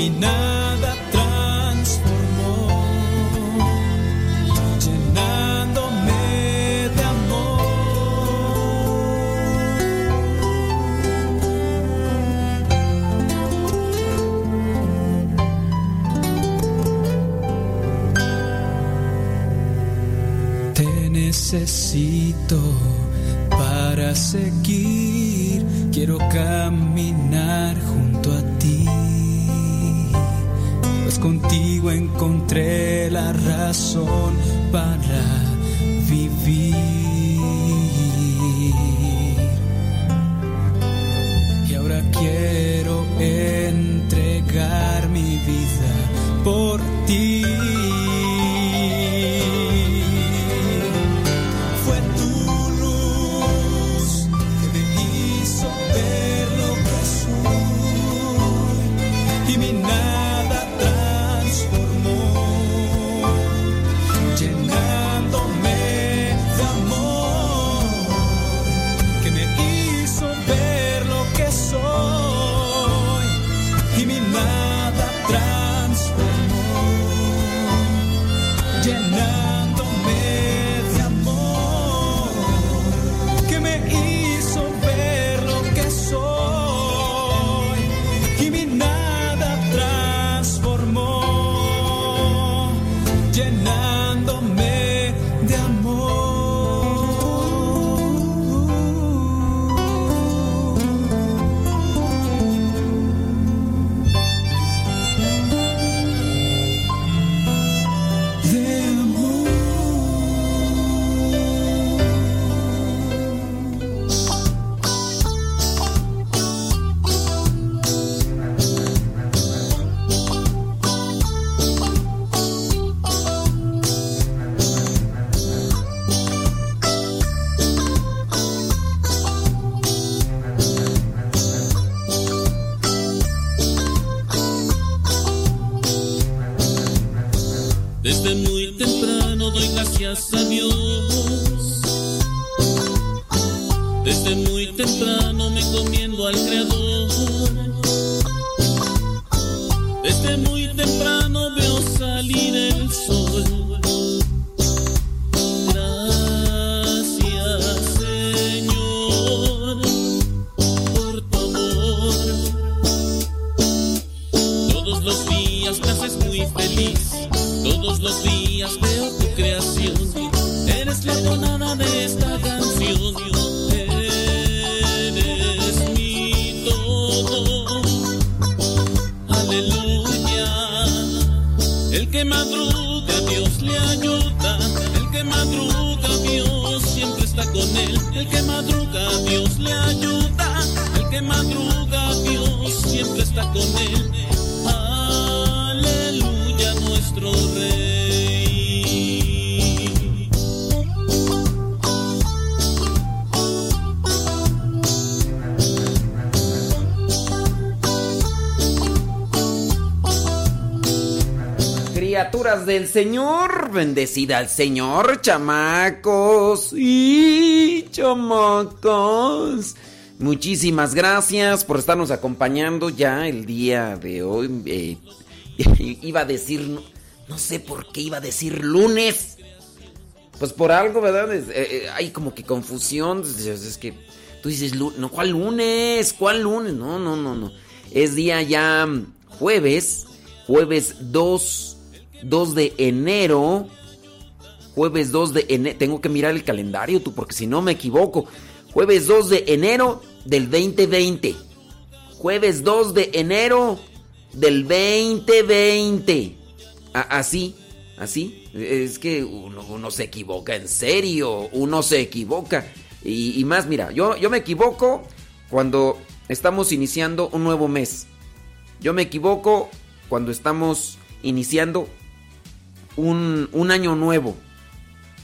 mi nada Señor, bendecida al Señor, chamacos y chamacos. Muchísimas gracias por estarnos acompañando ya el día de hoy. Eh, iba a decir, no, sé por qué iba a decir lunes. Pues por algo, ¿verdad? Eh, eh, hay como que confusión. Es que tú dices, no, ¿cuál lunes? ¿Cuál lunes? No, no, no, no. Es día ya jueves, jueves 2, 2 de enero. Jueves 2 de enero. Tengo que mirar el calendario, tú, porque si no me equivoco. Jueves 2 de enero del 2020. Jueves 2 de enero del 2020. A- así, así. Es que uno, uno se equivoca, en serio. Uno se equivoca. Y, y más, mira, yo, yo me equivoco cuando estamos iniciando un nuevo mes. Yo me equivoco cuando estamos iniciando un, un año nuevo.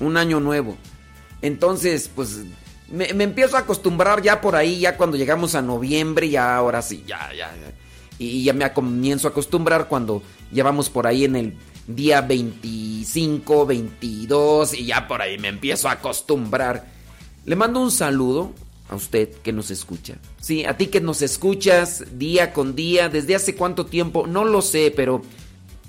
Un año nuevo. Entonces, pues me, me empiezo a acostumbrar ya por ahí, ya cuando llegamos a noviembre, ya ahora sí, ya, ya. ya. Y ya me comienzo a acostumbrar cuando ya vamos por ahí en el día 25, 22 y ya por ahí me empiezo a acostumbrar. Le mando un saludo a usted que nos escucha. Sí, a ti que nos escuchas día con día, desde hace cuánto tiempo, no lo sé, pero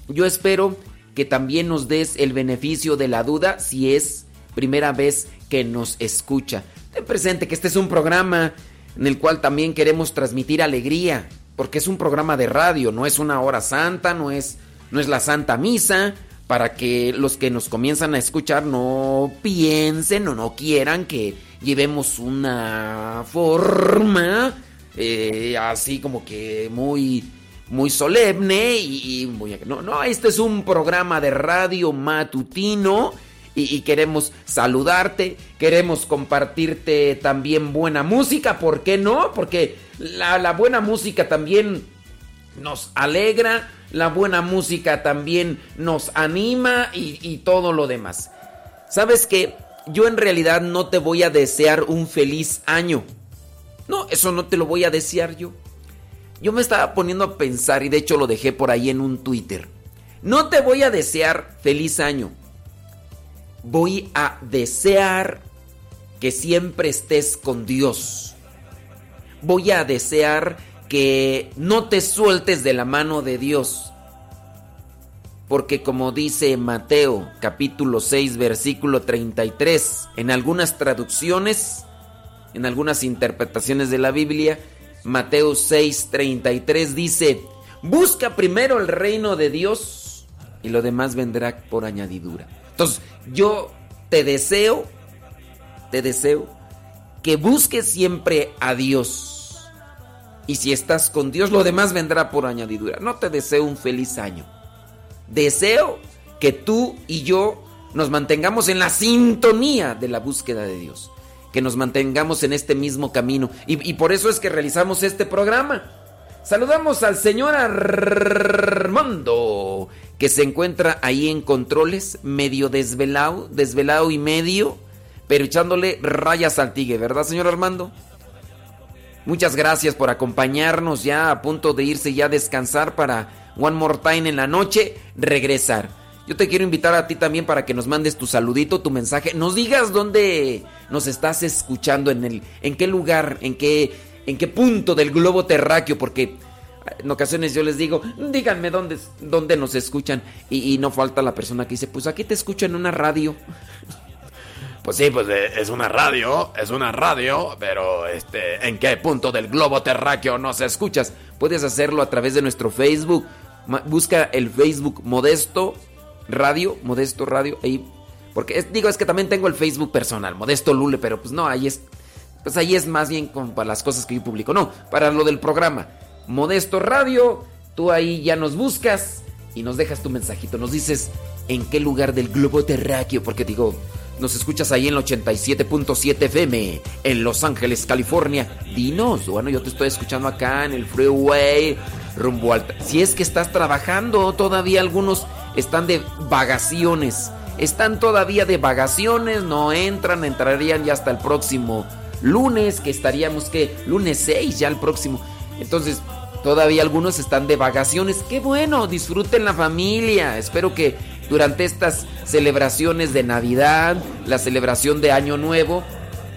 yo espero que también nos des el beneficio de la duda si es primera vez que nos escucha. Ten presente que este es un programa en el cual también queremos transmitir alegría, porque es un programa de radio, no es una hora santa, no es, no es la Santa Misa, para que los que nos comienzan a escuchar no piensen o no quieran que llevemos una forma eh, así como que muy muy solemne y, muy no no este es un programa de radio matutino y, queremos saludarte queremos compartirte también buena música por qué no porque la, buena música también nos alegra la buena música también nos anima y, todo lo demás. ¿Sabes qué? Yo en realidad no te voy a desear un feliz año. No, eso no te lo voy a desear yo. Yo me estaba poniendo a pensar y de hecho lo dejé por ahí en un Twitter. No te voy a desear feliz año. Voy a desear que siempre estés con Dios. Voy a desear que no te sueltes de la mano de Dios. Porque como dice Mateo capítulo 6 versículo 33, en algunas traducciones, en algunas interpretaciones de la Biblia, Mateo 6 33 dice, busca primero el reino de Dios y lo demás vendrá por añadidura. Entonces, yo te deseo, te deseo que busques siempre a Dios y si estás con Dios, lo demás vendrá por añadidura. No te deseo un feliz año. Deseo que tú y yo nos mantengamos en la sintonía de la búsqueda de Dios. Que nos mantengamos en este mismo camino. Y, por eso es que realizamos este programa. Saludamos al señor Armando, que se encuentra ahí en controles, medio desvelado, desvelado y medio, pero echándole rayas al tigre, ¿verdad, señor Armando? Muchas gracias por acompañarnos ya a punto de irse ya a descansar para One More Time en la noche, regresar. Yo te quiero invitar a ti también para que nos mandes tu saludito, tu mensaje, nos digas dónde nos estás escuchando, en, el, en qué lugar, en qué, en qué punto del globo terráqueo, porque en ocasiones yo les digo, díganme dónde, dónde nos escuchan y, y no falta la persona que dice, pues aquí te escucho en una radio. Pues sí, pues eh, es una radio, es una radio, pero este, ¿en qué punto del globo terráqueo nos escuchas? Puedes hacerlo a través de nuestro Facebook. Busca el Facebook Modesto Radio, Modesto Radio, ahí. Porque digo, es que también tengo el Facebook personal, Modesto Lule, pero pues no, ahí es. Pues ahí es más bien para las cosas que yo publico. No, para lo del programa. Modesto Radio, tú ahí ya nos buscas y nos dejas tu mensajito. Nos dices en qué lugar del globo terráqueo, porque digo, nos escuchas ahí en el 87.7 FM en Los Ángeles, California. Dinos, bueno, yo te estoy escuchando acá en el freeway rumbo al... Si es que estás trabajando, todavía algunos están de vacaciones. Están todavía de vacaciones, no entran, entrarían ya hasta el próximo lunes, que estaríamos que lunes 6 ya el próximo. Entonces, todavía algunos están de vacaciones. Qué bueno, disfruten la familia. Espero que durante estas celebraciones de Navidad, la celebración de Año Nuevo.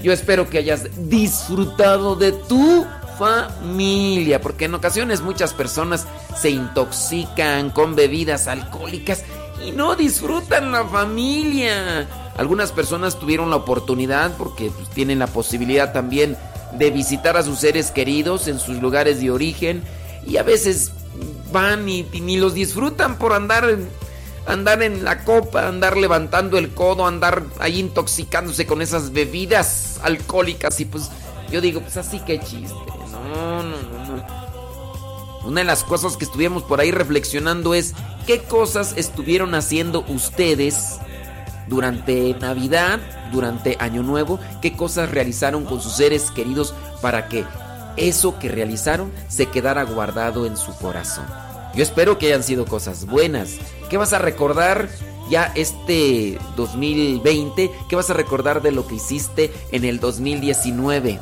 Yo espero que hayas disfrutado de tu familia, porque en ocasiones muchas personas se intoxican con bebidas alcohólicas y no disfrutan la familia. Algunas personas tuvieron la oportunidad, porque pues, tienen la posibilidad también de visitar a sus seres queridos en sus lugares de origen y a veces van y, y ni los disfrutan por andar andar en la copa, andar levantando el codo, andar ahí intoxicándose con esas bebidas alcohólicas y pues yo digo, pues así que chiste. No, no, no, no. Una de las cosas que estuvimos por ahí reflexionando es qué cosas estuvieron haciendo ustedes durante Navidad, durante Año Nuevo, qué cosas realizaron con sus seres queridos para que eso que realizaron se quedara guardado en su corazón. Yo espero que hayan sido cosas buenas. ¿Qué vas a recordar ya este 2020? ¿Qué vas a recordar de lo que hiciste en el 2019?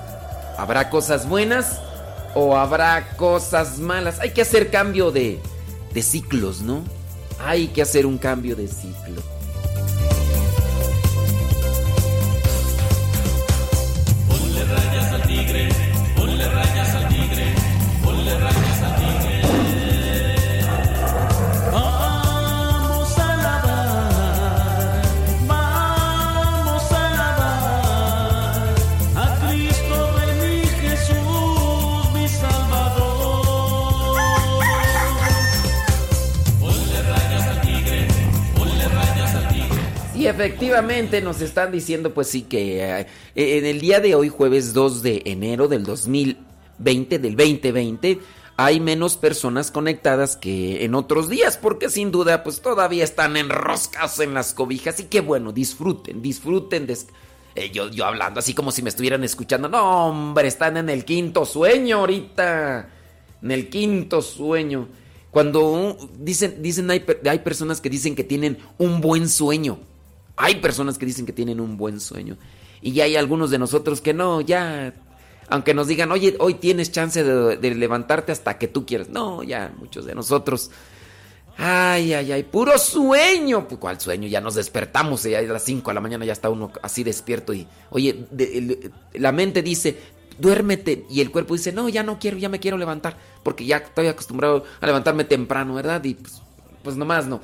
¿Habrá cosas buenas o habrá cosas malas? Hay que hacer cambio de, de ciclos, ¿no? Hay que hacer un cambio de ciclo. Efectivamente nos están diciendo pues sí que eh, en el día de hoy, jueves 2 de enero del 2020, del 2020, hay menos personas conectadas que en otros días, porque sin duda pues todavía están enroscados en las cobijas y qué bueno, disfruten, disfruten. Eh, yo, yo hablando así como si me estuvieran escuchando, no hombre, están en el quinto sueño ahorita, en el quinto sueño. Cuando dicen, dicen hay, hay personas que dicen que tienen un buen sueño. Hay personas que dicen que tienen un buen sueño. Y ya hay algunos de nosotros que no, ya. Aunque nos digan, oye, hoy tienes chance de, levantarte hasta que tú quieras. No, ya, muchos de nosotros. Ay, ay, ay, puro sueño. Pues, ¿Cuál sueño? Ya nos despertamos y a las 5 de la mañana ya está uno así despierto y, oye, la mente dice, duérmete. Y el cuerpo dice, no, ya no quiero, ya me quiero levantar. Porque ya estoy acostumbrado a levantarme temprano, ¿verdad? Y pues, pues nomás no.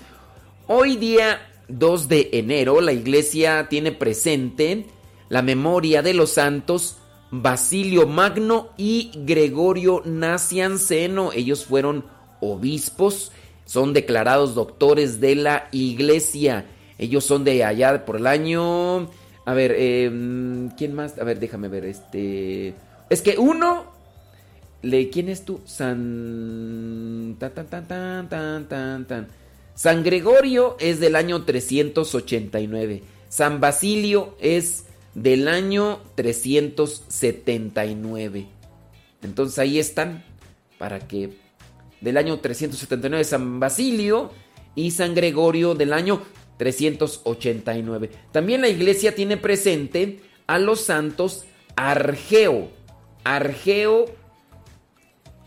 Hoy día 2 de enero la iglesia tiene presente la memoria de los santos Basilio Magno y Gregorio Nacianceno. Ellos fueron obispos, son declarados doctores de la iglesia. Ellos son de allá por el año a ver, eh, ¿quién más? A ver, déjame ver. Este. Es que uno. ¿Quién es tú? San. Tan, tan, tan, tan, tan, tan, tan. San Gregorio es del año 389. San Basilio es del año 379. Entonces ahí están. Para que. Del año 379 San Basilio y San Gregorio del año 389. También la iglesia tiene presente a los santos Argeo, Argeo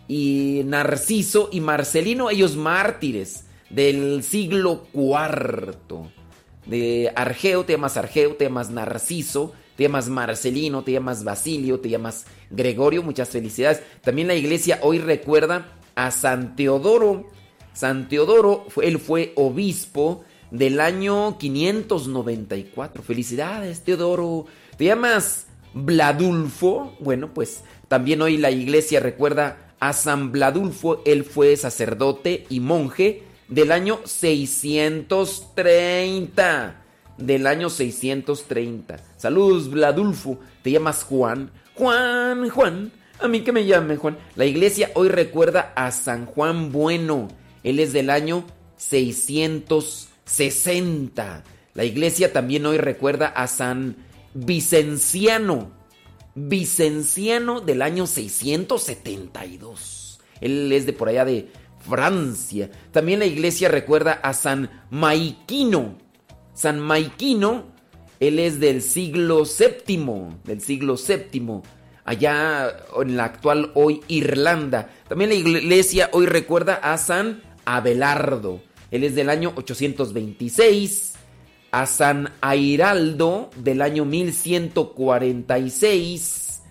y Narciso y Marcelino, ellos mártires del siglo IV. De Argeo, te llamas Argeo, te llamas Narciso, te llamas Marcelino, te llamas Basilio, te llamas Gregorio, muchas felicidades. También la iglesia hoy recuerda a San Teodoro. San Teodoro, él fue obispo del año 594. Felicidades, Teodoro. ¿Te llamas Bladulfo? Bueno, pues también hoy la iglesia recuerda a San Bladulfo. Él fue sacerdote y monje del año 630. Del año 630. Saludos, Bladulfo. ¿Te llamas Juan? Juan, Juan. A mí que me llame Juan. La iglesia hoy recuerda a San Juan Bueno. Él es del año 630. 60. La iglesia también hoy recuerda a San Vicenciano, Vicenciano del año 672. Él es de por allá de Francia. También la iglesia recuerda a San Maiquino. San Maiquino, él es del siglo VII, del siglo VII, allá en la actual hoy Irlanda. También la iglesia hoy recuerda a San Abelardo. Él es del año 826. A San Airaldo del año 1146.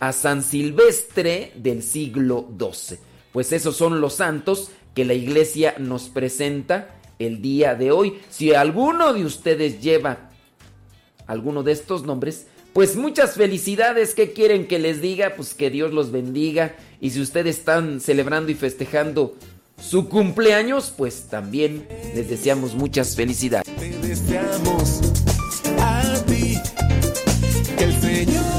A San Silvestre del siglo XII. Pues esos son los santos que la iglesia nos presenta el día de hoy. Si alguno de ustedes lleva alguno de estos nombres, pues muchas felicidades. ¿Qué quieren que les diga? Pues que Dios los bendiga. Y si ustedes están celebrando y festejando su cumpleaños, pues también les deseamos muchas felicidades. Te deseamos a ti el Señor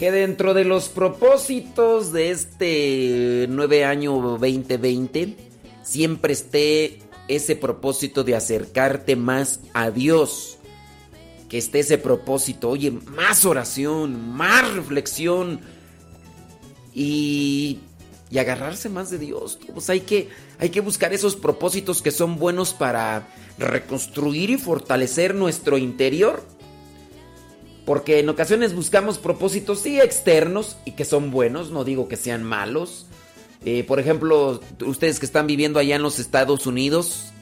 Que dentro de los propósitos de este nueve año 2020, siempre esté ese propósito de acercarte más a Dios. Que esté ese propósito, oye, más oración, más reflexión y, y agarrarse más de Dios. Pues hay que, hay que buscar esos propósitos que son buenos para reconstruir y fortalecer nuestro interior. Porque en ocasiones buscamos propósitos, sí, externos y que son buenos, no digo que sean malos. Eh, por ejemplo, ustedes que están viviendo allá en los Estados Unidos,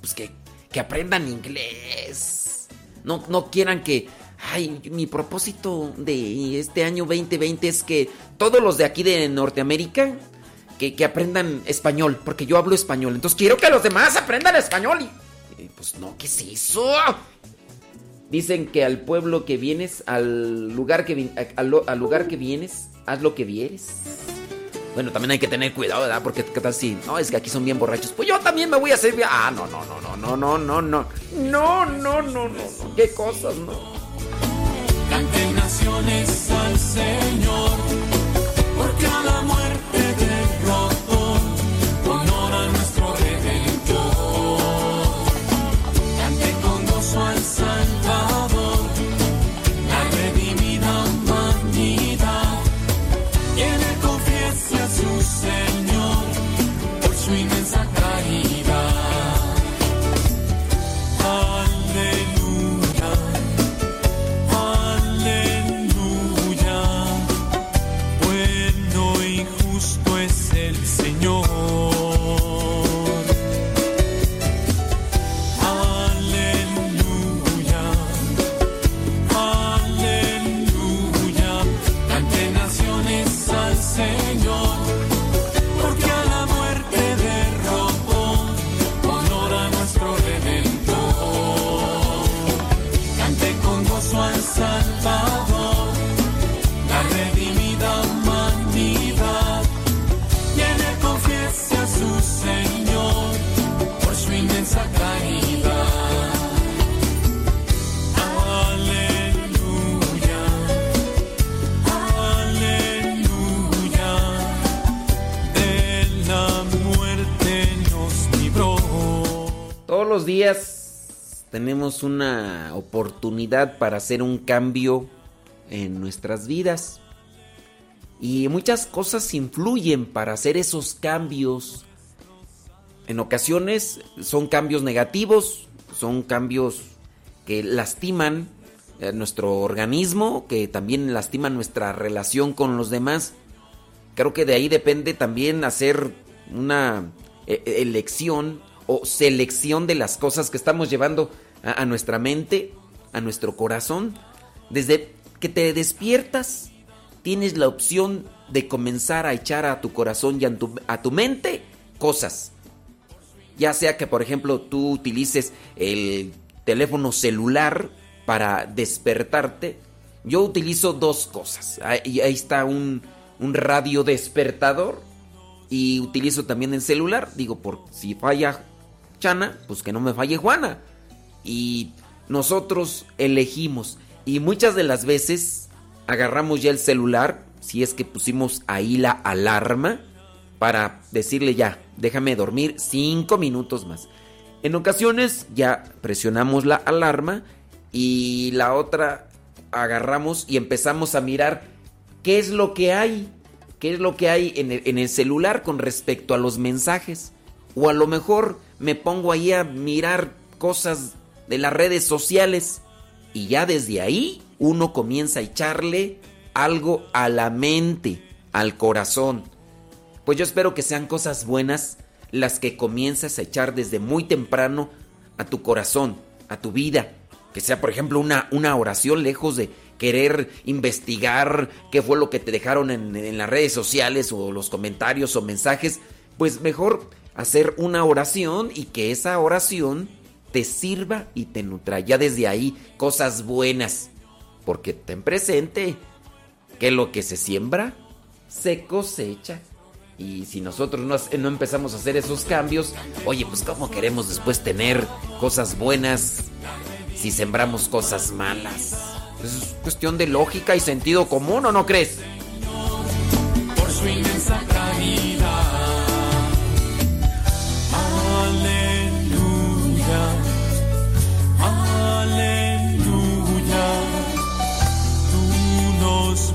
pues que, que aprendan inglés. No, no quieran que, ay, mi propósito de este año 2020 es que todos los de aquí de Norteamérica, que, que aprendan español, porque yo hablo español. Entonces quiero que los demás aprendan español. Y, pues no, ¿qué es eso? Dicen que al pueblo que vienes, al lugar que, al, lugar que vienes, haz lo que vieres. Bueno, también hay que tener cuidado, ¿verdad? Porque qué tal si, no, es que aquí son bien borrachos. Pues yo también me voy a hacer Ah, no, no, no, no, no, no, no, no. No, no, no, no. Qué cosas, no. Canten naciones al Señor, porque a la muerte los días tenemos una oportunidad para hacer un cambio en nuestras vidas. Y muchas cosas influyen para hacer esos cambios. En ocasiones son cambios negativos, son cambios que lastiman a nuestro organismo, que también lastiman nuestra relación con los demás. Creo que de ahí depende también hacer una eh, elección o selección de las cosas que estamos llevando a, nuestra mente, a nuestro corazón. Desde que te despiertas, tienes la opción de comenzar a echar a tu corazón y a tu, a tu mente cosas. Ya sea que, por ejemplo, tú utilices el teléfono celular para despertarte. Yo utilizo dos cosas. Ahí, ahí está un, un radio despertador y utilizo también el celular. Digo, por si falla Chana, pues que no me falle Juana. Y nosotros elegimos. Y muchas de las veces agarramos ya el celular, si es que pusimos ahí la alarma, para decirle ya, déjame dormir cinco minutos más. En ocasiones ya presionamos la alarma y la otra agarramos y empezamos a mirar qué es lo que hay, qué es lo que hay en el, en el celular con respecto a los mensajes. O a lo mejor me pongo ahí a mirar cosas de las redes sociales y ya desde ahí uno comienza a echarle algo a la mente, al corazón. Pues yo espero que sean cosas buenas las que comienzas a echar desde muy temprano a tu corazón, a tu vida. Que sea, por ejemplo, una, una oración lejos de querer investigar qué fue lo que te dejaron en, en las redes sociales o los comentarios o mensajes. Pues mejor hacer una oración y que esa oración te sirva y te nutra. Ya desde ahí, cosas buenas. Porque ten presente que lo que se siembra, se cosecha. Y si nosotros no, no, empezamos a hacer esos cambios, oye, pues ¿cómo queremos después tener cosas buenas si sembramos cosas malas? Es cuestión de lógica y sentido común, ¿o no crees? Por su inmensa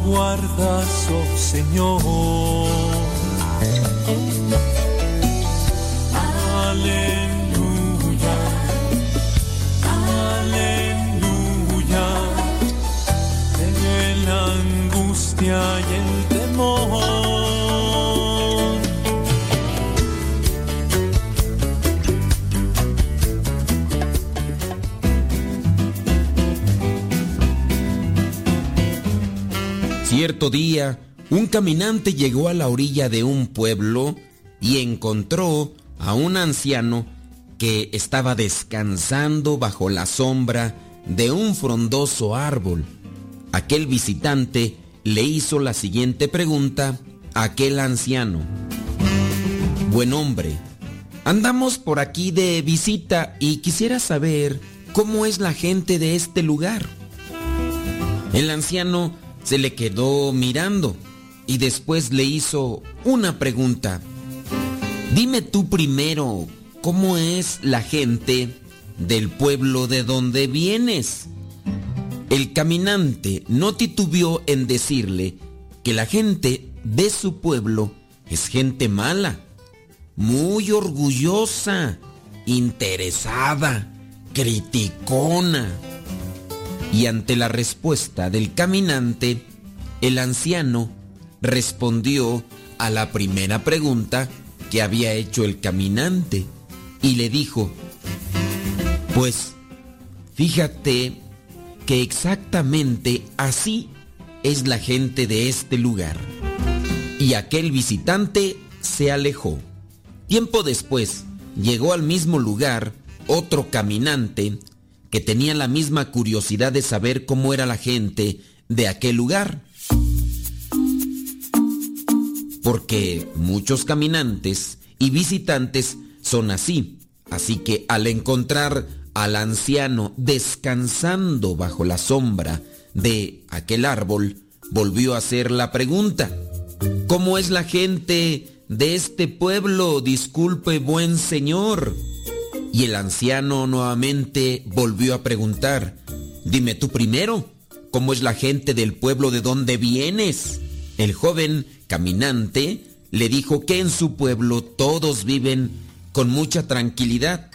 guardas, oh Señor. Aleluya, aleluya, en la angustia y el temor. Cierto día, un caminante llegó a la orilla de un pueblo y encontró a un anciano que estaba descansando bajo la sombra de un frondoso árbol. Aquel visitante le hizo la siguiente pregunta a aquel anciano. Buen hombre, andamos por aquí de visita y quisiera saber cómo es la gente de este lugar. El anciano se le quedó mirando y después le hizo una pregunta. Dime tú primero, ¿cómo es la gente del pueblo de donde vienes? El caminante no titubeó en decirle que la gente de su pueblo es gente mala, muy orgullosa, interesada, criticona. Y ante la respuesta del caminante, el anciano respondió a la primera pregunta que había hecho el caminante y le dijo, pues fíjate que exactamente así es la gente de este lugar. Y aquel visitante se alejó. Tiempo después llegó al mismo lugar otro caminante que tenía la misma curiosidad de saber cómo era la gente de aquel lugar. Porque muchos caminantes y visitantes son así. Así que al encontrar al anciano descansando bajo la sombra de aquel árbol, volvió a hacer la pregunta. ¿Cómo es la gente de este pueblo? Disculpe, buen señor. Y el anciano nuevamente volvió a preguntar, dime tú primero, ¿cómo es la gente del pueblo de donde vienes? El joven caminante le dijo que en su pueblo todos viven con mucha tranquilidad,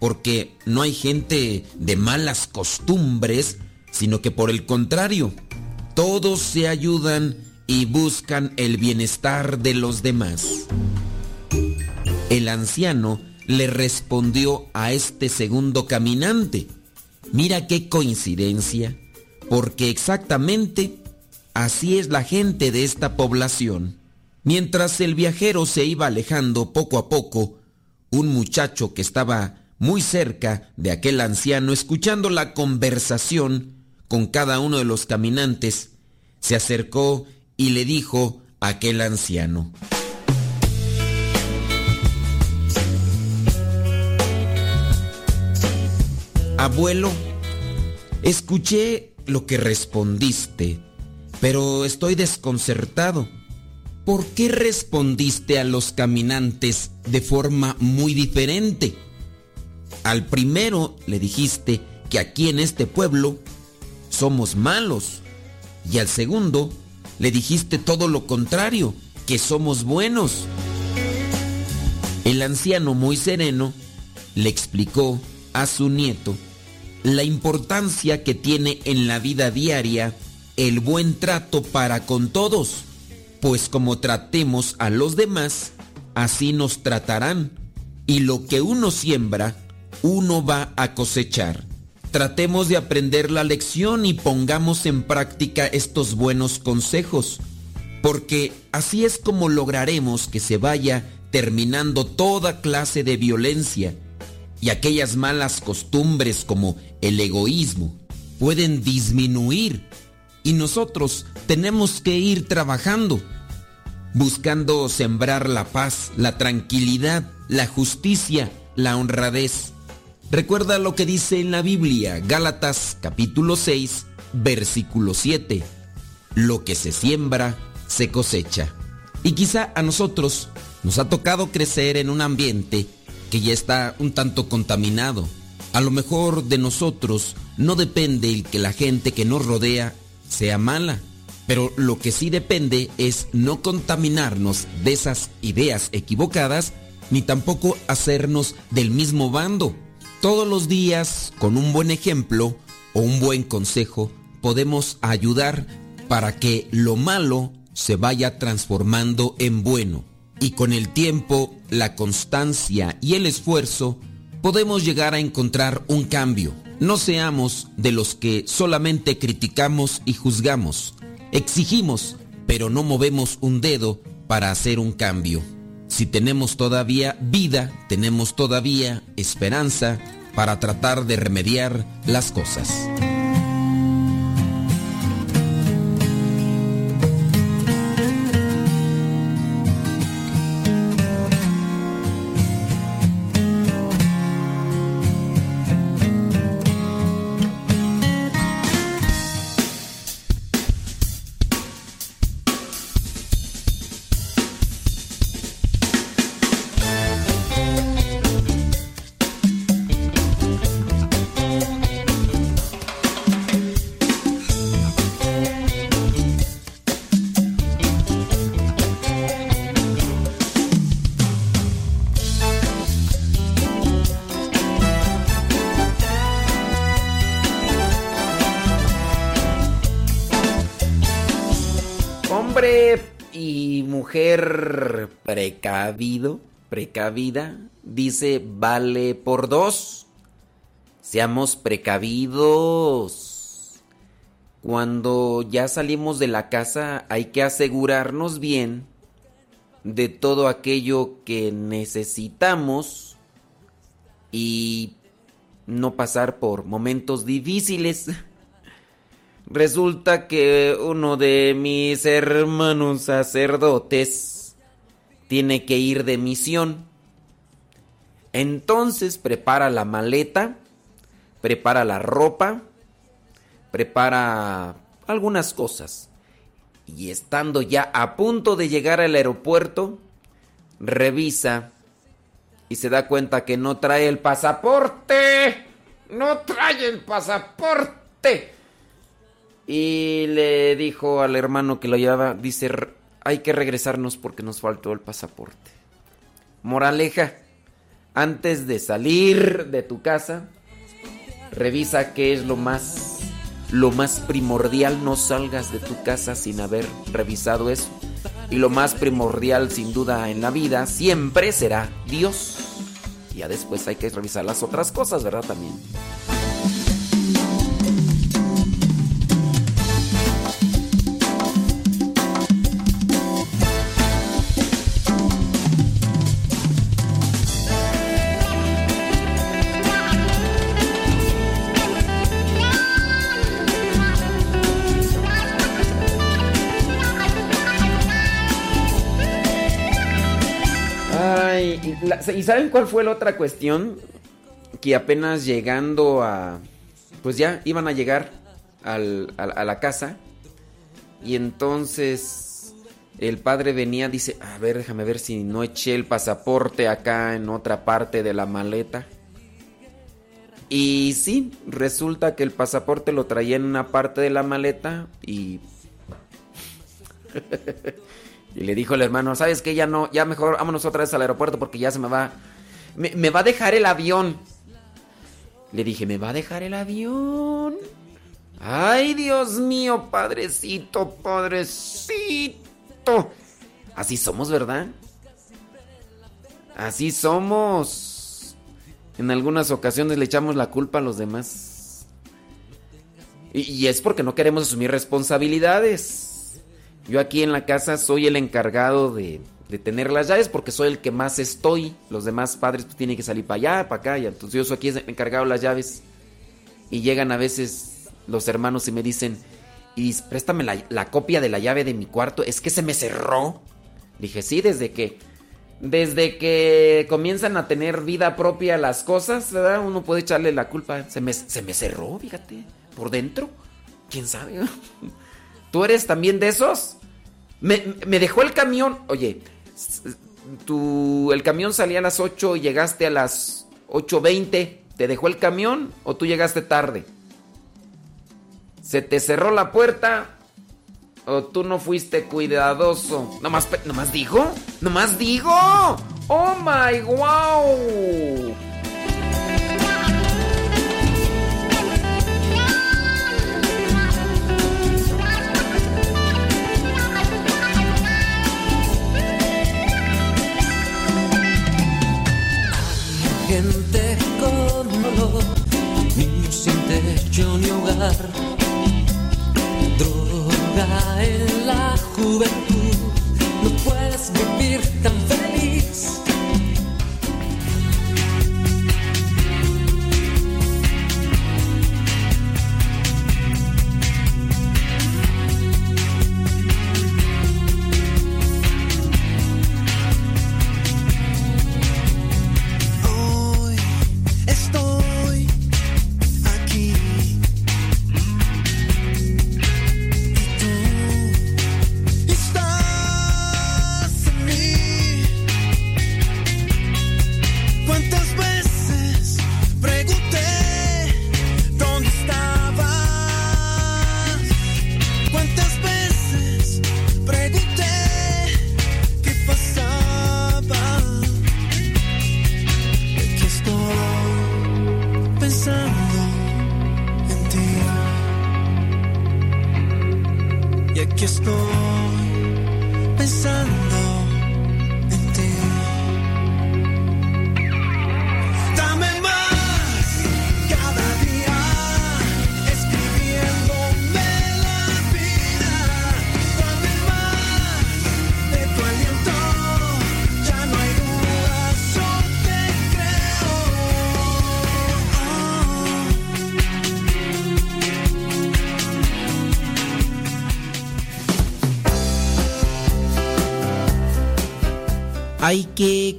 porque no hay gente de malas costumbres, sino que por el contrario, todos se ayudan y buscan el bienestar de los demás. El anciano le respondió a este segundo caminante, mira qué coincidencia, porque exactamente así es la gente de esta población. Mientras el viajero se iba alejando poco a poco, un muchacho que estaba muy cerca de aquel anciano escuchando la conversación con cada uno de los caminantes, se acercó y le dijo a aquel anciano, Abuelo, escuché lo que respondiste, pero estoy desconcertado. ¿Por qué respondiste a los caminantes de forma muy diferente? Al primero le dijiste que aquí en este pueblo somos malos y al segundo le dijiste todo lo contrario, que somos buenos. El anciano muy sereno le explicó a su nieto la importancia que tiene en la vida diaria el buen trato para con todos, pues como tratemos a los demás, así nos tratarán, y lo que uno siembra, uno va a cosechar. Tratemos de aprender la lección y pongamos en práctica estos buenos consejos, porque así es como lograremos que se vaya terminando toda clase de violencia y aquellas malas costumbres como el egoísmo pueden disminuir y nosotros tenemos que ir trabajando, buscando sembrar la paz, la tranquilidad, la justicia, la honradez. Recuerda lo que dice en la Biblia, Gálatas capítulo 6, versículo 7. Lo que se siembra, se cosecha. Y quizá a nosotros nos ha tocado crecer en un ambiente que ya está un tanto contaminado. A lo mejor de nosotros no depende el que la gente que nos rodea sea mala, pero lo que sí depende es no contaminarnos de esas ideas equivocadas ni tampoco hacernos del mismo bando. Todos los días, con un buen ejemplo o un buen consejo, podemos ayudar para que lo malo se vaya transformando en bueno y con el tiempo, la constancia y el esfuerzo, podemos llegar a encontrar un cambio. No seamos de los que solamente criticamos y juzgamos. Exigimos, pero no movemos un dedo para hacer un cambio. Si tenemos todavía vida, tenemos todavía esperanza para tratar de remediar las cosas. Precavido, precavida, dice vale por dos. Seamos precavidos. Cuando ya salimos de la casa hay que asegurarnos bien de todo aquello que necesitamos y no pasar por momentos difíciles. Resulta que uno de mis hermanos sacerdotes tiene que ir de misión. Entonces prepara la maleta, prepara la ropa, prepara algunas cosas. Y estando ya a punto de llegar al aeropuerto, revisa y se da cuenta que no trae el pasaporte. No trae el pasaporte. Y le dijo al hermano que lo llevaba, dice, hay que regresarnos porque nos faltó el pasaporte. Moraleja, antes de salir de tu casa, revisa qué es lo más, lo más primordial. No salgas de tu casa sin haber revisado eso. Y lo más primordial, sin duda, en la vida siempre será Dios. Ya después hay que revisar las otras cosas, ¿verdad? También. Y, la- ¿y saben cuál fue la otra cuestión? Que apenas llegando a... Pues ya iban a llegar a la casa. Y entonces el padre venía, dice, a ver, déjame ver si no eché el pasaporte acá en otra parte de la maleta. Y sí, resulta que el pasaporte lo traía en una parte de la maleta y... y le dijo el hermano, ¿sabes qué? Ya no, ya mejor vámonos otra vez al aeropuerto porque ya se me va... Me, va a dejar el avión. Le dije, ¿me va a dejar el avión? Ay, Dios mío, padrecito, padrecito. Así somos, ¿verdad? Así somos. En algunas ocasiones le echamos la culpa a los demás. Y es porque no queremos asumir responsabilidades. Yo aquí en la casa soy el encargado de, tener las llaves porque soy el que más estoy. Los demás padres tienen que salir para allá, para acá. Y entonces yo soy aquí encargado de las llaves. Y llegan a veces los hermanos y me dicen, y préstame la, la copia de la llave de mi cuarto. Es que se me cerró. Dije, sí, desde que... Desde que comienzan a tener vida propia las cosas, ¿verdad? Uno puede echarle la culpa. Se me, se me cerró, fíjate. Por dentro. ¿Quién sabe? ¿Tú eres también de esos? Me, dejó el camión. Oye, tu, el camión salía a las 8 y llegaste a las 8.20. ¿Te dejó el camión o tú llegaste tarde? ¿Se te cerró la puerta o tú no fuiste cuidadoso? Nomás, nomás digo, nomás digo. Oh my wow. Gente con dolor, niños sin techo ni hogar, droga en la juventud. No puedes vivir tan feliz.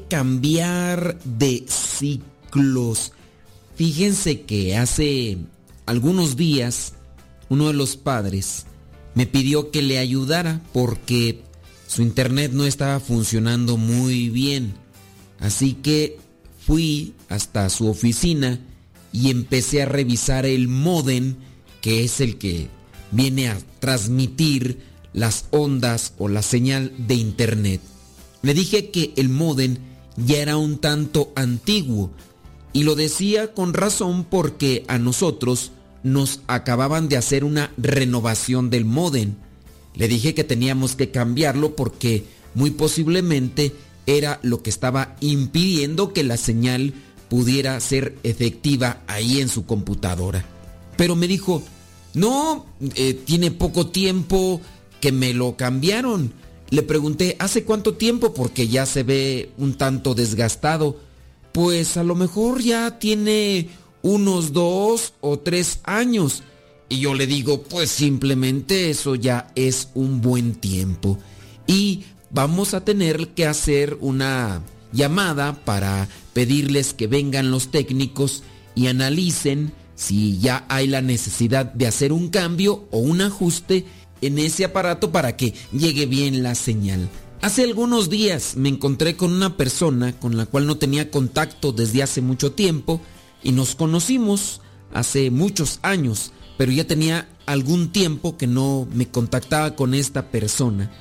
Cambiar de ciclos. Fíjense que hace algunos días uno de los padres me pidió que le ayudara porque su internet no estaba funcionando muy bien. Así que fui hasta su oficina y empecé a revisar el modem que es el que viene a transmitir las ondas o la señal de internet. Le dije que el modem ya era un tanto antiguo y lo decía con razón porque a nosotros nos acababan de hacer una renovación del modem. Le dije que teníamos que cambiarlo porque muy posiblemente era lo que estaba impidiendo que la señal pudiera ser efectiva ahí en su computadora. Pero me dijo, no, eh, tiene poco tiempo que me lo cambiaron. Le pregunté, ¿hace cuánto tiempo? Porque ya se ve un tanto desgastado. Pues a lo mejor ya tiene unos dos o tres años. Y yo le digo, pues simplemente eso ya es un buen tiempo. Y vamos a tener que hacer una llamada para pedirles que vengan los técnicos y analicen si ya hay la necesidad de hacer un cambio o un ajuste en ese aparato para que llegue bien la señal. Hace algunos días me encontré con una persona con la cual no tenía contacto desde hace mucho tiempo y nos conocimos hace muchos años, pero ya tenía algún tiempo que no me contactaba con esta persona.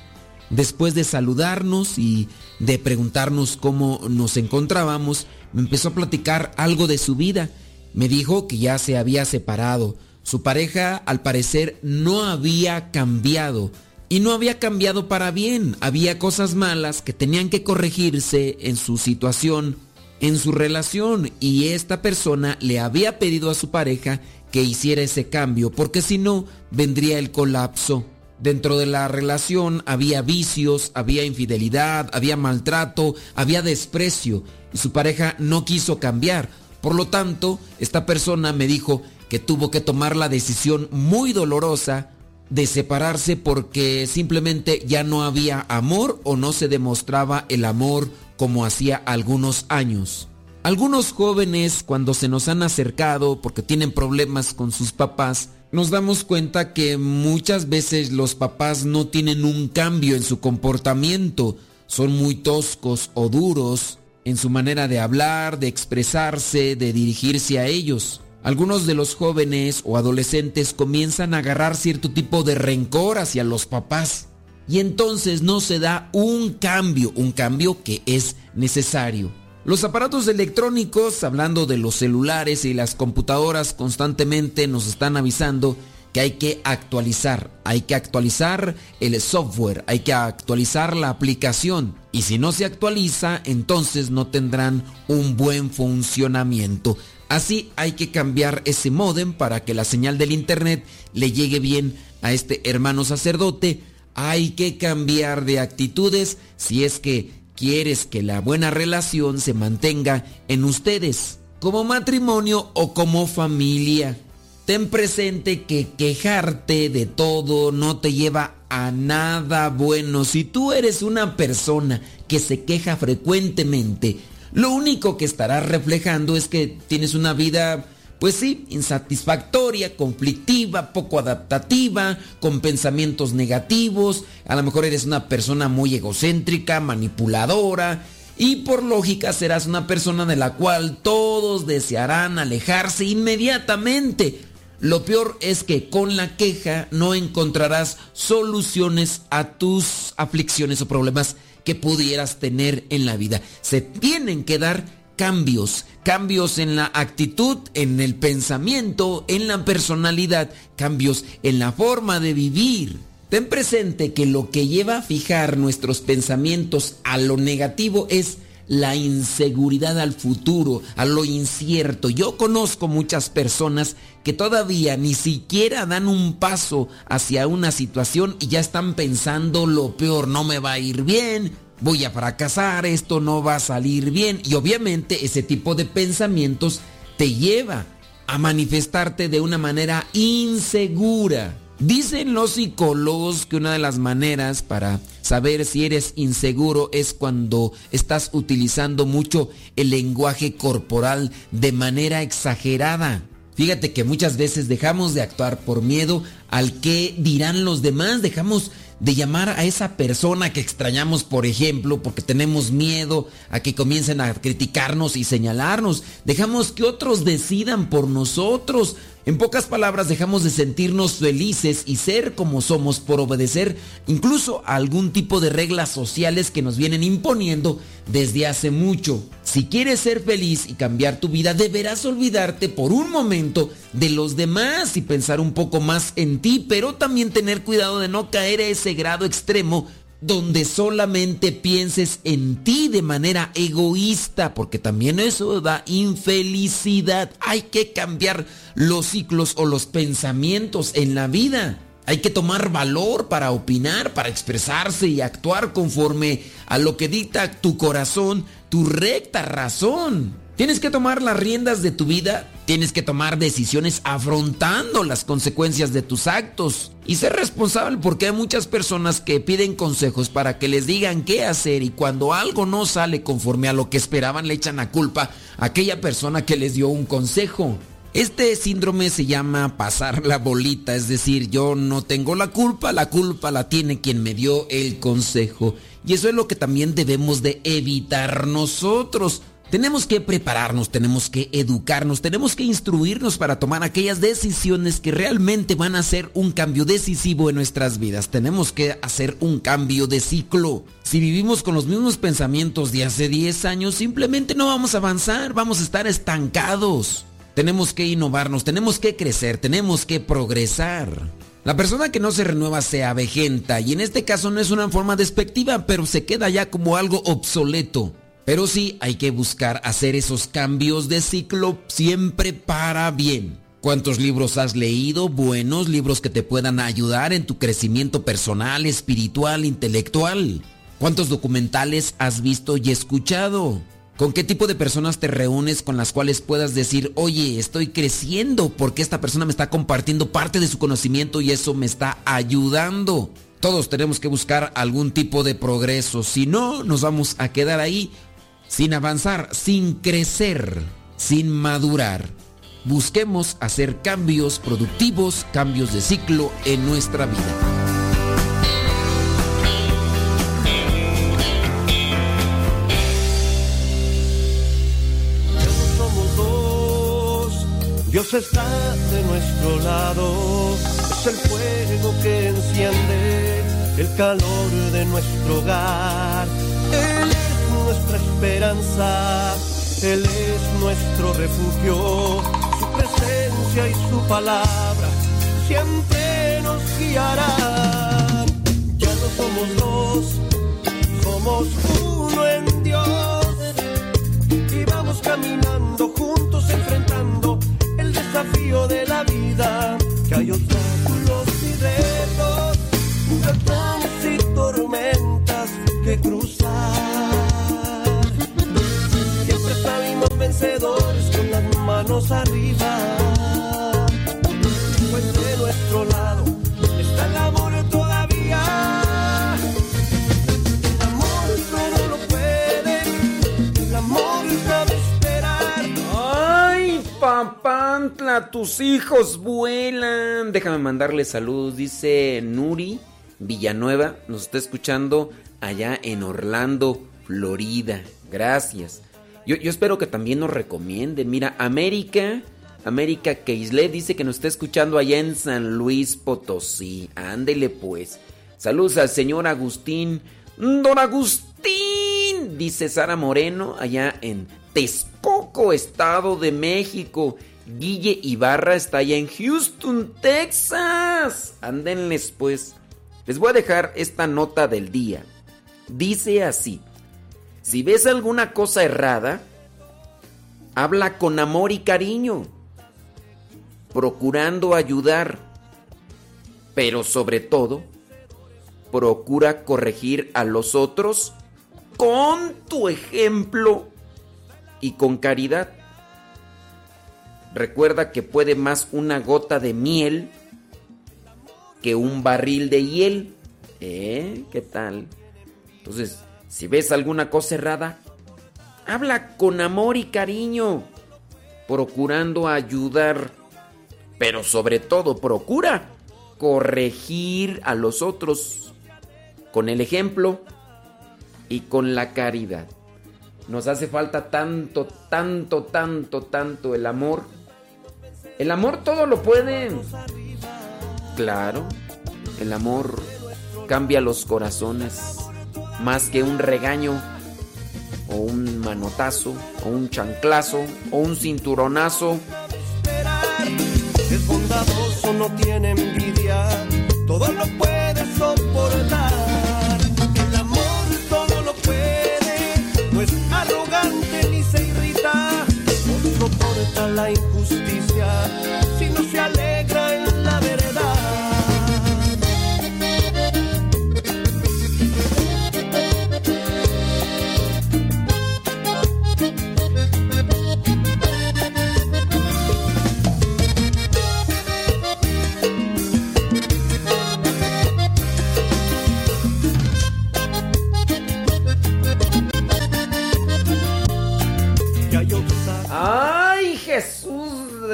Después de saludarnos y de preguntarnos cómo nos encontrábamos, me empezó a platicar algo de su vida. Me dijo que ya se había separado. Su pareja al parecer no había cambiado. Y no había cambiado para bien. Había cosas malas que tenían que corregirse en su situación, en su relación. Y esta persona le había pedido a su pareja que hiciera ese cambio, porque si no, vendría el colapso. Dentro de la relación había vicios, había infidelidad, había maltrato, había desprecio y su pareja no quiso cambiar. Por lo tanto, esta persona me dijo que tuvo que tomar la decisión muy dolorosa de separarse porque simplemente ya no había amor o no se demostraba el amor como hacía algunos años. Algunos jóvenes cuando se nos han acercado porque tienen problemas con sus papás, nos damos cuenta que muchas veces los papás no tienen un cambio en su comportamiento, son muy toscos o duros en su manera de hablar, de expresarse, de dirigirse a ellos. Algunos de los jóvenes o adolescentes comienzan a agarrar cierto tipo de rencor hacia los papás y entonces no se da un cambio, un cambio que es necesario. Los aparatos electrónicos, hablando de los celulares y las computadoras, constantemente nos están avisando que hay que actualizar, hay que actualizar el software, hay que actualizar la aplicación y si no se actualiza, entonces no tendrán un buen funcionamiento. Así hay que cambiar ese modem para que la señal del internet le llegue bien a este hermano sacerdote. Hay que cambiar de actitudes si es que quieres que la buena relación se mantenga en ustedes, como matrimonio o como familia. Ten presente que quejarte de todo no te lleva a nada bueno. Si tú eres una persona que se queja frecuentemente, lo único que estarás reflejando es que tienes una vida, pues sí, insatisfactoria, conflictiva, poco adaptativa, con pensamientos negativos. A lo mejor eres una persona muy egocéntrica, manipuladora. Y por lógica serás una persona de la cual todos desearán alejarse inmediatamente. Lo peor es que con la queja no encontrarás soluciones a tus aflicciones o problemas que pudieras tener en la vida. Se tienen que dar cambios, cambios en la actitud, en el pensamiento, en la personalidad, cambios en la forma de vivir. Ten presente que lo que lleva a fijar nuestros pensamientos a lo negativo es la inseguridad al futuro, a lo incierto. Yo conozco muchas personas que todavía ni siquiera dan un paso hacia una situación y ya están pensando lo peor, no me va a ir bien, voy a fracasar, esto no va a salir bien. Y obviamente ese tipo de pensamientos te lleva a manifestarte de una manera insegura. Dicen los psicólogos que una de las maneras para saber si eres inseguro es cuando estás utilizando mucho el lenguaje corporal de manera exagerada. Fíjate que muchas veces dejamos de actuar por miedo al que dirán los demás, dejamos de llamar a esa persona que extrañamos, por ejemplo, porque tenemos miedo a que comiencen a criticarnos y señalarnos. Dejamos que otros decidan por nosotros. En pocas palabras, dejamos de sentirnos felices y ser como somos por obedecer incluso a algún tipo de reglas sociales que nos vienen imponiendo desde hace mucho. Si quieres ser feliz y cambiar tu vida, deberás olvidarte por un momento de los demás y pensar un poco más en ti, pero también tener cuidado de no caer a ese grado extremo donde solamente pienses en ti de manera egoísta, porque también eso da infelicidad. Hay que cambiar los ciclos o los pensamientos en la vida. Hay que tomar valor para opinar, para expresarse y actuar conforme a lo que dicta tu corazón, tu recta razón. Tienes que tomar las riendas de tu vida, tienes que tomar decisiones afrontando las consecuencias de tus actos y ser responsable porque hay muchas personas que piden consejos para que les digan qué hacer y cuando algo no sale conforme a lo que esperaban le echan la culpa a aquella persona que les dio un consejo. Este síndrome se llama pasar la bolita, es decir, yo no tengo la culpa, la culpa la tiene quien me dio el consejo. Y eso es lo que también debemos de evitar nosotros. Tenemos que prepararnos, tenemos que educarnos, tenemos que instruirnos para tomar aquellas decisiones que realmente van a hacer un cambio decisivo en nuestras vidas. Tenemos que hacer un cambio de ciclo. Si vivimos con los mismos pensamientos de hace 10 años, simplemente no vamos a avanzar, vamos a estar estancados. Tenemos que innovarnos, tenemos que crecer, tenemos que progresar. La persona que no se renueva se avejenta y en este caso no es una forma despectiva, pero se queda ya como algo obsoleto. Pero sí hay que buscar hacer esos cambios de ciclo siempre para bien. ¿Cuántos libros has leído? Buenos libros que te puedan ayudar en tu crecimiento personal, espiritual, intelectual. ¿Cuántos documentales has visto y escuchado? ¿Con qué tipo de personas te reúnes con las cuales puedas decir, oye, estoy creciendo porque esta persona me está compartiendo parte de su conocimiento y eso me está ayudando? Todos tenemos que buscar algún tipo de progreso, si no, nos vamos a quedar ahí sin avanzar, sin crecer, sin madurar. Busquemos hacer cambios productivos, cambios de ciclo en nuestra vida. Dios está de nuestro lado, es el fuego que enciende el calor de nuestro hogar nuestra esperanza. Él es nuestro refugio, su presencia y su palabra siempre nos guiará. Ya no somos dos, somos uno en Dios. Y vamos caminando juntos, enfrentando el desafío de la vida. Que hay obstáculos y retos, huracanes y tormentas que cruzar. Arriba. Pues de nuestro lado está el amor todavía. El amor todo lo puede, el amor sabe esperar. ¡Ay, papantla! Tus hijos vuelan. Déjame mandarle saludos. Dice Nuri Villanueva. Nos está escuchando allá en Orlando, Florida. Gracias. Yo, espero que también nos recomiende. Mira, América. América Keisle dice que nos está escuchando allá en San Luis Potosí. Ándele pues. Saludos al señor Agustín. Don Agustín, dice Sara Moreno, allá en Texcoco, Estado de México. Guille Ibarra está allá en Houston, Texas. Ándenles pues. Les voy a dejar esta nota del día. Dice así. Si ves alguna cosa errada, habla con amor y cariño, procurando ayudar, pero sobre todo, procura corregir a los otros con tu ejemplo y con caridad. Recuerda que puede más una gota de miel que un barril de hiel. ¿Eh? ¿Qué tal? Entonces, si ves alguna cosa errada, habla con amor y cariño, procurando ayudar, pero sobre todo procura corregir a los otros con el ejemplo y con la caridad. Nos hace falta tanto, tanto, tanto, tanto el amor. El amor todo lo puede. Claro, el amor cambia los corazones más que un regaño o un manotazo o un chanclazo o un cinturonazo. Es bondadoso, no tiene envidia, todo lo puede soportar. El amor todo lo puede, no es arrogante ni se irrita, no soporta la injusticia,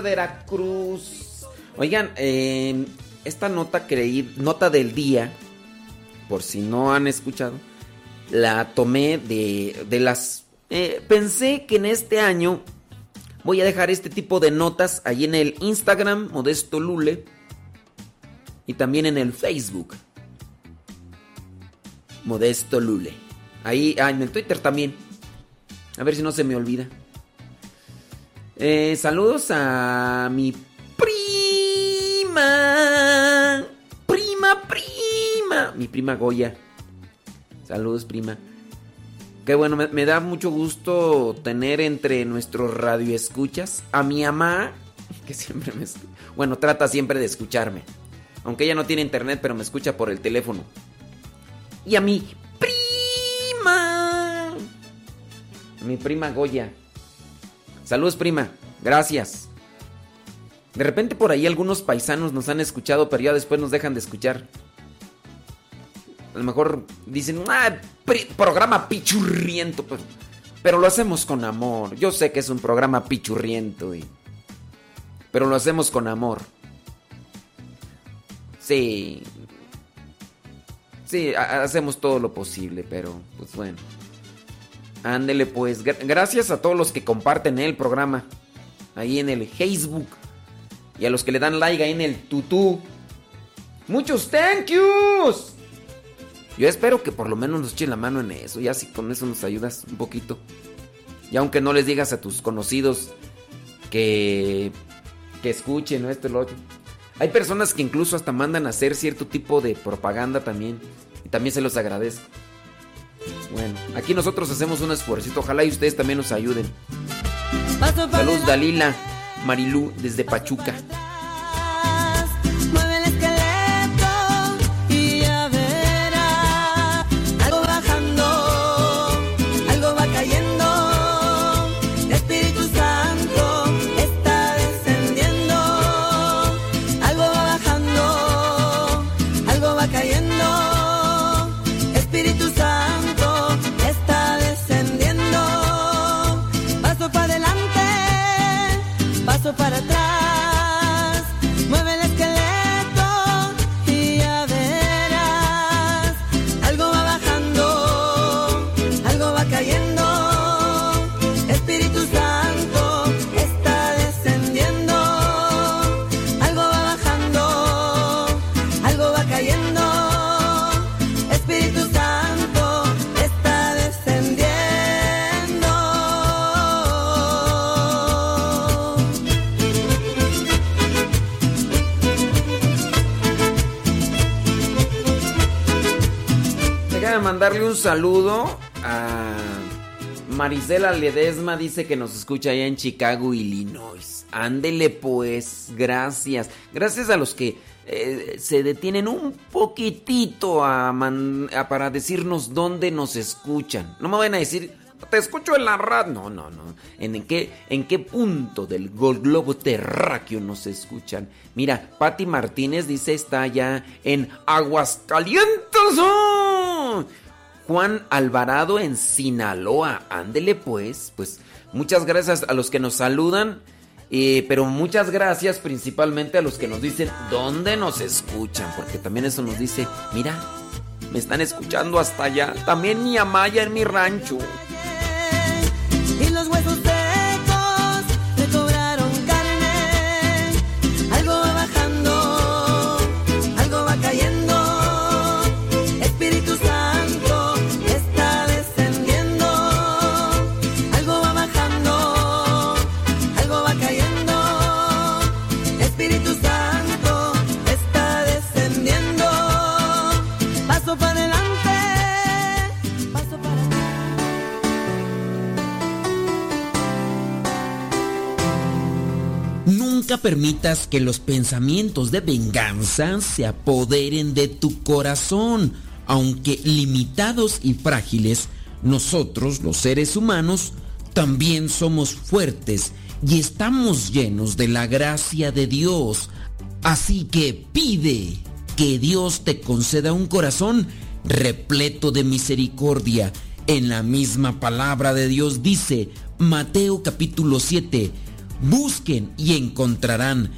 de Veracruz! Oigan, esta nota creí, nota del día, por si no han escuchado, la tomé de, de las... eh, pensé que en este año voy a dejar este tipo de notas ahí en el Instagram, Modesto Lule, y también en el Facebook, Modesto Lule. Ahí, ah, en el Twitter también. A ver si no se me olvida. Eh, saludos a mi prima. Prima, prima. Mi prima Goya. Saludos, prima. Qué bueno, me, da mucho gusto tener entre nuestros radioescuchas a mi mamá, que siempre me... Bueno, trata siempre de escucharme. Aunque ella no tiene internet, pero me escucha por el teléfono. Y a mi prima. Mi prima Goya. Saludos, prima. Gracias. De repente por ahí algunos paisanos nos han escuchado, pero ya después nos dejan de escuchar. A lo mejor dicen, ah, programa pichurriento, pero, pero lo hacemos con amor. Yo sé que es un programa pichurriento, y, pero lo hacemos con amor. Sí. Sí, ha- hacemos todo lo posible, pero pues bueno. Ándele pues. Gra- Gracias a todos los que comparten el programa. Ahí en el Facebook. Y a los que le dan like ahí en el tutú. Muchos thank yous. Yo espero que por lo menos nos echen la mano en eso. Ya si con eso nos ayudas un poquito. Y aunque no les digas a tus conocidos que, que escuchen esto lo. Hay personas que incluso hasta mandan a hacer cierto tipo de propaganda también. Y también se los agradezco. Bueno, aquí nosotros hacemos un esfuerzo. Ojalá y ustedes también nos ayuden. Saludos Dalila, Marilú desde Pachuca. Un saludo a Marisela Ledesma, dice que nos escucha allá en Chicago, Illinois. Ándele pues, gracias. Gracias a los que eh, se detienen un poquitito para decirnos dónde nos escuchan. No me van a decir, te escucho en la radio. No, no, no. ¿En qué, en qué punto del globo terráqueo nos escuchan? Mira, Patti Martínez dice está allá en Aguascalientes. ¡oh! Juan Alvarado en Sinaloa. Ándele pues. Pues muchas gracias a los que nos saludan. eh, pero muchas gracias principalmente a los que nos dicen dónde nos escuchan. Porque también eso nos dice, mira, me están escuchando hasta allá. También mi amaya en mi rancho. Nunca permitas que los pensamientos de venganza se apoderen de tu corazón. Aunque limitados y frágiles, nosotros, los seres humanos, también somos fuertes y estamos llenos de la gracia de Dios. Así que pide que Dios te conceda un corazón repleto de misericordia. En la misma palabra de Dios dice, Mateo capítulo 7, Busquen y encontrarán.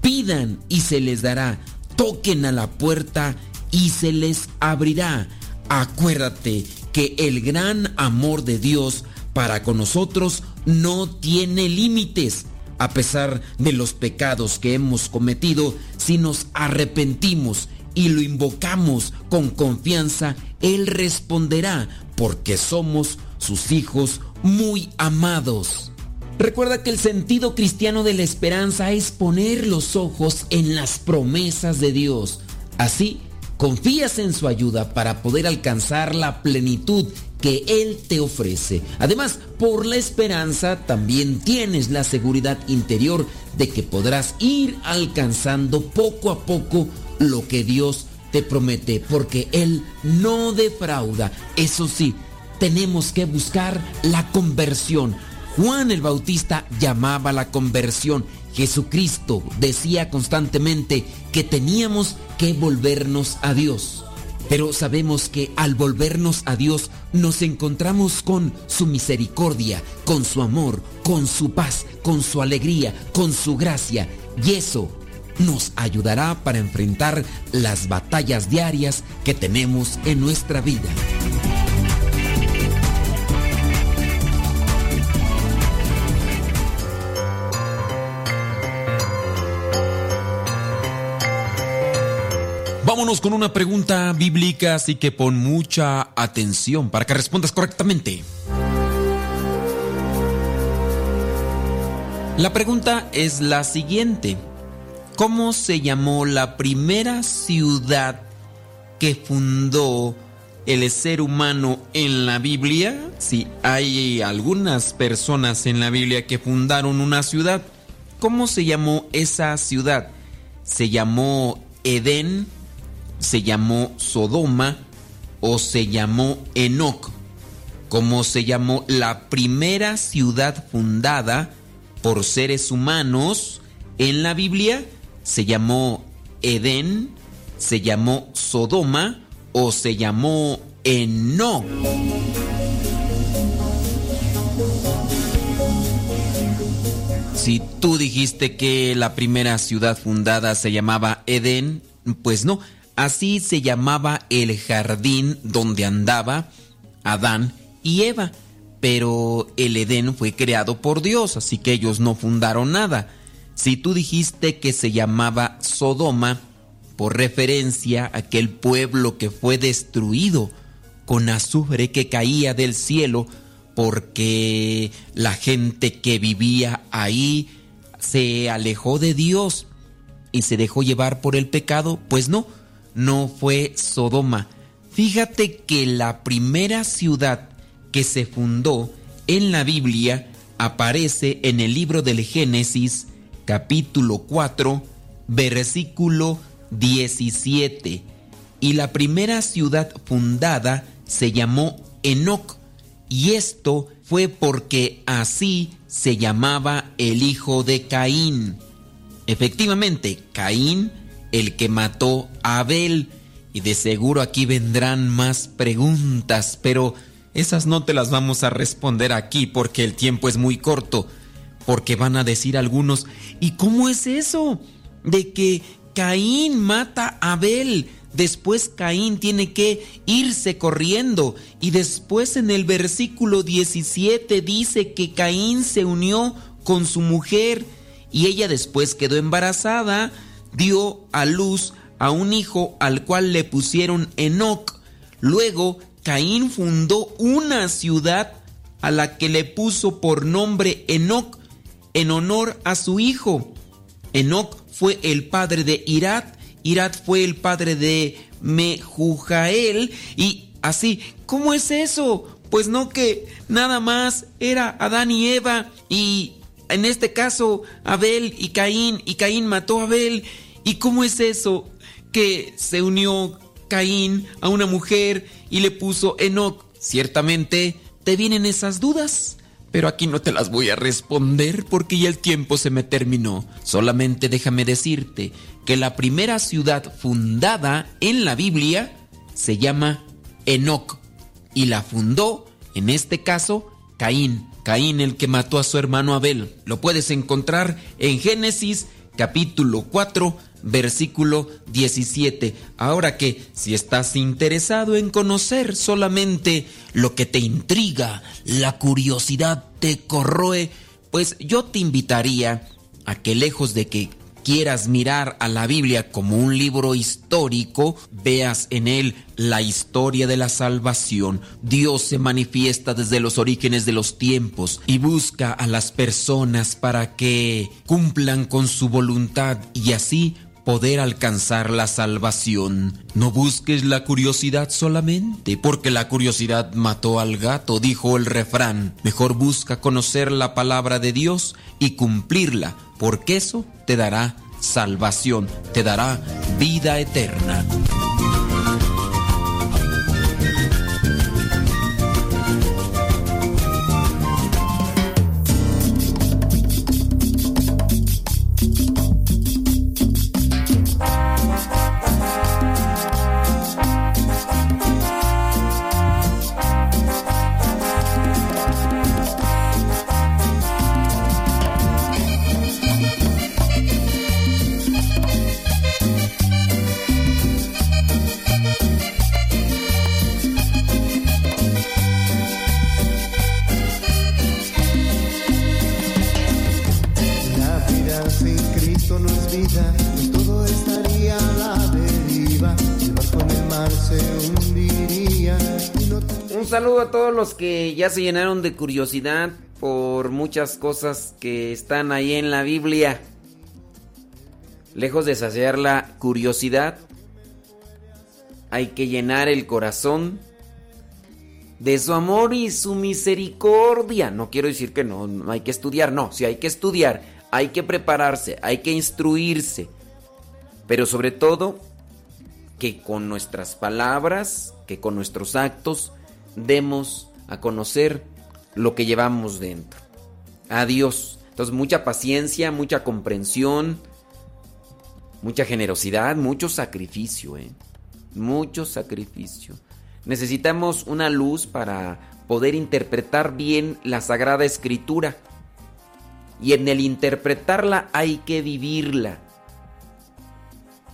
Pidan y se les dará. Toquen a la puerta y se les abrirá. Acuérdate que el gran amor de Dios para con nosotros no tiene límites. A pesar de los pecados que hemos cometido, si nos arrepentimos y lo invocamos con confianza, Él responderá porque somos sus hijos muy amados. Recuerda que el sentido cristiano de la esperanza es poner los ojos en las promesas de Dios. Así, confías en su ayuda para poder alcanzar la plenitud que Él te ofrece. Además, por la esperanza también tienes la seguridad interior de que podrás ir alcanzando poco a poco lo que Dios te promete, porque Él no defrauda. Eso sí, tenemos que buscar la conversión. Juan el Bautista llamaba la conversión. Jesucristo decía constantemente que teníamos que volvernos a Dios. Pero sabemos que al volvernos a Dios nos encontramos con su misericordia, con su amor, con su paz, con su alegría, con su gracia. Y eso nos ayudará para enfrentar las batallas diarias que tenemos en nuestra vida. Vámonos con una pregunta bíblica, así que pon mucha atención para que respondas correctamente. La pregunta es la siguiente. ¿Cómo se llamó la primera ciudad que fundó el ser humano en la Biblia? Si hay algunas personas en la Biblia que fundaron una ciudad, ¿cómo se llamó esa ciudad? ¿Se llamó Edén? ¿Se llamó Sodoma? ¿O se llamó Enoc? ¿Cómo se llamó la primera ciudad fundada por seres humanos en la Biblia? ¿Se llamó Edén? ¿Se llamó Sodoma? ¿O se llamó Enoc? Si tú dijiste que la primera ciudad fundada se llamaba Edén, pues no, así se llamaba el jardín donde andaba Adán y Eva. Pero el Edén fue creado por Dios, así que ellos no fundaron nada. Si tú dijiste que se llamaba Sodoma, por referencia a aquel pueblo que fue destruido con azufre que caía del cielo, porque la gente que vivía ahí se alejó de Dios y se dejó llevar por el pecado, pues no, no fue Sodoma. Fíjate que la primera ciudad que se fundó en la Biblia aparece en el libro del Génesis capítulo 4 versículo 17 y la primera ciudad fundada se llamó Enoc y esto fue porque así se llamaba el hijo de Caín. Efectivamente, Caín, el que mató a Abel. Y de seguro aquí vendrán más preguntas, pero esas no te las vamos a responder aquí porque el tiempo es muy corto. Porque van a decir algunos, ¿y cómo es eso? De que Caín mata a Abel. Después Caín tiene que irse corriendo. Y después en el versículo 17 dice que Caín se unió con su mujer y ella después quedó embarazada, dio a luz a un hijo al cual le pusieron Enoc. Luego Caín fundó una ciudad a la que le puso por nombre Enoc en honor a su hijo. Enoc fue el padre de Irad, Irad fue el padre de Mehujael y así, ¿cómo es eso? Pues no que nada más era Adán y Eva y en este caso Abel y Caín y Caín mató a Abel. ¿Y cómo es eso que se unió Caín a una mujer y le puso Enoch? Ciertamente te vienen esas dudas. Pero aquí no te las voy a responder porque ya el tiempo se me terminó. Solamente déjame decirte que la primera ciudad fundada en la Biblia se llama Enoc y la fundó, en este caso, Caín. Caín el que mató a su hermano Abel. Lo puedes encontrar en Génesis capítulo 4 versículo 17. Ahora que si estás interesado en conocer solamente lo que te intriga, la curiosidad te corroe, pues yo te invitaría a que lejos de que quieras mirar a la Biblia como un libro histórico, veas en él la historia de la salvación. Dios se manifiesta desde los orígenes de los tiempos y busca a las personas para que cumplan con su voluntad y así poder alcanzar la salvación. No busques la curiosidad solamente, porque la curiosidad mató al gato, dijo el refrán. Mejor busca conocer la palabra de Dios y cumplirla, porque eso te dará salvación, te dará vida eterna. Saludo a todos los que ya se llenaron de curiosidad por muchas cosas que están ahí en la Biblia. Lejos de saciar la curiosidad, hay que llenar el corazón de su amor y su misericordia. No quiero decir que no, no hay que estudiar, no, sí hay que estudiar, hay que prepararse, hay que instruirse. Pero sobre todo, que con nuestras palabras, que con nuestros actos, demos a conocer lo que llevamos dentro. A Dios. Entonces, mucha paciencia, mucha comprensión, mucha generosidad, mucho sacrificio, ¿eh? Mucho sacrificio. Necesitamos una luz para poder interpretar bien la Sagrada Escritura. Y en el interpretarla hay que vivirla.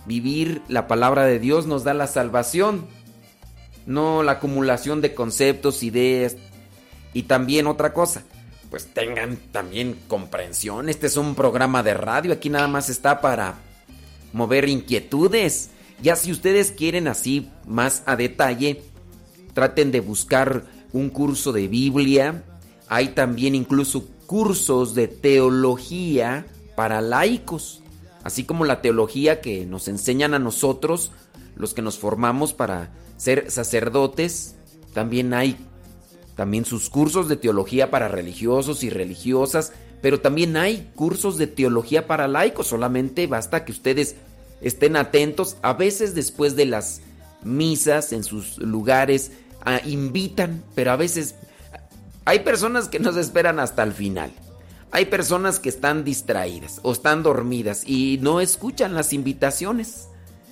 Vivir la palabra de Dios nos da la salvación, no la acumulación de conceptos, ideas. Y también otra cosa, pues tengan también comprensión. Este es un programa de radio, aquí nada más está para mover inquietudes. Ya si ustedes quieren así más a detalle, traten de buscar un curso de Biblia. Hay también incluso cursos de teología para laicos, así como la teología que nos enseñan a nosotros, los que nos formamos para ser sacerdotes. También hay también sus cursos de teología para religiosos y religiosas, pero también hay cursos de teología para laicos, solamente basta que ustedes estén atentos, a veces después de las misas en sus lugares ah, invitan, pero a veces hay personas que nos esperan hasta el final. Hay personas que están distraídas o están dormidas y no escuchan las invitaciones.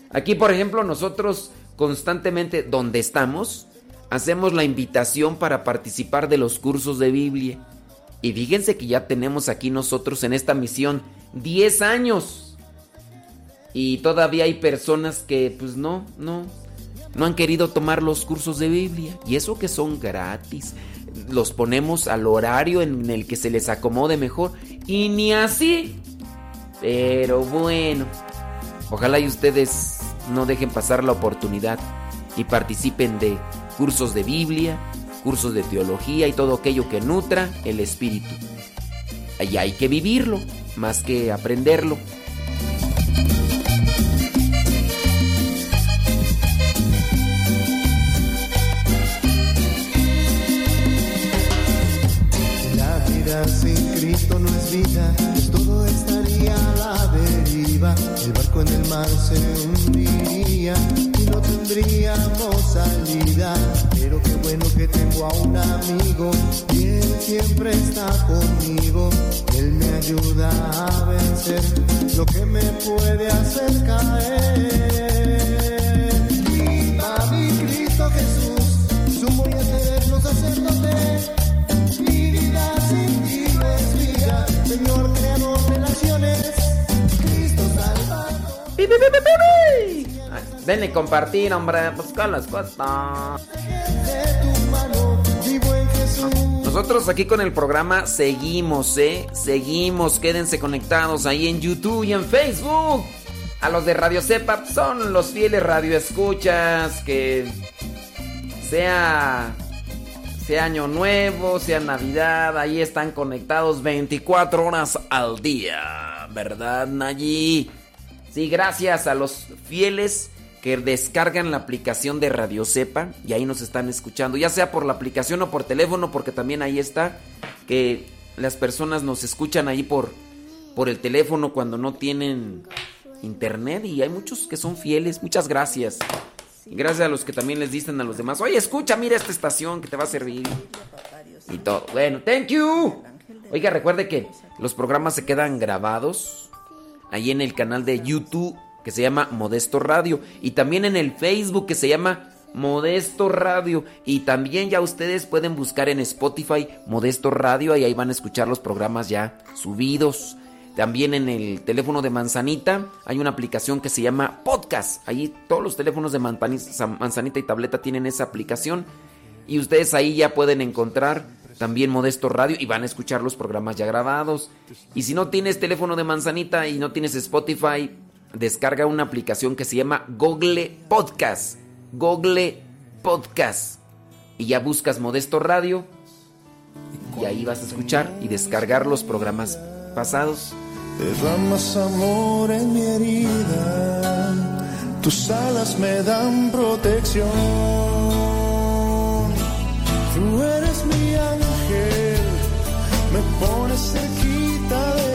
Aquí, por ejemplo, nosotros constantemente donde estamos, hacemos la invitación para participar de los cursos de Biblia. Y fíjense que ya tenemos aquí nosotros en esta misión 10 años. Y todavía hay personas que pues no, no, no han querido tomar los cursos de Biblia. Y eso que son gratis. Los ponemos al horario en el que se les acomode mejor. Y ni así. Pero bueno. Ojalá y ustedes no dejen pasar la oportunidad y participen de cursos de Biblia, cursos de teología y todo aquello que nutra el espíritu. Y hay que vivirlo, más que aprenderlo. La vida sin Cristo no es vida, todo estaría a la deriva. El barco en el mar se y no tendríamos salida. Pero qué bueno que tengo a un amigo y él siempre está conmigo. Él me ayuda a vencer lo que me puede hacer caer. Viva mi Cristo Jesús, Denle compartir, hombre, pues con las cosas. Nosotros aquí con el programa seguimos, ¿eh? Seguimos, quédense conectados ahí en YouTube y en Facebook. A los de Radio Cepa son los fieles radioescuchas que sea sea año nuevo, sea Navidad, ahí están conectados 24 horas al día, ¿verdad, Nayi? Sí, gracias a los fieles que descargan la aplicación de Radio Cepa y ahí nos están escuchando, ya sea por la aplicación o por teléfono, porque también ahí está que las personas nos escuchan ahí por, por el teléfono cuando no tienen internet y hay muchos que son fieles. Muchas gracias. Gracias a los que también les dicen a los demás, oye, escucha, mira esta estación que te va a servir. Y todo. Bueno, thank you. Oiga, recuerde que los programas se quedan grabados ahí en el canal de YouTube que se llama Modesto Radio y también en el Facebook que se llama Modesto Radio y también ya ustedes pueden buscar en Spotify Modesto Radio y ahí van a escuchar los programas ya subidos. También en el teléfono de Manzanita hay una aplicación que se llama Podcast. Ahí todos los teléfonos de Manzanita y tableta tienen esa aplicación y ustedes ahí ya pueden encontrar también Modesto Radio y van a escuchar los programas ya grabados. Y si no tienes teléfono de manzanita y no tienes Spotify, descarga una aplicación que se llama Google Podcast. Google Podcast. Y ya buscas Modesto Radio y ahí vas a escuchar y descargar los programas pasados. Derramas amor en mi herida, tus alas me dan protección. Tú eres mi ángel, me pones cerquita de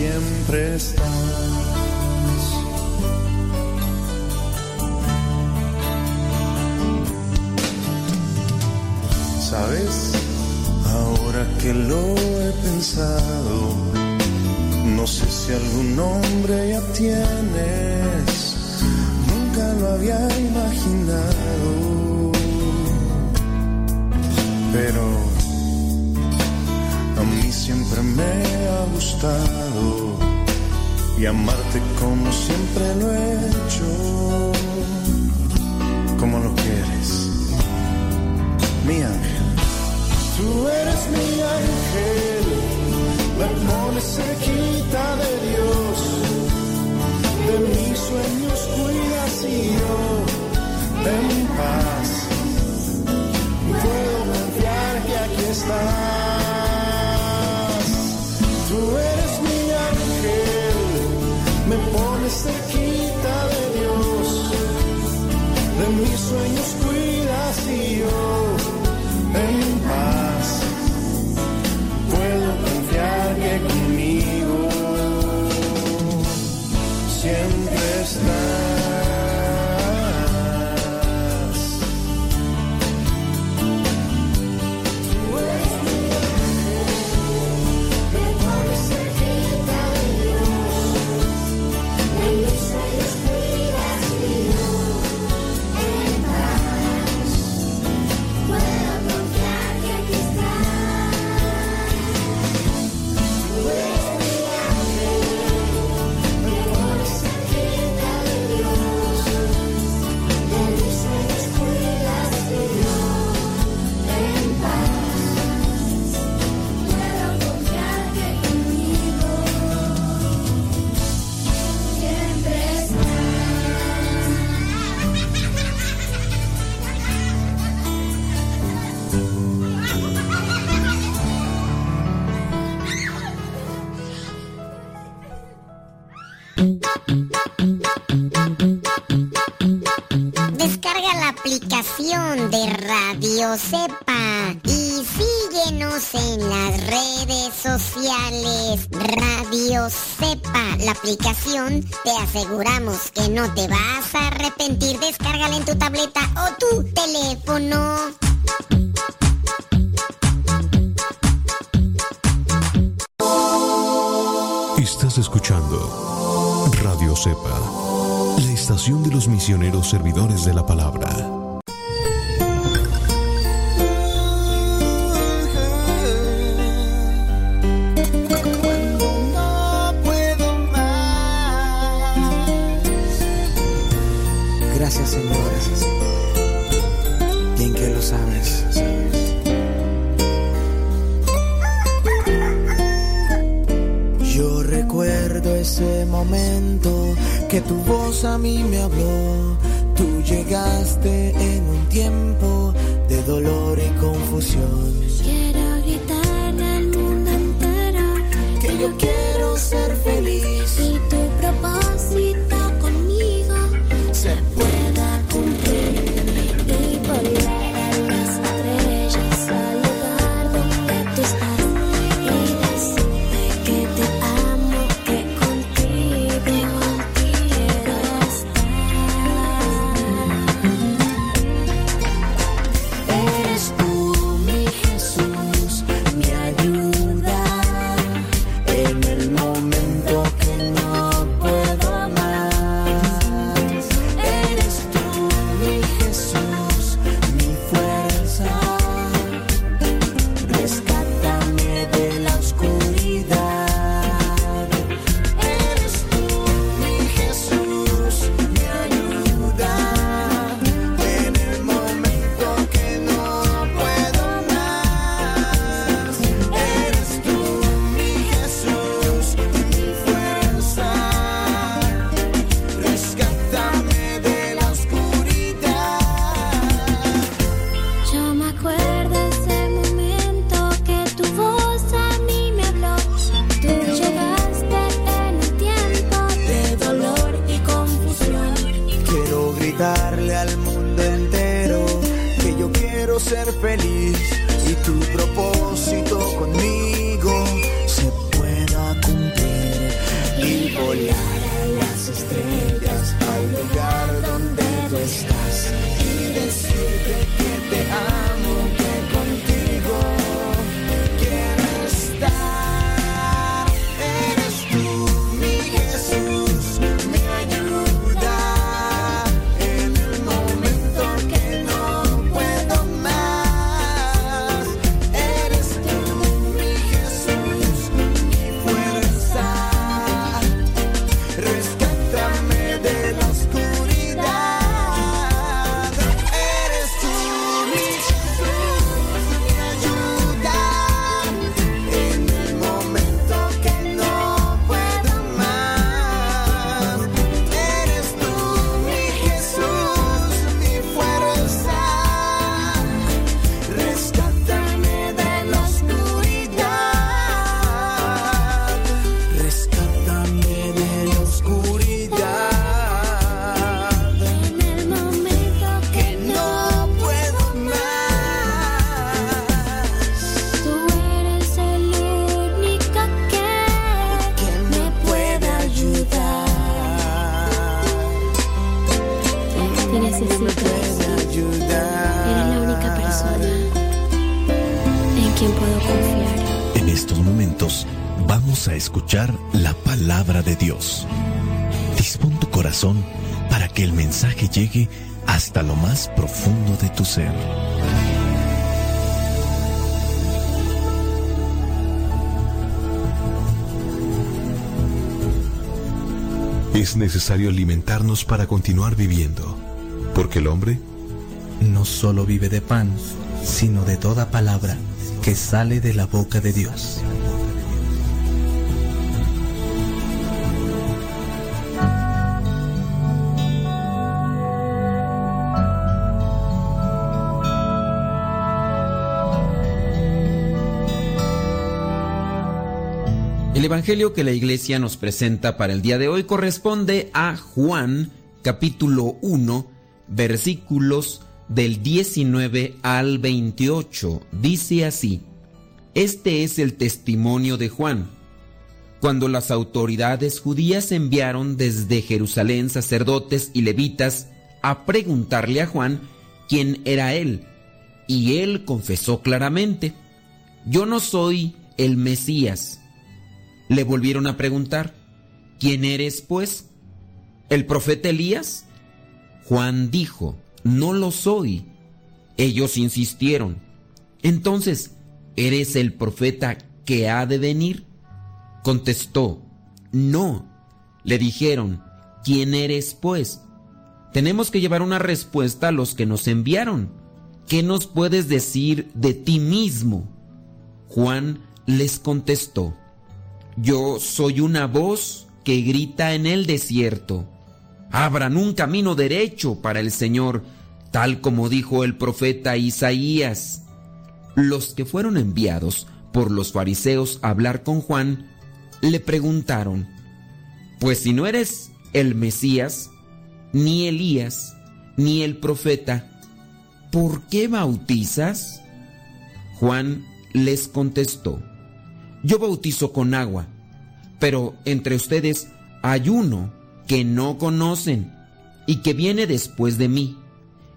siempre estás. ¿Sabes? Ahora que lo he pensado, no sé si algún nombre ya tienes, nunca lo había imaginado, pero a mí siempre me ha gustado y amarte como siempre lo he hecho, como lo quieres, mi ángel. Tú eres mi ángel, me pones cerquita de Dios, de mis sueños cuidas y yo en paz. Puedo confiar que aquí estás. Cerquita de Dios, de mis sueños de Radio Cepa y síguenos en las redes sociales. Radio Cepa, la aplicación, te aseguramos que no te vas a arrepentir. Descárgala en tu tableta o tu teléfono. Estás escuchando Radio Cepa, la estación de los misioneros servidores de la palabra. Llegue hasta lo más profundo de tu ser. Es necesario alimentarnos para continuar viviendo, porque el hombre no solo vive de pan, sino de toda palabra que sale de la boca de Dios. Evangelio que la iglesia nos presenta para el día de hoy corresponde a Juan capítulo 1 versículos del 19 al 28. Dice así, Este es el testimonio de Juan. Cuando las autoridades judías enviaron desde Jerusalén sacerdotes y levitas a preguntarle a Juan quién era él, y él confesó claramente, Yo no soy el Mesías. Le volvieron a preguntar, ¿quién eres pues? ¿El profeta Elías? Juan dijo, no lo soy. Ellos insistieron, entonces, ¿eres el profeta que ha de venir? Contestó, no. Le dijeron, ¿quién eres pues? Tenemos que llevar una respuesta a los que nos enviaron. ¿Qué nos puedes decir de ti mismo? Juan les contestó, yo soy una voz que grita en el desierto. Abran un camino derecho para el Señor, tal como dijo el profeta Isaías. Los que fueron enviados por los fariseos a hablar con Juan le preguntaron, pues si no eres el Mesías, ni Elías, ni el profeta, ¿por qué bautizas? Juan les contestó, yo bautizo con agua, pero entre ustedes hay uno que no conocen y que viene después de mí.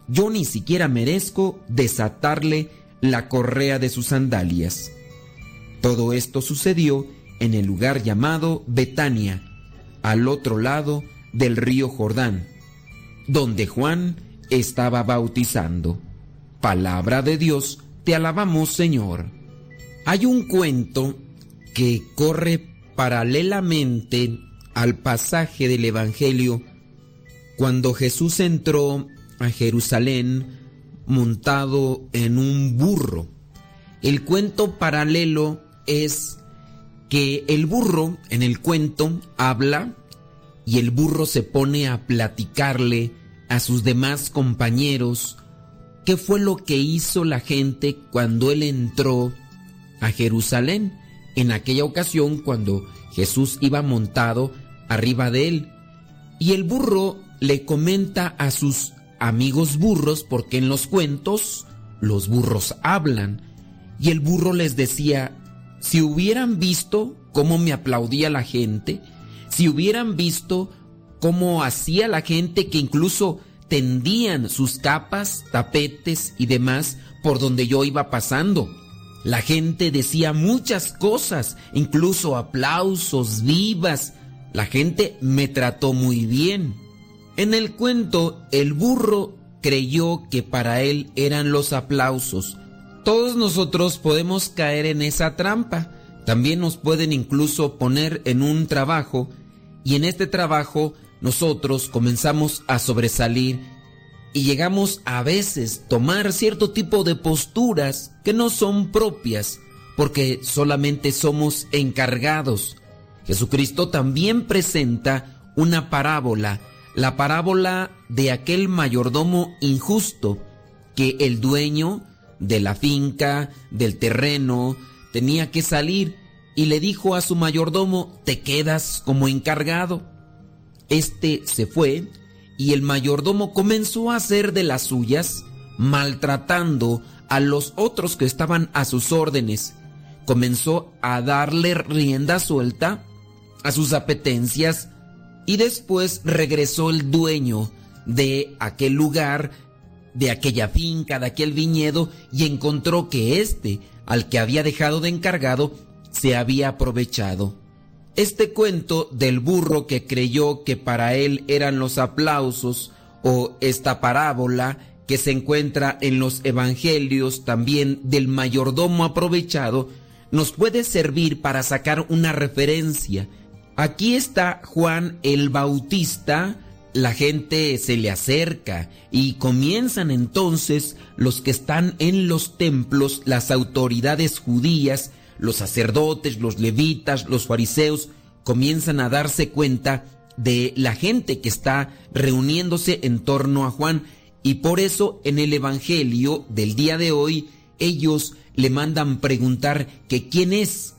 Yo ni siquiera merezco desatarle la correa de sus sandalias. Todo esto sucedió en el lugar llamado Betania, al otro lado del río Jordán, donde Juan estaba bautizando. Palabra de Dios, te alabamos Señor. Hay un cuento que corre paralelamente al pasaje del Evangelio cuando Jesús entró a Jerusalén montado en un burro. El cuento paralelo es que el burro en el cuento habla y el burro se pone a platicarle a sus demás compañeros qué fue lo que hizo la gente cuando él entró a Jerusalén en aquella ocasión cuando Jesús iba montado arriba de él. Y el burro le comenta a sus amigos burros, porque en los cuentos los burros hablan, y el burro les decía, si hubieran visto cómo me aplaudía la gente, si hubieran visto cómo hacía la gente que incluso tendían sus capas, tapetes y demás por donde yo iba pasando. La gente decía muchas cosas, incluso aplausos, vivas. La gente me trató muy bien. En el cuento, el burro creyó que para él eran los aplausos. Todos nosotros podemos caer en esa trampa. También nos pueden incluso poner en un trabajo y en este trabajo nosotros comenzamos a sobresalir y llegamos a veces tomar cierto tipo de posturas que no son propias porque solamente somos encargados. Jesucristo también presenta una parábola, la parábola de aquel mayordomo injusto que el dueño de la finca, del terreno, tenía que salir y le dijo a su mayordomo, te quedas como encargado. Este se fue y el mayordomo comenzó a hacer de las suyas, maltratando a los otros que estaban a sus órdenes. Comenzó a darle rienda suelta a sus apetencias y después regresó el dueño de aquel lugar, de aquella finca, de aquel viñedo y encontró que éste, al que había dejado de encargado, se había aprovechado. Este cuento del burro que creyó que para él eran los aplausos o esta parábola que se encuentra en los evangelios también del mayordomo aprovechado nos puede servir para sacar una referencia. Aquí está Juan el Bautista, la gente se le acerca y comienzan entonces los que están en los templos, las autoridades judías, los sacerdotes, los levitas, los fariseos, comienzan a darse cuenta de la gente que está reuniéndose en torno a Juan y por eso en el Evangelio del día de hoy ellos le mandan preguntar que quién es.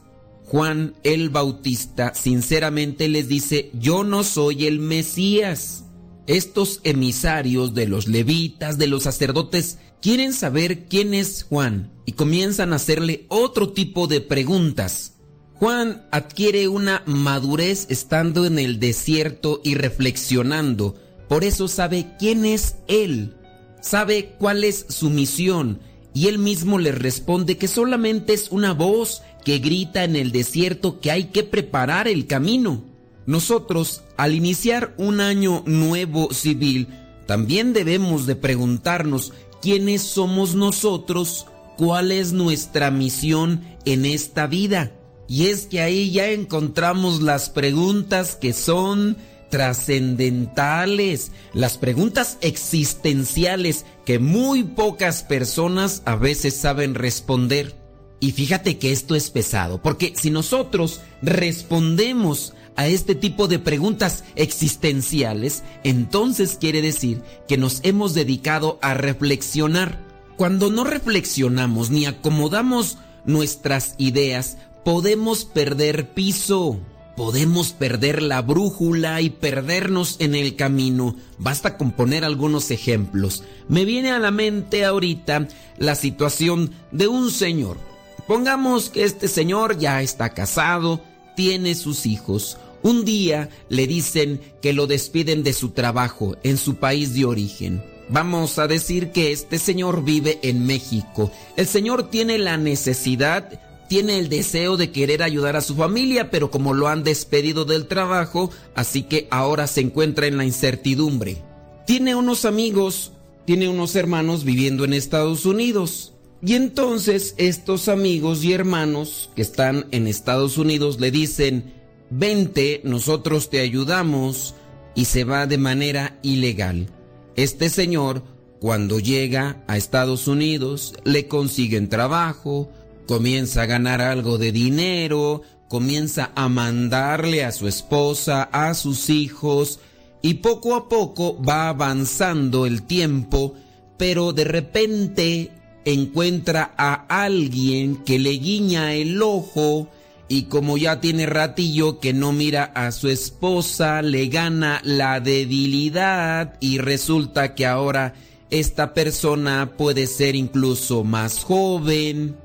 Juan el Bautista sinceramente les dice, yo no soy el Mesías. Estos emisarios de los levitas, de los sacerdotes, quieren saber quién es Juan y comienzan a hacerle otro tipo de preguntas. Juan adquiere una madurez estando en el desierto y reflexionando. Por eso sabe quién es Él, sabe cuál es su misión y Él mismo le responde que solamente es una voz que grita en el desierto que hay que preparar el camino. Nosotros, al iniciar un año nuevo civil, también debemos de preguntarnos quiénes somos nosotros, cuál es nuestra misión en esta vida. Y es que ahí ya encontramos las preguntas que son trascendentales, las preguntas existenciales que muy pocas personas a veces saben responder. Y fíjate que esto es pesado, porque si nosotros respondemos a este tipo de preguntas existenciales, entonces quiere decir que nos hemos dedicado a reflexionar. Cuando no reflexionamos ni acomodamos nuestras ideas, podemos perder piso, podemos perder la brújula y perdernos en el camino. Basta con poner algunos ejemplos. Me viene a la mente ahorita la situación de un señor. Pongamos que este señor ya está casado, tiene sus hijos. Un día le dicen que lo despiden de su trabajo en su país de origen. Vamos a decir que este señor vive en México. El señor tiene la necesidad tiene el deseo de querer ayudar a su familia, pero como lo han despedido del trabajo, así que ahora se encuentra en la incertidumbre. Tiene unos amigos, tiene unos hermanos viviendo en Estados Unidos. Y entonces estos amigos y hermanos que están en Estados Unidos le dicen, vente, nosotros te ayudamos, y se va de manera ilegal. Este señor, cuando llega a Estados Unidos, le consiguen trabajo, comienza a ganar algo de dinero, comienza a mandarle a su esposa, a sus hijos, y poco a poco va avanzando el tiempo, pero de repente encuentra a alguien que le guiña el ojo y como ya tiene ratillo que no mira a su esposa, le gana la debilidad y resulta que ahora esta persona puede ser incluso más joven,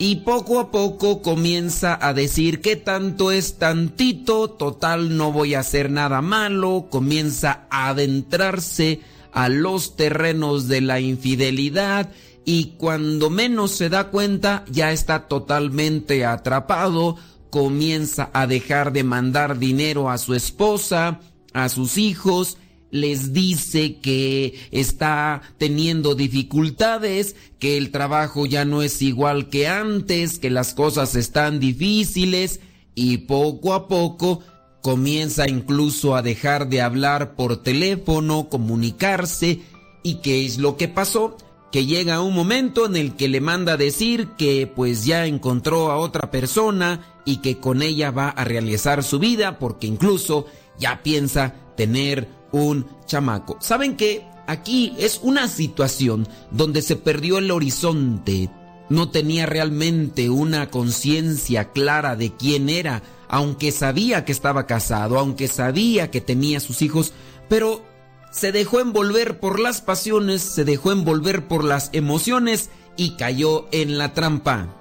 y poco a poco comienza a decir que tanto es tantito, total no voy a hacer nada malo, comienza a adentrarse a los terrenos de la infidelidad y cuando menos se da cuenta ya está totalmente atrapado, comienza a dejar de mandar dinero a su esposa, a sus hijos, les dice que está teniendo dificultades, que el trabajo ya no es igual que antes, que las cosas están difíciles y poco a poco comienza incluso a dejar de hablar por teléfono, comunicarse y qué es lo que pasó que llega un momento en el que le manda decir que pues ya encontró a otra persona y que con ella va a realizar su vida porque incluso ya piensa tener un chamaco. ¿Saben qué? Aquí es una situación donde se perdió el horizonte. No tenía realmente una conciencia clara de quién era, aunque sabía que estaba casado, aunque sabía que tenía sus hijos, pero se dejó envolver por las pasiones, se dejó envolver por las emociones y cayó en la trampa.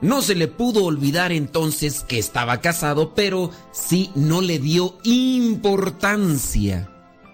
No se le pudo olvidar entonces que estaba casado, pero sí no le dio importancia.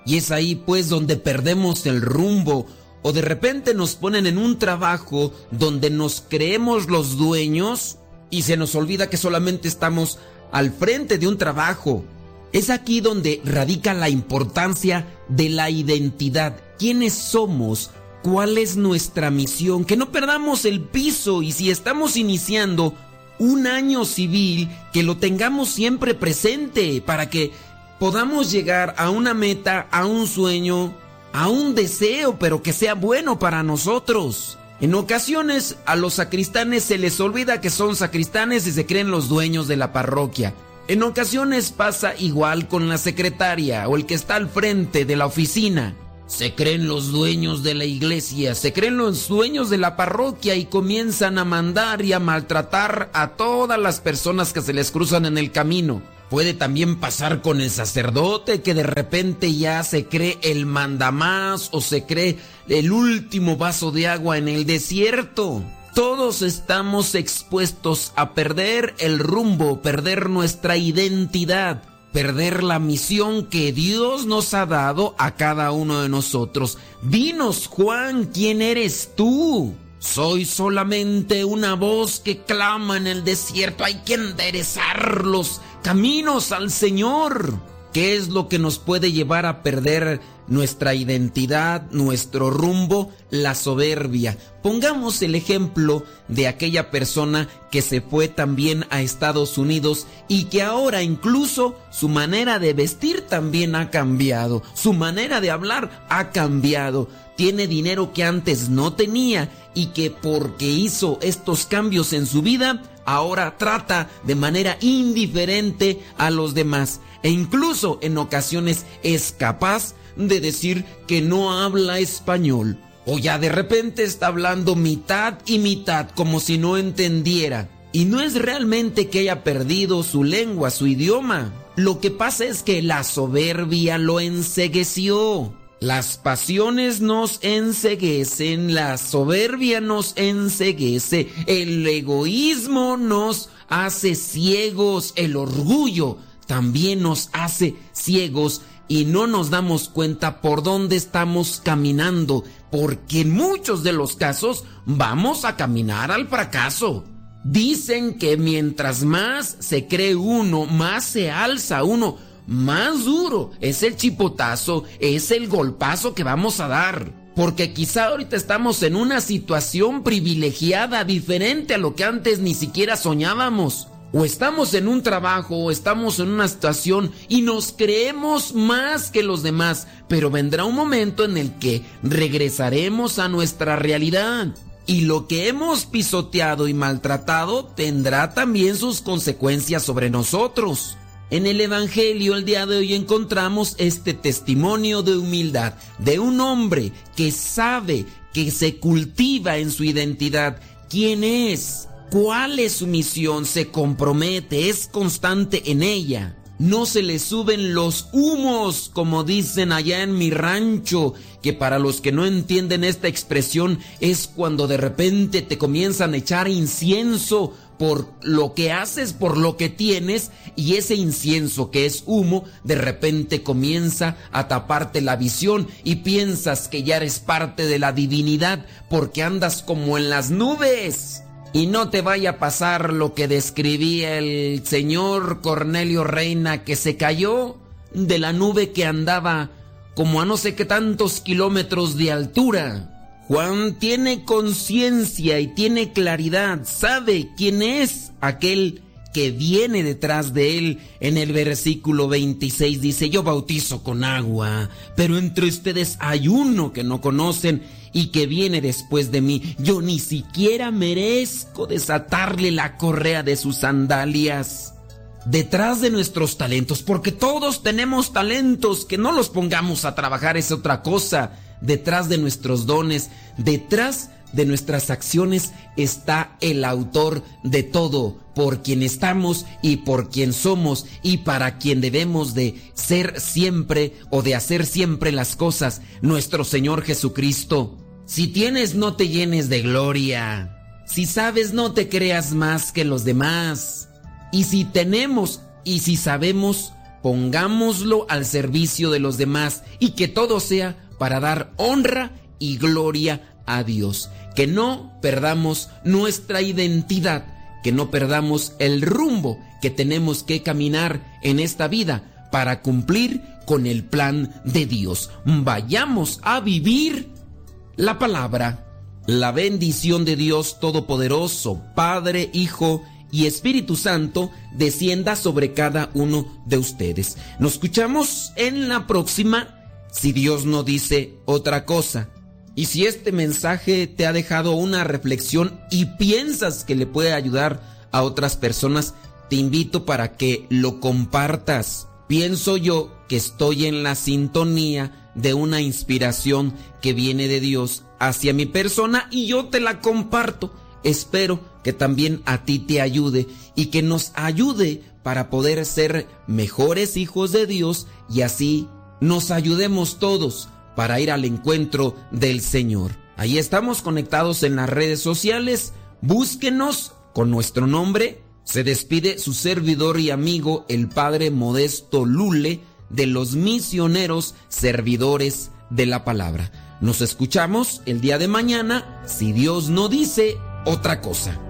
Y es ahí pues donde perdemos el rumbo o de repente nos ponen en un trabajo donde nos creemos los dueños y se nos olvida que solamente estamos al frente de un trabajo. Es aquí donde radica la importancia de la identidad. ¿Quiénes somos? ¿Cuál es nuestra misión? Que no perdamos el piso y si estamos iniciando un año civil, que lo tengamos siempre presente para que podamos llegar a una meta, a un sueño, a un deseo, pero que sea bueno para nosotros. En ocasiones a los sacristanes se les olvida que son sacristanes y se creen los dueños de la parroquia. En ocasiones pasa igual con la secretaria o el que está al frente de la oficina. Se creen los dueños de la iglesia, se creen los dueños de la parroquia y comienzan a mandar y a maltratar a todas las personas que se les cruzan en el camino. Puede también pasar con el sacerdote que de repente ya se cree el mandamás o se cree el último vaso de agua en el desierto. Todos estamos expuestos a perder el rumbo, perder nuestra identidad, perder la misión que Dios nos ha dado a cada uno de nosotros. Dinos, Juan, ¿quién eres tú? Soy solamente una voz que clama en el desierto. Hay que enderezar los caminos al Señor. ¿Qué es lo que nos puede llevar a perder nuestra identidad, nuestro rumbo? La soberbia. Pongamos el ejemplo de aquella persona que se fue también a Estados Unidos y que ahora incluso su manera de vestir también ha cambiado, su manera de hablar ha cambiado, tiene dinero que antes no tenía y que porque hizo estos cambios en su vida, ahora trata de manera indiferente a los demás e incluso en ocasiones es capaz de decir que no habla español o ya de repente está hablando mitad y mitad como si no entendiera. Y no es realmente que haya perdido su lengua, su idioma. Lo que pasa es que la soberbia lo ensegueció. Las pasiones nos enseguecen, la soberbia nos enseguece, el egoísmo nos hace ciegos, el orgullo también nos hace ciegos y no nos damos cuenta por dónde estamos caminando, porque en muchos de los casos vamos a caminar al fracaso. Dicen que mientras más se cree uno, más se alza uno, más duro es el chipotazo, es el golpazo que vamos a dar. Porque quizá ahorita estamos en una situación privilegiada, diferente a lo que antes ni siquiera soñábamos. O estamos en un trabajo, o estamos en una situación y nos creemos más que los demás, pero vendrá un momento en el que regresaremos a nuestra realidad. Y lo que hemos pisoteado y maltratado tendrá también sus consecuencias sobre nosotros. En el Evangelio el día de hoy encontramos este testimonio de humildad de un hombre que sabe que se cultiva en su identidad quién es, cuál es su misión, se compromete, es constante en ella. No se le suben los humos, como dicen allá en mi rancho, que para los que no entienden esta expresión es cuando de repente te comienzan a echar incienso por lo que haces, por lo que tienes, y ese incienso que es humo, de repente comienza a taparte la visión y piensas que ya eres parte de la divinidad porque andas como en las nubes. Y no te vaya a pasar lo que describía el señor Cornelio Reina que se cayó de la nube que andaba como a no sé qué tantos kilómetros de altura. Juan tiene conciencia y tiene claridad, sabe quién es aquel que viene detrás de él. En el versículo 26 dice, yo bautizo con agua, pero entre ustedes hay uno que no conocen y que viene después de mí. Yo ni siquiera merezco desatarle la correa de sus sandalias. Detrás de nuestros talentos, porque todos tenemos talentos, que no los pongamos a trabajar es otra cosa detrás de nuestros dones, detrás de nuestras acciones está el autor de todo, por quien estamos y por quien somos y para quien debemos de ser siempre o de hacer siempre las cosas, nuestro Señor Jesucristo. Si tienes, no te llenes de gloria. Si sabes, no te creas más que los demás. Y si tenemos y si sabemos, pongámoslo al servicio de los demás y que todo sea para dar honra y gloria a Dios. Que no perdamos nuestra identidad, que no perdamos el rumbo que tenemos que caminar en esta vida para cumplir con el plan de Dios. Vayamos a vivir la palabra. La bendición de Dios Todopoderoso, Padre, Hijo y Espíritu Santo, descienda sobre cada uno de ustedes. Nos escuchamos en la próxima, si Dios no dice otra cosa. Y si este mensaje te ha dejado una reflexión y piensas que le puede ayudar a otras personas, te invito para que lo compartas. Pienso yo que estoy en la sintonía de una inspiración que viene de Dios hacia mi persona y yo te la comparto. Espero que también a ti te ayude y que nos ayude para poder ser mejores hijos de Dios y así nos ayudemos todos para ir al encuentro del Señor. Ahí estamos conectados en las redes sociales. Búsquenos con nuestro nombre. Se despide su servidor y amigo, el Padre Modesto Lule, de los misioneros servidores de la palabra. Nos escuchamos el día de mañana, si Dios no dice otra cosa.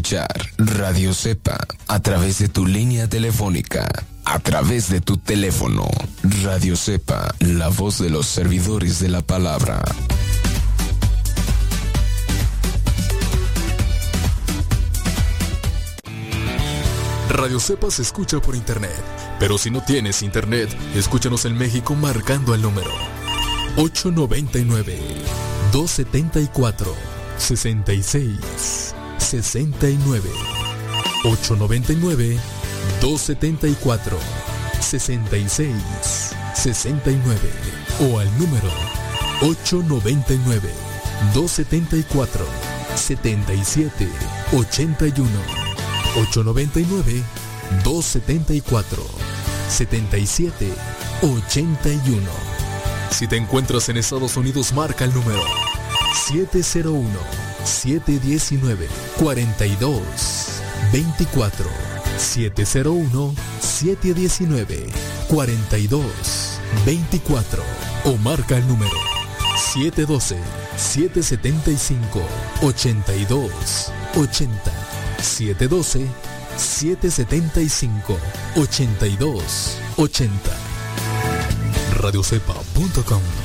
escuchar Radio Cepa a través de tu línea telefónica, a través de tu teléfono. Radio Cepa, la voz de los servidores de la palabra. Radio Cepa se escucha por internet, pero si no tienes internet, escúchanos en México marcando el número 899 274 66 69 899 274 66 69 o al número 899 274 77 81 899 274 77 81 Si te encuentras en Estados Unidos marca el número 701 719-42-24. 701-719-42-24. O marca el número 712-775-82-80. 712 775 82 80 radiocepa.com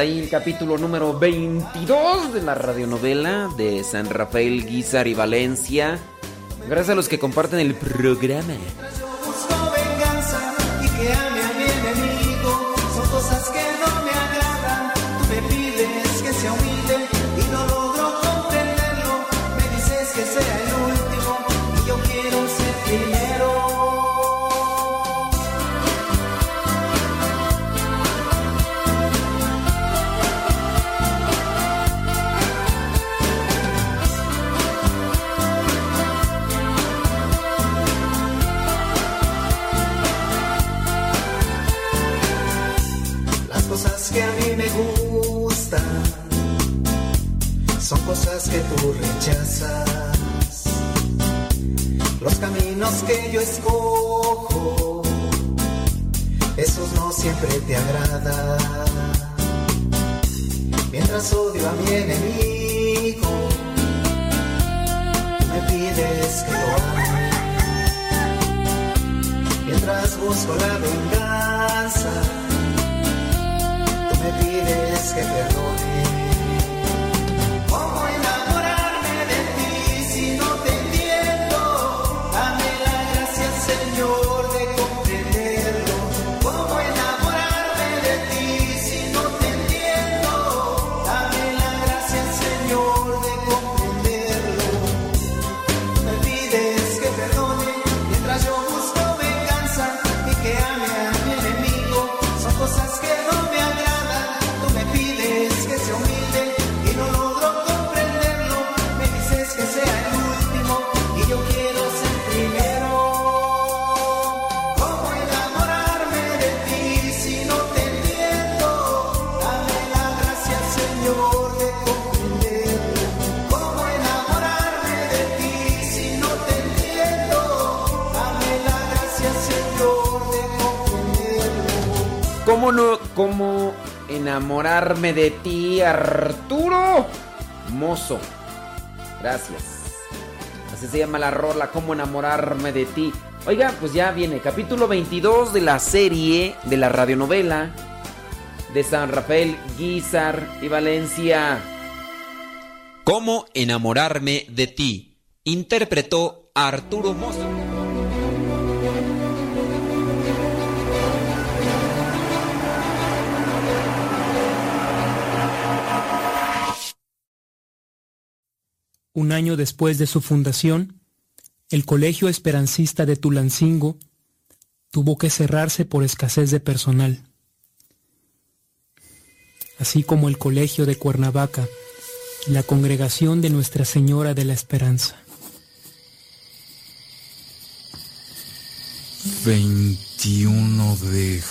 ahí el capítulo número 22 de la radionovela de San Rafael Guizar y Valencia. Gracias a los que comparten el programa. De ti, Arturo. Mozo. Gracias. Así se llama la rola, cómo enamorarme de ti. Oiga, pues ya viene capítulo 22 de la serie de la radionovela de San Rafael Guizar y Valencia. ¿Cómo enamorarme de ti? Interpretó Arturo Mozo. Un año después de su fundación, el Colegio Esperancista de Tulancingo tuvo que cerrarse por escasez de personal, así como el Colegio de Cuernavaca la Congregación de Nuestra Señora de la Esperanza. 21 de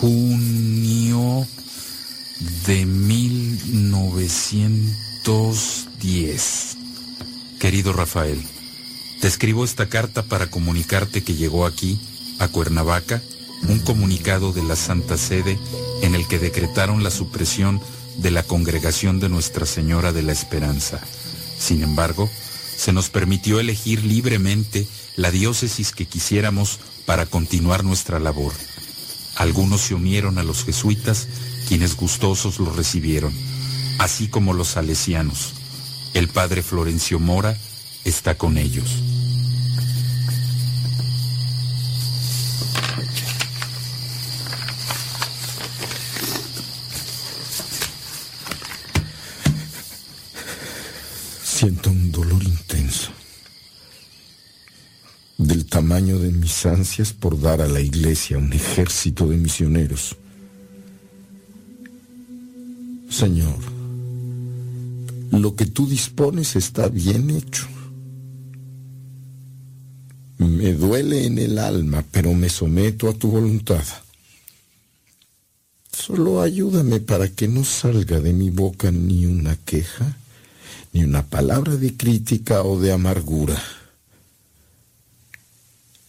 junio de 1910. Querido Rafael, te escribo esta carta para comunicarte que llegó aquí, a Cuernavaca, un comunicado de la Santa Sede en el que decretaron la supresión de la congregación de Nuestra Señora de la Esperanza. Sin embargo, se nos permitió elegir libremente la diócesis que quisiéramos para continuar nuestra labor. Algunos se unieron a los jesuitas, quienes gustosos los recibieron, así como los salesianos. El padre Florencio Mora está con ellos. Siento un dolor intenso, del tamaño de mis ansias por dar a la iglesia un ejército de misioneros. Señor, lo que tú dispones está bien hecho. Me duele en el alma, pero me someto a tu voluntad. Solo ayúdame para que no salga de mi boca ni una queja, ni una palabra de crítica o de amargura.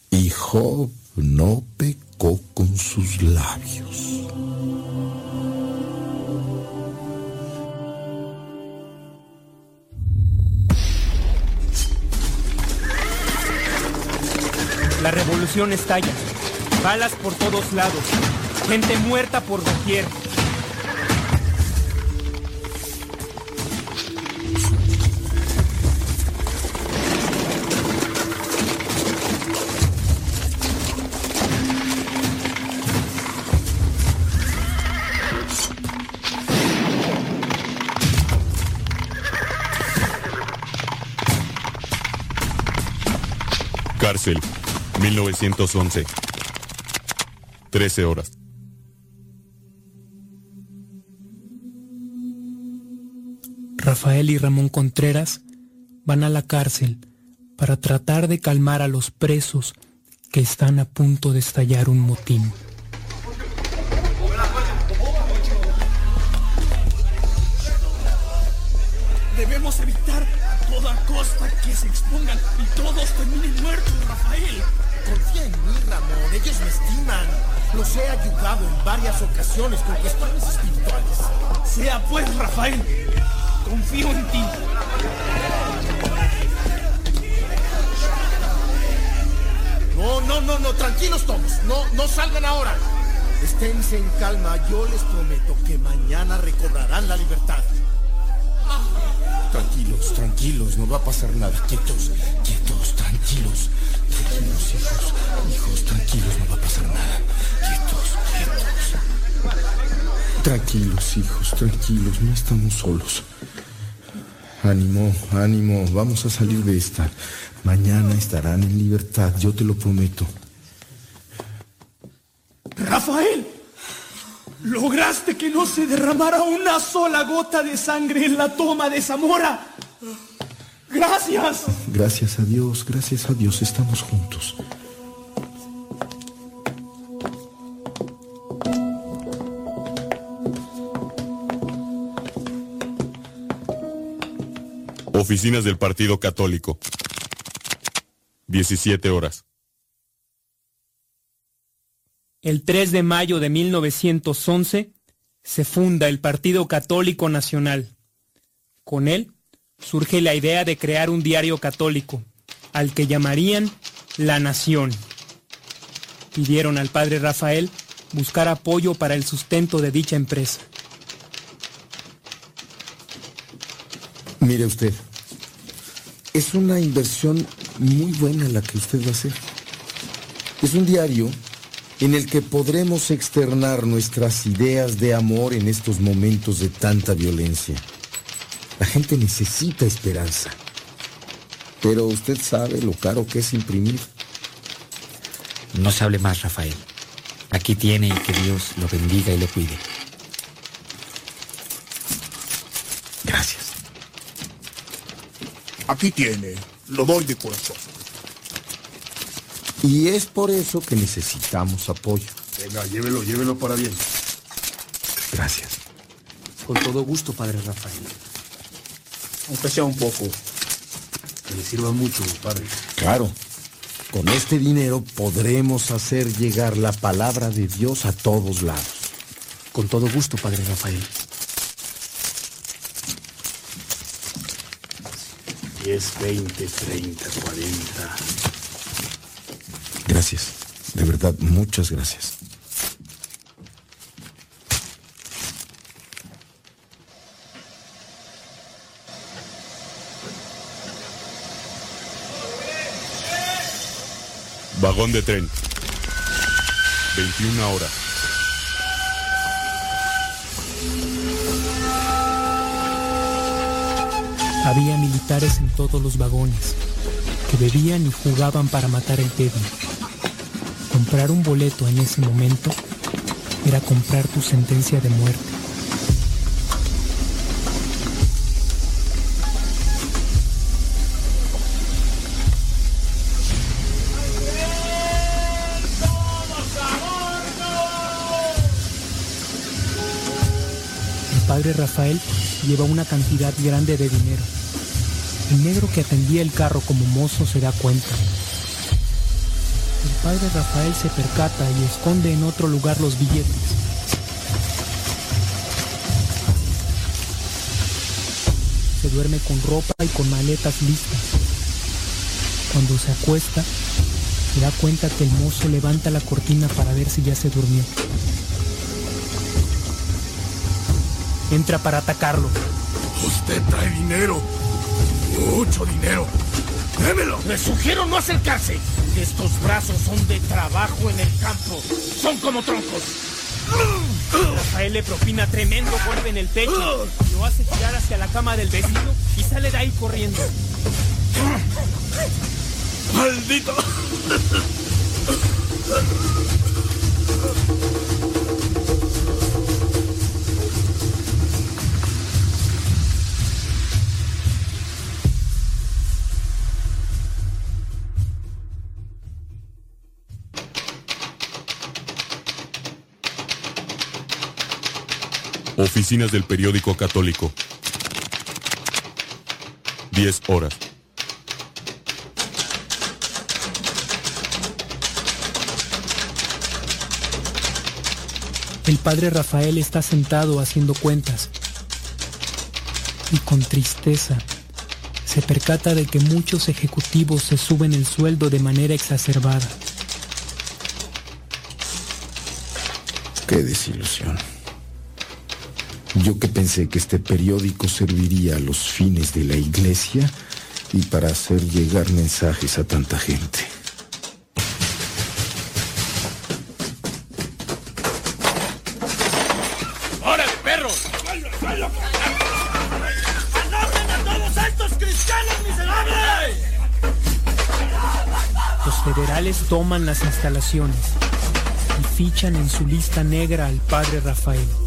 Y Job no pecó con sus labios. La revolución estalla. Balas por todos lados. Gente muerta por doquier. Cárcel, 1911. 13 horas. Rafael y Ramón Contreras van a la cárcel para tratar de calmar a los presos que están a punto de estallar un motín. Debemos evitar a toda costa que se expongan y todos terminen muertos, Rafael. Confía en mí, Ramón. Ellos me estiman. Los he ayudado en varias ocasiones con cuestiones espirituales. Sea pues, Rafael. Confío en ti. No, no, no, no. Tranquilos todos. No, no salgan ahora. Esténse en calma. Yo les prometo que mañana recobrarán la libertad. Tranquilos, tranquilos. No va a pasar nada. Quietos, quietos, tranquilos. Tranquilos, hijos. Hijos, tranquilos. No va a pasar nada. Quietos, quietos. Tranquilos, hijos, tranquilos. No estamos solos. Ánimo, ánimo. Vamos a salir de esta. Mañana estarán en libertad. Yo te lo prometo. Rafael, lograste que no se derramara una sola gota de sangre en la toma de Zamora. Gracias. Gracias a Dios, gracias a Dios. Estamos juntos. Oficinas del Partido Católico. 17 horas. El 3 de mayo de 1911 se funda el Partido Católico Nacional. Con él surge la idea de crear un diario católico, al que llamarían La Nación. pidieron al padre Rafael buscar apoyo para el sustento de dicha empresa. Mire usted, es una inversión muy buena la que usted va a hacer. Es un diario en el que podremos externar nuestras ideas de amor en estos momentos de tanta violencia. La gente necesita esperanza. Pero usted sabe lo caro que es imprimir. No se hable más, Rafael. Aquí tiene y que Dios lo bendiga y lo cuide. Gracias. Aquí tiene. Lo doy de corazón. Y es por eso que necesitamos apoyo. Venga, llévelo, llévelo para bien. Gracias. Con todo gusto, padre Rafael. Aunque sea un poco. Que le sirva mucho, padre. Claro. Con este dinero podremos hacer llegar la palabra de Dios a todos lados. Con todo gusto, padre Rafael. 10, 20, 30, 40. De verdad, muchas gracias. Vagón de tren. 21 horas. Había militares en todos los vagones, que bebían y jugaban para matar el tedio. Comprar un boleto en ese momento era comprar tu sentencia de muerte. El padre Rafael lleva una cantidad grande de dinero. El negro que atendía el carro como mozo se da cuenta. Padre Rafael se percata y esconde en otro lugar los billetes. Se duerme con ropa y con maletas listas. Cuando se acuesta, se da cuenta que el mozo levanta la cortina para ver si ya se durmió. Entra para atacarlo. Usted trae dinero. Mucho dinero. Démelo. Le sugiero no acercarse. Estos brazos son de trabajo en el campo. Son como troncos. Rafael le propina tremendo golpe en el pecho. Lo hace girar hacia la cama del vecino y sale de ahí corriendo. ¡Maldito! Oficinas del periódico católico. 10 horas. El padre Rafael está sentado haciendo cuentas y con tristeza se percata de que muchos ejecutivos se suben el sueldo de manera exacerbada. Qué desilusión. Yo que pensé que este periódico serviría a los fines de la iglesia y para hacer llegar mensajes a tanta gente. ¡Órale, perros! ¡Anoten a todos estos cristianos miserables! Los federales toman las instalaciones y fichan en su lista negra al padre Rafael.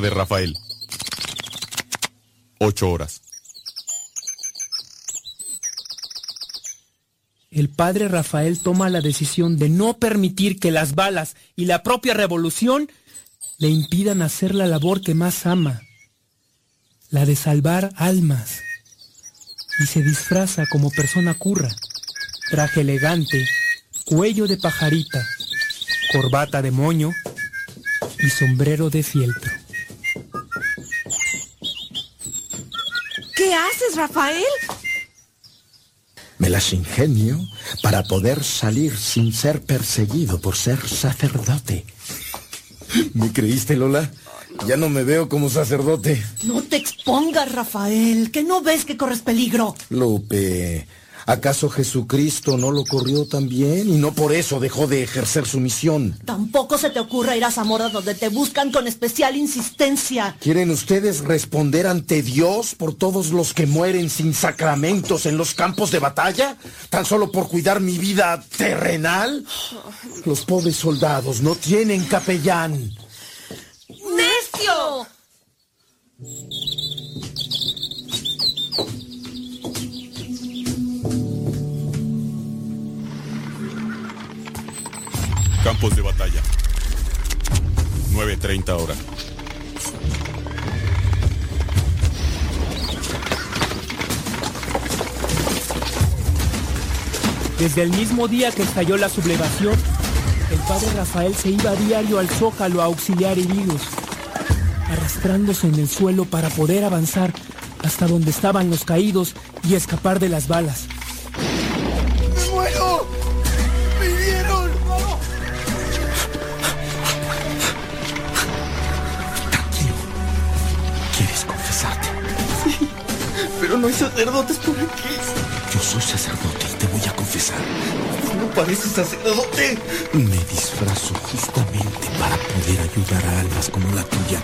De Rafael. 8 horas. El padre Rafael toma la decisión de no permitir que las balas y la propia revolución le impidan hacer la labor que más ama, la de salvar almas. Y se disfraza como persona curra, traje elegante, cuello de pajarita, corbata de moño y sombrero de fieltro. ¿Qué haces, Rafael? Me las ingenio para poder salir sin ser perseguido por ser sacerdote. ¿Me creíste, Lola? Ya no me veo como sacerdote. No te expongas, Rafael, que no ves que corres peligro. Lupe, ¿acaso Jesucristo no lo corrió también y no por eso dejó de ejercer su misión? Tampoco se te ocurra ir a Zamora donde te buscan con especial insistencia. ¿Quieren ustedes responder ante Dios por todos los que mueren sin sacramentos en los campos de batalla? ¿Tan solo por cuidar mi vida terrenal? Los pobres soldados no tienen capellán. ¡Necio! Campos de batalla. 9.30 horas. Desde el mismo día que estalló la sublevación, el padre Rafael se iba a diario al zócalo a auxiliar heridos, arrastrándose en el suelo para poder avanzar hasta donde estaban los caídos y escapar de las balas. Pero no hay sacerdotes por aquí. Yo soy sacerdote y te voy a confesar. No pareces sacerdote. Me disfrazo justamente para poder ayudar a almas como la tuya.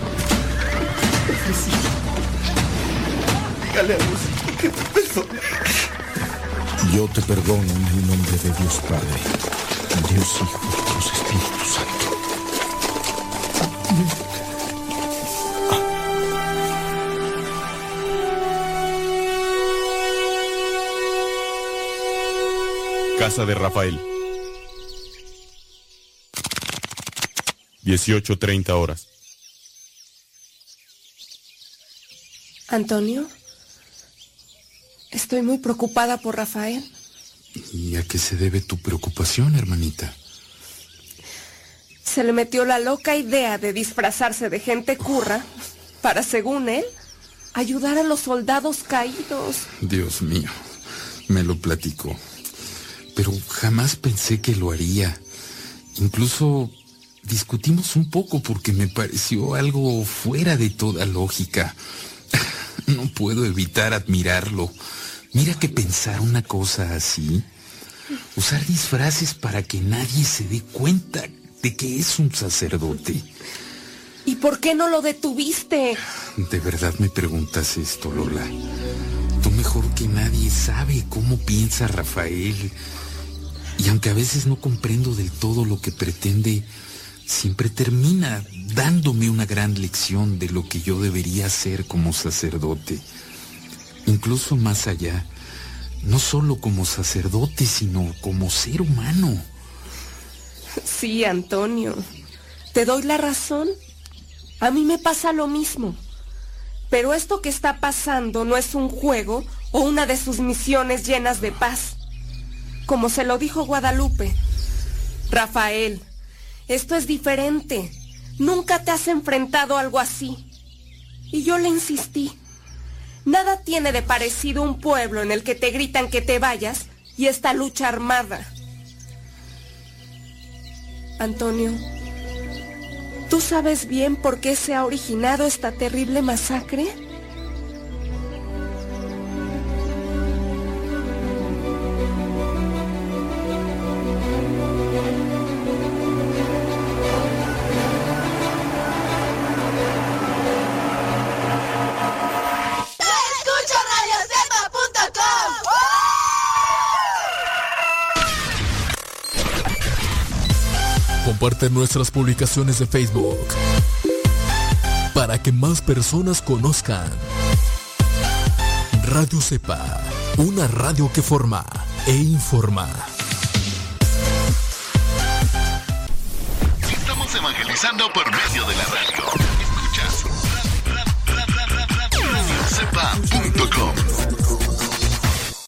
Sí. Dígale a Dios que me perdone. Yo te perdono en el nombre de Dios Padre, Dios Hijo y Dios Espíritu Santo. Casa de Rafael. 18.30 horas. Antonio, estoy muy preocupada por Rafael. ¿Y a qué se debe tu preocupación, hermanita? Se le metió la loca idea de disfrazarse de gente curra para, según él, ayudar a los soldados caídos. Dios mío, me lo platicó. Pero jamás pensé que lo haría. Incluso discutimos un poco porque me pareció algo fuera de toda lógica. No puedo evitar admirarlo. Mira que pensar una cosa así, usar disfraces para que nadie se dé cuenta de que es un sacerdote. ¿Y por qué no lo detuviste? ¿De verdad me preguntas esto, Lola? Tú mejor que nadie sabe cómo piensa Rafael. Y aunque a veces no comprendo del todo lo que pretende, siempre termina dándome una gran lección de lo que yo debería hacer como sacerdote. Incluso más allá, no solo como sacerdote, sino como ser humano. Sí, Antonio. Te doy la razón. A mí me pasa lo mismo. Pero esto que está pasando no es un juego o una de sus misiones llenas de paz. Como se lo dijo Guadalupe. Rafael, esto es diferente. Nunca te has enfrentado a algo así. Y yo le insistí. Nada tiene de parecido un pueblo en el que te gritan que te vayas y esta lucha armada. Antonio, ¿tú sabes bien por qué se ha originado esta terrible masacre? Comparte nuestras publicaciones de Facebook para que más personas conozcan Radio Cepa, una radio que forma e informa. Estamos evangelizando por medio de la radio. Escuchas radiocepa.com.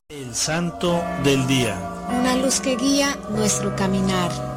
El santo del día. Una luz que guía nuestro caminar.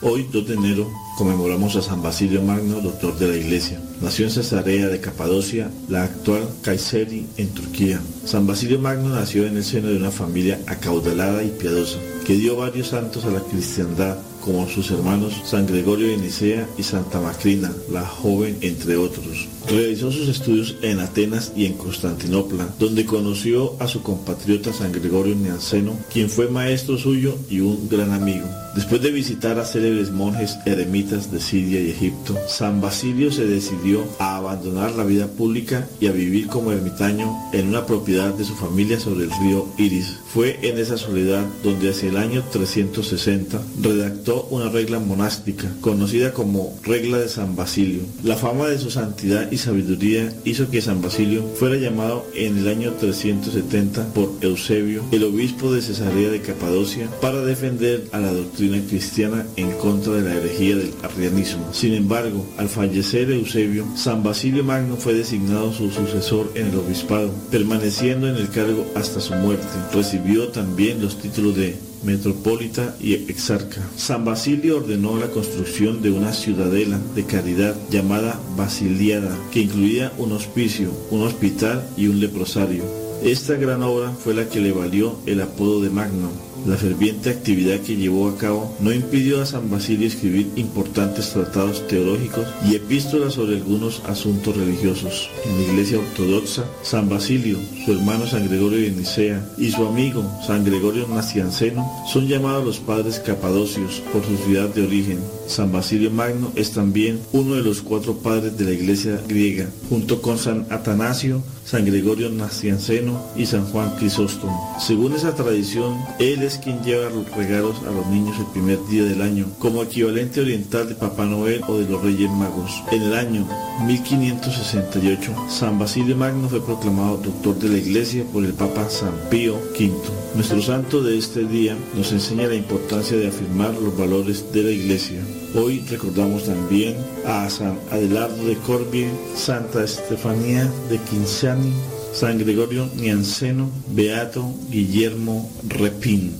Hoy, 2 de enero, conmemoramos a San Basilio Magno, doctor de la Iglesia. Nació en Cesarea de Capadocia, la actual Kayseri, en Turquía. San Basilio Magno nació en el seno de una familia acaudalada y piadosa, que dio varios santos a la cristiandad, como sus hermanos San Gregorio de Nicea y Santa Macrina, la joven, entre otros. Realizó sus estudios en Atenas y en Constantinopla, donde conoció a su compatriota San Gregorio Nianceno, quien fue maestro suyo y un gran amigo. Después de visitar a célebres monjes eremitas de Siria y Egipto, San Basilio se decidió a abandonar la vida pública y a vivir como ermitaño en una propiedad de su familia sobre el río Iris. Fue en esa soledad donde hacia el año 360 redactó una regla monástica conocida como Regla de San Basilio. La fama de su santidad y sabiduría hizo que San Basilio fuera llamado en el año 370 por Eusebio, el obispo de Cesarea de Capadocia, para defender a la doctrina cristiana en contra de la herejía del arrianismo. Sin embargo, al fallecer Eusebio, San Basilio Magno fue designado su sucesor en el obispado, permaneciendo en el cargo hasta su muerte. Recibió también los títulos de metropolita y exarca. San Basilio ordenó la construcción de una ciudadela de caridad llamada Basiliada, que incluía un hospicio, un hospital y un leprosario. Esta gran obra fue la que le valió el apodo de Magno. La ferviente actividad que llevó a cabo no impidió a San Basilio escribir importantes tratados teológicos y epístolas sobre algunos asuntos religiosos. En la Iglesia Ortodoxa, San Basilio, su hermano San Gregorio de Nicea y su amigo San Gregorio Nacianceno son llamados los padres capadocios por su ciudad de origen. San Basilio Magno es también uno de los cuatro padres de la Iglesia griega, junto con San Atanasio, San Gregorio Nacianceno y San Juan Crisóstomo. Según esa tradición, él es quien lleva los regalos a los niños el primer día del año, como equivalente oriental de Papá Noel o de los Reyes Magos. En el año 1568, San Basilio Magno fue proclamado doctor de la Iglesia por el Papa San Pío V. Nuestro santo de este día nos enseña la importancia de afirmar los valores de la Iglesia. Hoy recordamos también a San Adelardo de Corbie, Santa Estefanía de Quinciani, San Gregorio Nianceno, Beato Guillermo Repín.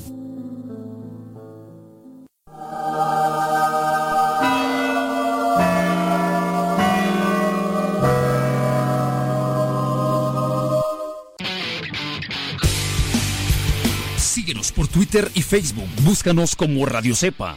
Síguenos por Twitter y Facebook. Búscanos como Radio Cepa.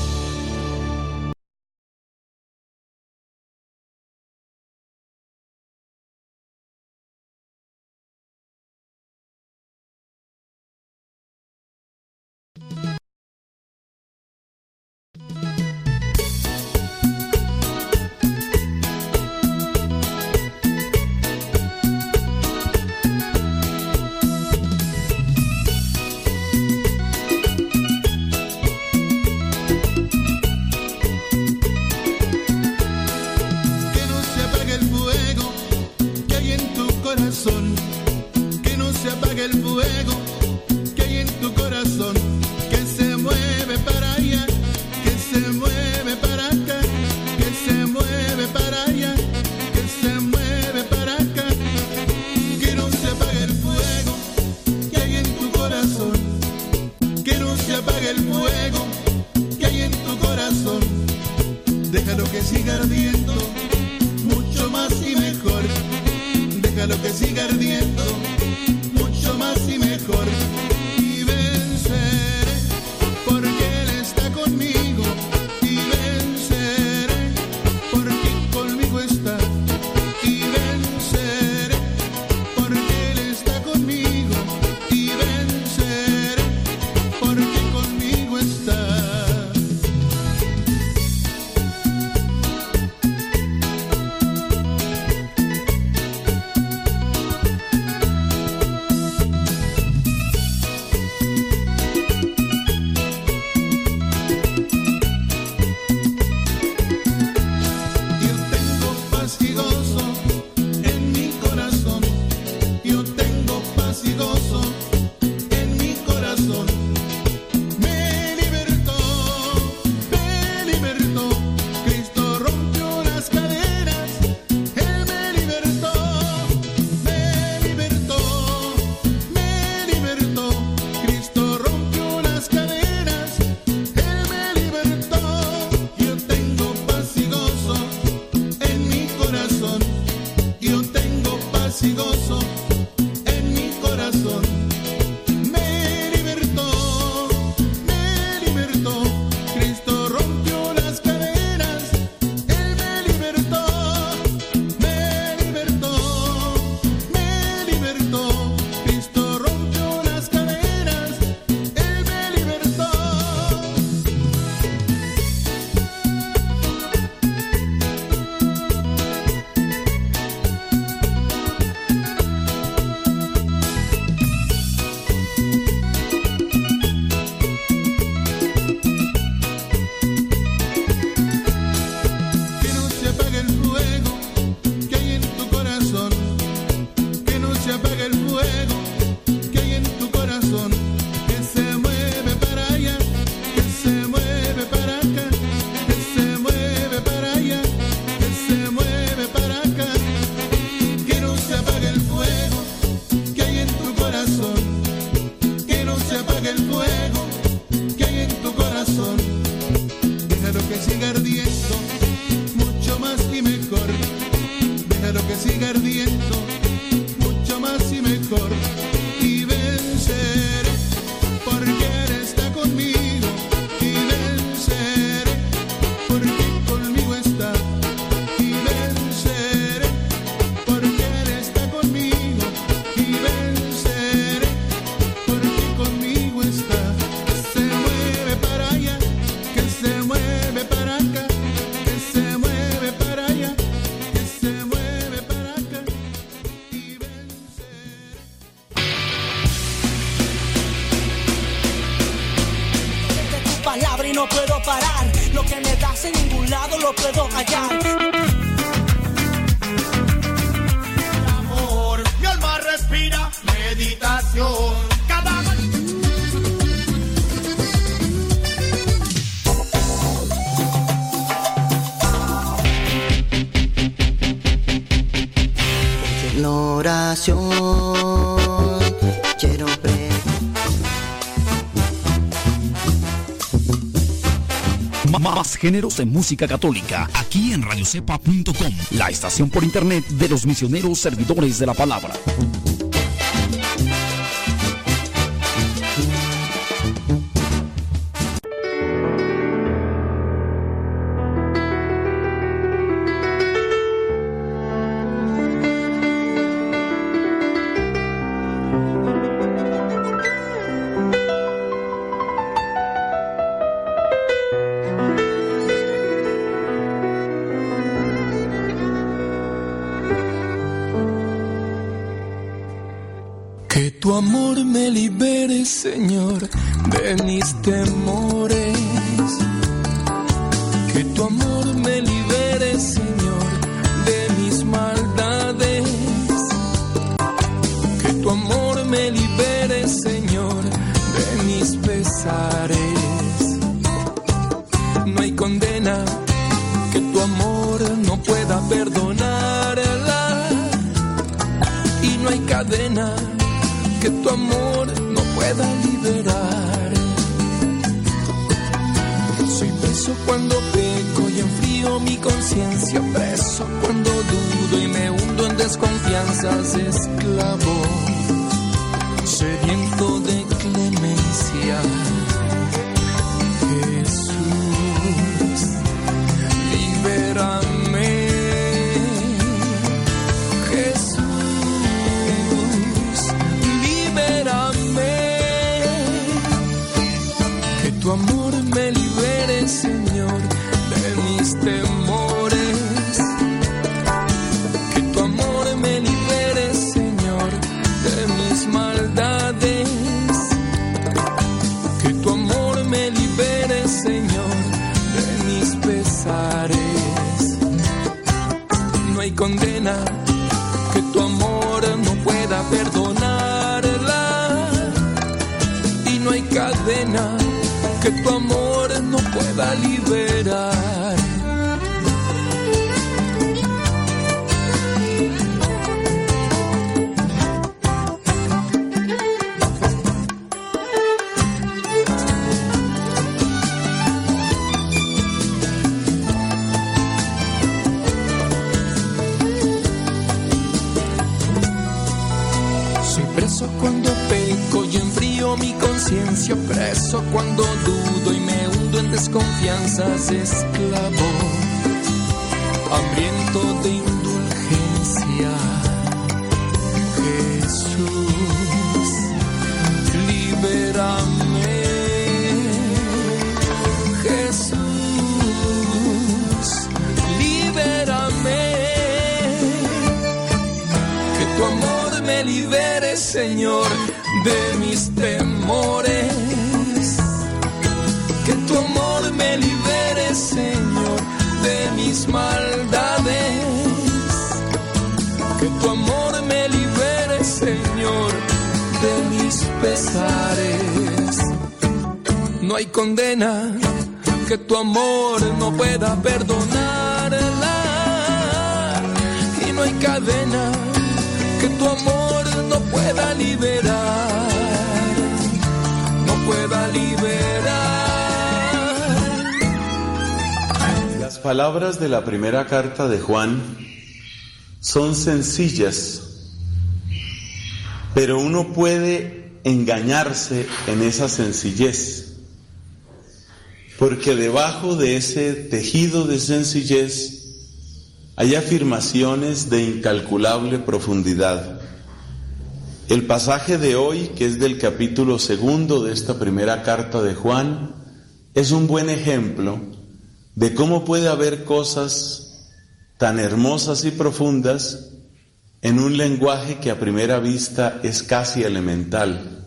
géneros en música católica, aquí en radiocepa.com, la estación por internet de los misioneros servidores de la palabra. liberes, Señor, de mis temores. primera carta de Juan son sencillas, pero uno puede engañarse en esa sencillez, porque debajo de ese tejido de sencillez hay afirmaciones de incalculable profundidad. El pasaje de hoy, que es del capítulo segundo de esta primera carta de Juan, es un buen ejemplo de cómo puede haber cosas tan hermosas y profundas en un lenguaje que a primera vista es casi elemental.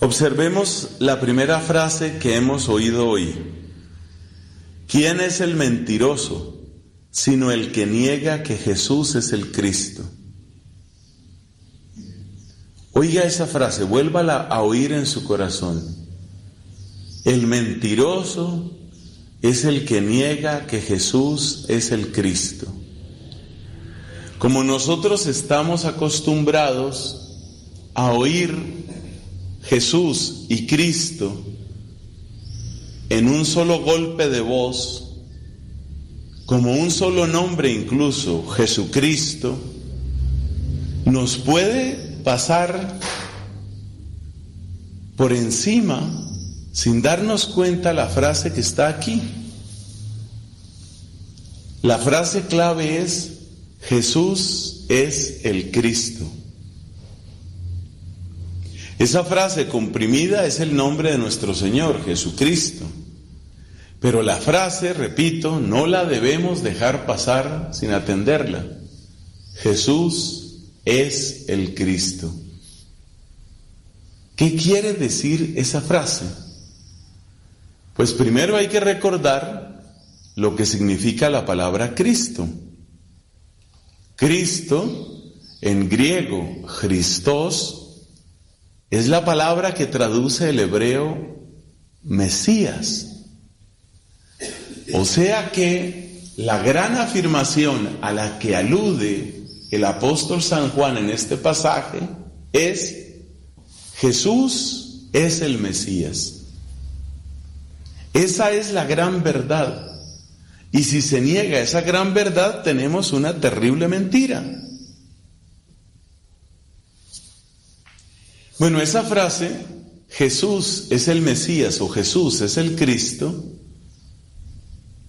Observemos la primera frase que hemos oído hoy. ¿Quién es el mentiroso sino el que niega que Jesús es el Cristo? Oiga esa frase, vuélvala a oír en su corazón. El mentiroso es el que niega que Jesús es el Cristo. Como nosotros estamos acostumbrados a oír Jesús y Cristo en un solo golpe de voz, como un solo nombre incluso, Jesucristo, nos puede pasar por encima sin darnos cuenta la frase que está aquí. La frase clave es Jesús es el Cristo. Esa frase comprimida es el nombre de nuestro Señor, Jesucristo. Pero la frase, repito, no la debemos dejar pasar sin atenderla. Jesús es el Cristo. ¿Qué quiere decir esa frase? Pues primero hay que recordar lo que significa la palabra Cristo. Cristo, en griego, Christos, es la palabra que traduce el hebreo Mesías. O sea que la gran afirmación a la que alude el apóstol San Juan en este pasaje es Jesús es el Mesías. Esa es la gran verdad. Y si se niega esa gran verdad, tenemos una terrible mentira. Bueno, esa frase, Jesús es el Mesías o Jesús es el Cristo,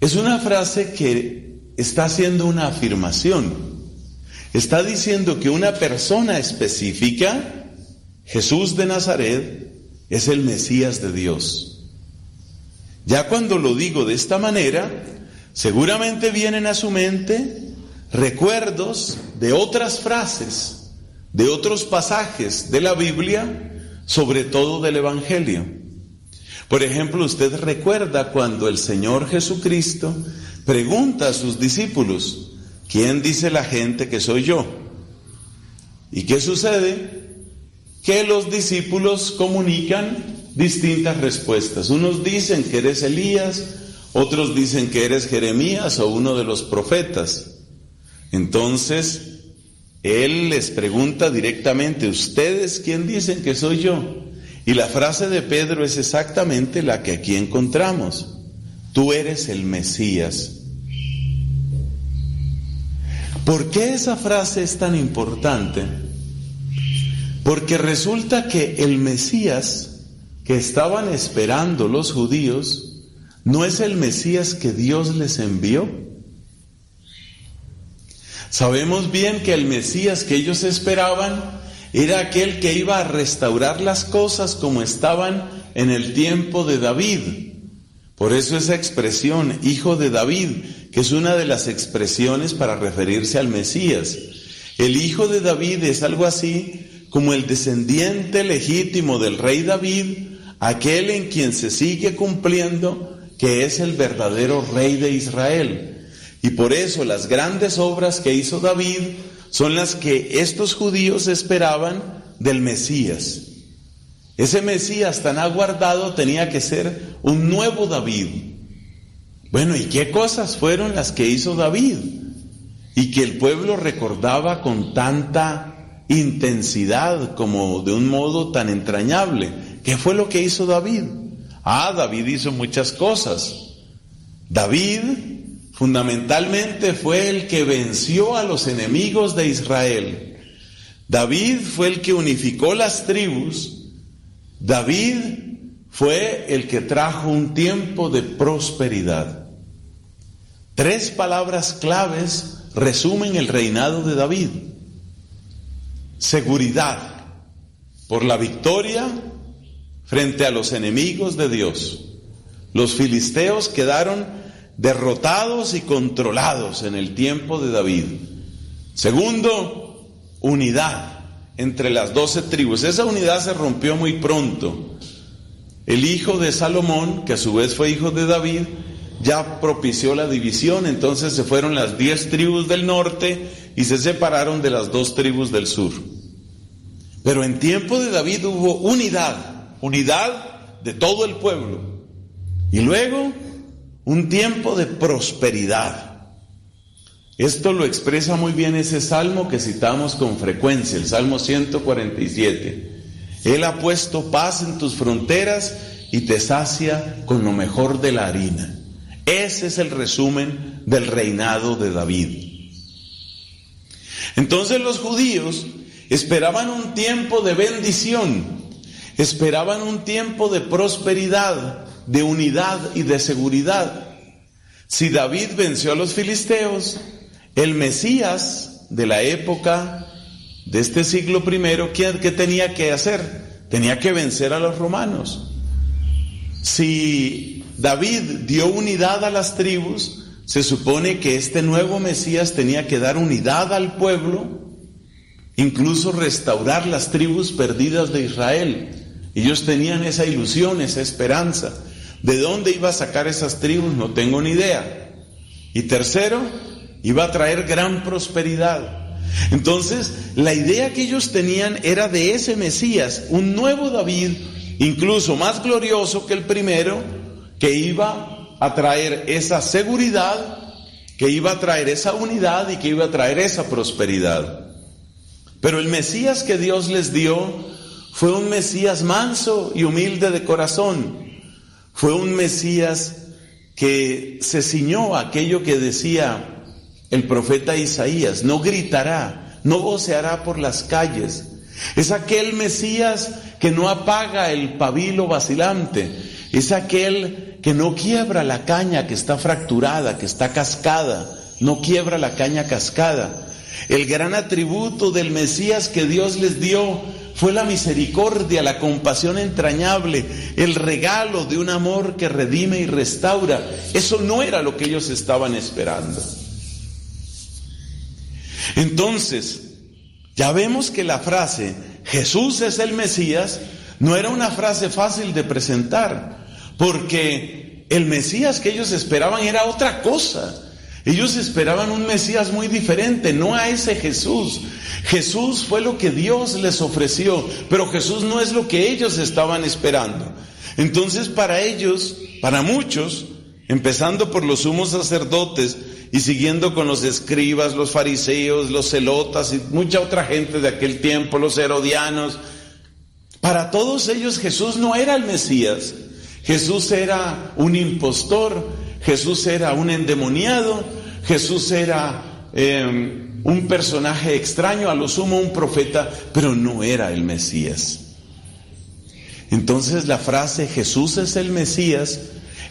es una frase que está haciendo una afirmación. Está diciendo que una persona específica, Jesús de Nazaret, es el Mesías de Dios. Ya cuando lo digo de esta manera, seguramente vienen a su mente recuerdos de otras frases, de otros pasajes de la Biblia, sobre todo del Evangelio. Por ejemplo, usted recuerda cuando el Señor Jesucristo pregunta a sus discípulos, ¿quién dice la gente que soy yo? ¿Y qué sucede? Que los discípulos comunican distintas respuestas. Unos dicen que eres Elías, otros dicen que eres Jeremías o uno de los profetas. Entonces, Él les pregunta directamente, ¿ustedes quién dicen que soy yo? Y la frase de Pedro es exactamente la que aquí encontramos. Tú eres el Mesías. ¿Por qué esa frase es tan importante? Porque resulta que el Mesías que estaban esperando los judíos no es el Mesías que Dios les envió. Sabemos bien que el Mesías que ellos esperaban era aquel que iba a restaurar las cosas como estaban en el tiempo de David. Por eso esa expresión, hijo de David, que es una de las expresiones para referirse al Mesías. El hijo de David es algo así como el descendiente legítimo del rey David, aquel en quien se sigue cumpliendo que es el verdadero rey de Israel. Y por eso las grandes obras que hizo David son las que estos judíos esperaban del Mesías. Ese Mesías tan aguardado tenía que ser un nuevo David. Bueno, ¿y qué cosas fueron las que hizo David? Y que el pueblo recordaba con tanta intensidad, como de un modo tan entrañable. ¿Qué fue lo que hizo David? Ah, David hizo muchas cosas. David fundamentalmente fue el que venció a los enemigos de Israel. David fue el que unificó las tribus. David fue el que trajo un tiempo de prosperidad. Tres palabras claves resumen el reinado de David. Seguridad por la victoria frente a los enemigos de Dios. Los filisteos quedaron derrotados y controlados en el tiempo de David. Segundo, unidad entre las doce tribus. Esa unidad se rompió muy pronto. El hijo de Salomón, que a su vez fue hijo de David, ya propició la división, entonces se fueron las diez tribus del norte y se separaron de las dos tribus del sur. Pero en tiempo de David hubo unidad, unidad de todo el pueblo. Y luego un tiempo de prosperidad. Esto lo expresa muy bien ese salmo que citamos con frecuencia, el Salmo 147. Él ha puesto paz en tus fronteras y te sacia con lo mejor de la harina. Ese es el resumen del reinado de David. Entonces los judíos esperaban un tiempo de bendición, esperaban un tiempo de prosperidad, de unidad y de seguridad. Si David venció a los filisteos, el Mesías de la época de este siglo primero, ¿qué, tenía que hacer? Tenía que vencer a los romanos. Si David dio unidad a las tribus, se supone que este nuevo Mesías tenía que dar unidad al pueblo, incluso restaurar las tribus perdidas de Israel. Ellos tenían esa ilusión, esa esperanza. ¿De dónde iba a sacar esas tribus? No tengo ni idea. Y tercero, iba a traer gran prosperidad. Entonces, la idea que ellos tenían era de ese Mesías, un nuevo David, incluso más glorioso que el primero, que iba a traer esa seguridad, que iba a traer esa unidad y que iba a traer esa prosperidad. Pero el Mesías que Dios les dio fue un Mesías manso y humilde de corazón. Fue un Mesías que se ciñó a aquello que decía el profeta Isaías, no gritará, no voceará por las calles. Es aquel Mesías que no apaga el pabilo vacilante, es aquel que no quiebra la caña que está fracturada, que está cascada, no quiebra la caña cascada. El gran atributo del Mesías que Dios les dio fue la misericordia, la compasión entrañable, el regalo de un amor que redime y restaura. Eso no era lo que ellos estaban esperando. Entonces, ya vemos que la frase Jesús es el Mesías no era una frase fácil de presentar, porque el Mesías que ellos esperaban era otra cosa. Ellos esperaban un Mesías muy diferente, no a ese Jesús. Jesús fue lo que Dios les ofreció, pero Jesús no es lo que ellos estaban esperando. Entonces para ellos, para muchos, empezando por los sumos sacerdotes y siguiendo con los escribas, los fariseos, los celotas y mucha otra gente de aquel tiempo, los herodianos, para todos ellos Jesús no era el Mesías, Jesús era un impostor, Jesús era un endemoniado, Jesús era eh, un personaje extraño, a lo sumo un profeta, pero no era el Mesías. Entonces la frase Jesús es el Mesías,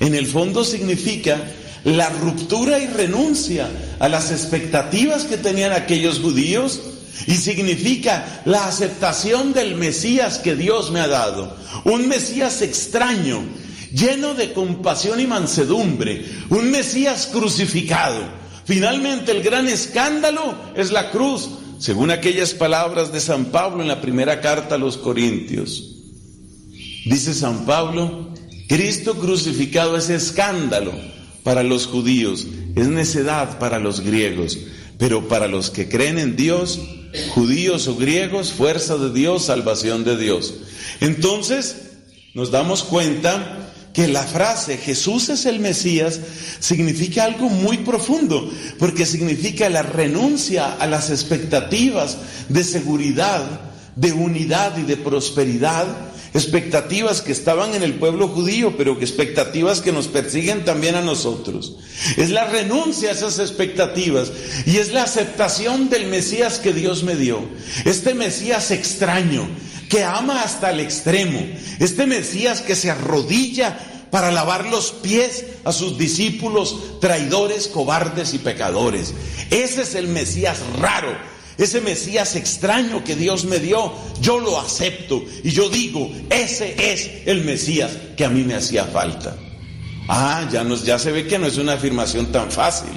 en el fondo significa la ruptura y renuncia a las expectativas que tenían aquellos judíos y significa la aceptación del Mesías que Dios me ha dado. Un Mesías extraño, lleno de compasión y mansedumbre, un Mesías crucificado. Finalmente el gran escándalo es la cruz, según aquellas palabras de San Pablo en la primera carta a los Corintios. Dice San Pablo, Cristo crucificado es escándalo para los judíos, es necedad para los griegos, pero para los que creen en Dios, judíos o griegos, fuerza de Dios, salvación de Dios. Entonces, nos damos cuenta que la frase Jesús es el Mesías significa algo muy profundo, porque significa la renuncia a las expectativas de seguridad, de unidad y de prosperidad expectativas que estaban en el pueblo judío, pero que expectativas que nos persiguen también a nosotros. Es la renuncia a esas expectativas y es la aceptación del Mesías que Dios me dio. Este Mesías extraño, que ama hasta el extremo. Este Mesías que se arrodilla para lavar los pies a sus discípulos traidores, cobardes y pecadores. Ese es el Mesías raro, ese Mesías extraño que Dios me dio, yo lo acepto y yo digo, ese es el Mesías que a mí me hacía falta. Ah, ya, nos, ya se ve que no es una afirmación tan fácil,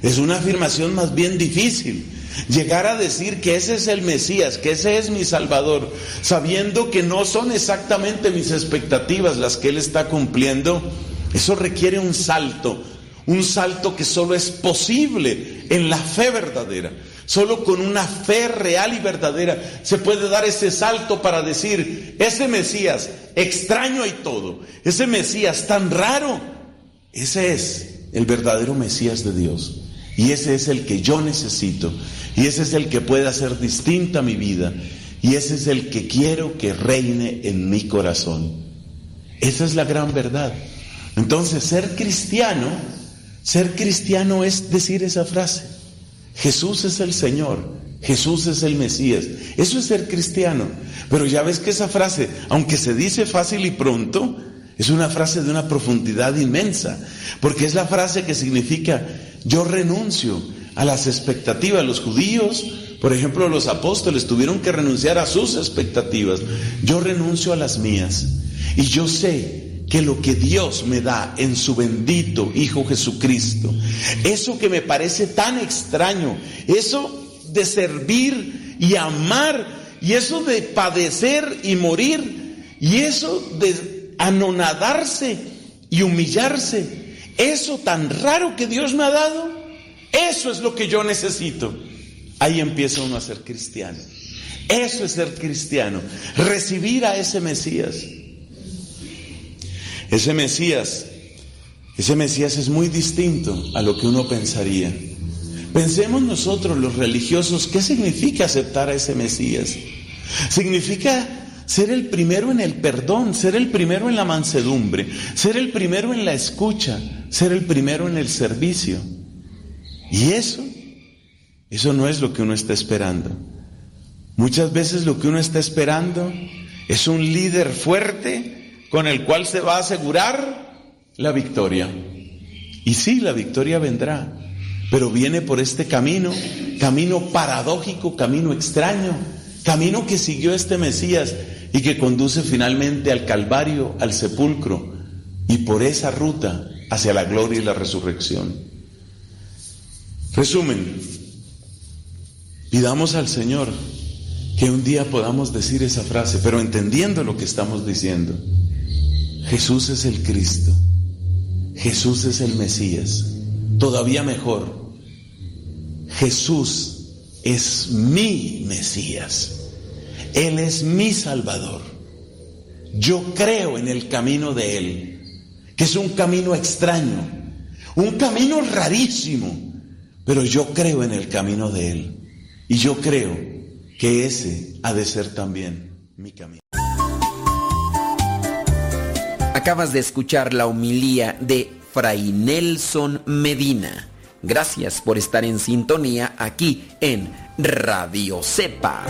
es una afirmación más bien difícil. Llegar a decir que ese es el Mesías, que ese es mi Salvador, sabiendo que no son exactamente mis expectativas las que Él está cumpliendo, eso requiere un salto, un salto que solo es posible en la fe verdadera. Solo con una fe real y verdadera se puede dar ese salto para decir, ese Mesías extraño y todo, ese Mesías tan raro, ese es el verdadero Mesías de Dios. Y ese es el que yo necesito. Y ese es el que puede hacer distinta mi vida. Y ese es el que quiero que reine en mi corazón. Esa es la gran verdad. Entonces, ser cristiano, ser cristiano es decir esa frase. Jesús es el Señor, Jesús es el Mesías. Eso es ser cristiano. Pero ya ves que esa frase, aunque se dice fácil y pronto, es una frase de una profundidad inmensa, porque es la frase que significa yo renuncio a las expectativas. Los judíos, por ejemplo, los apóstoles tuvieron que renunciar a sus expectativas. Yo renuncio a las mías. Y yo sé que lo que Dios me da en su bendito Hijo Jesucristo, eso que me parece tan extraño, eso de servir y amar, y eso de padecer y morir, y eso de anonadarse y humillarse, eso tan raro que Dios me ha dado, eso es lo que yo necesito. Ahí empieza uno a ser cristiano. Eso es ser cristiano, recibir a ese Mesías. Ese Mesías, ese Mesías es muy distinto a lo que uno pensaría. Pensemos nosotros los religiosos, ¿qué significa aceptar a ese Mesías? Significa ser el primero en el perdón, ser el primero en la mansedumbre, ser el primero en la escucha, ser el primero en el servicio. Y eso, eso no es lo que uno está esperando. Muchas veces lo que uno está esperando es un líder fuerte con el cual se va a asegurar la victoria. Y sí, la victoria vendrá, pero viene por este camino, camino paradójico, camino extraño, camino que siguió este Mesías y que conduce finalmente al Calvario, al sepulcro, y por esa ruta hacia la gloria y la resurrección. Resumen, pidamos al Señor que un día podamos decir esa frase, pero entendiendo lo que estamos diciendo. Jesús es el Cristo, Jesús es el Mesías, todavía mejor, Jesús es mi Mesías, Él es mi Salvador. Yo creo en el camino de Él, que es un camino extraño, un camino rarísimo, pero yo creo en el camino de Él. Y yo creo que ese ha de ser también mi camino. Acabas de escuchar la homilía de Fray Nelson Medina. Gracias por estar en sintonía aquí en Radio Cepa.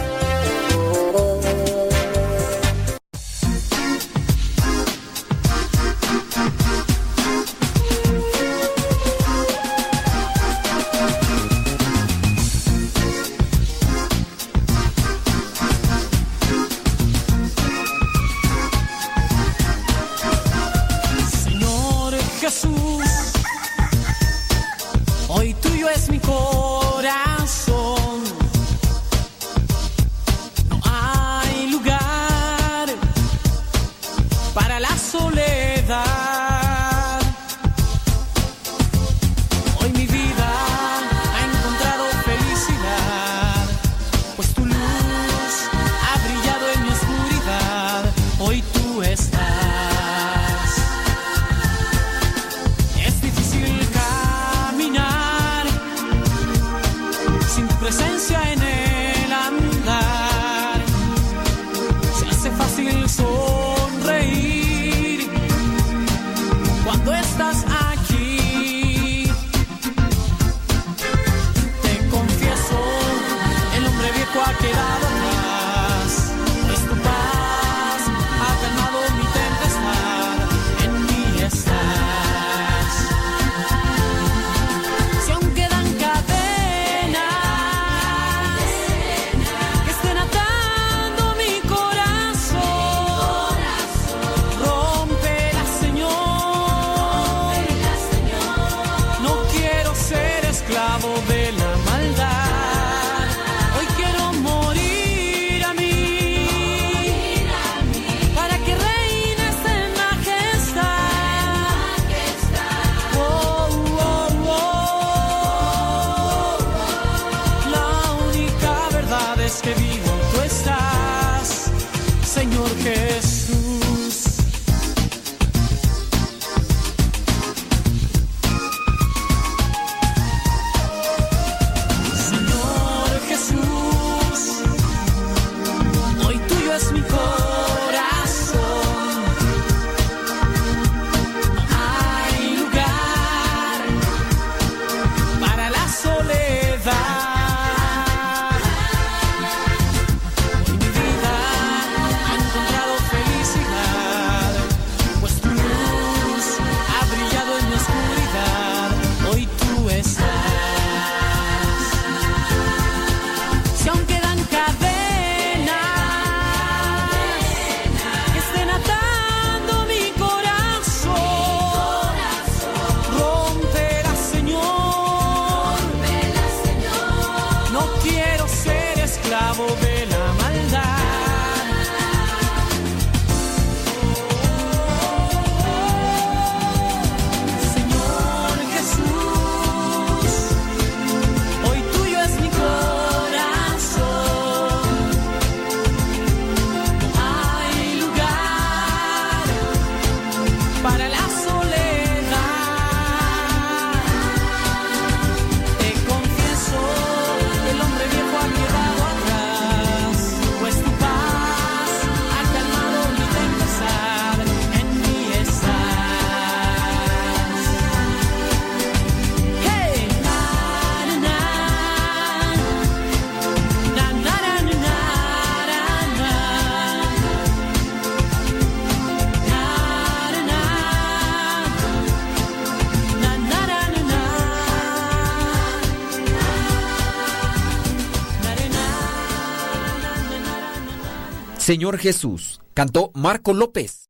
Señor Jesús, cantó Marco López.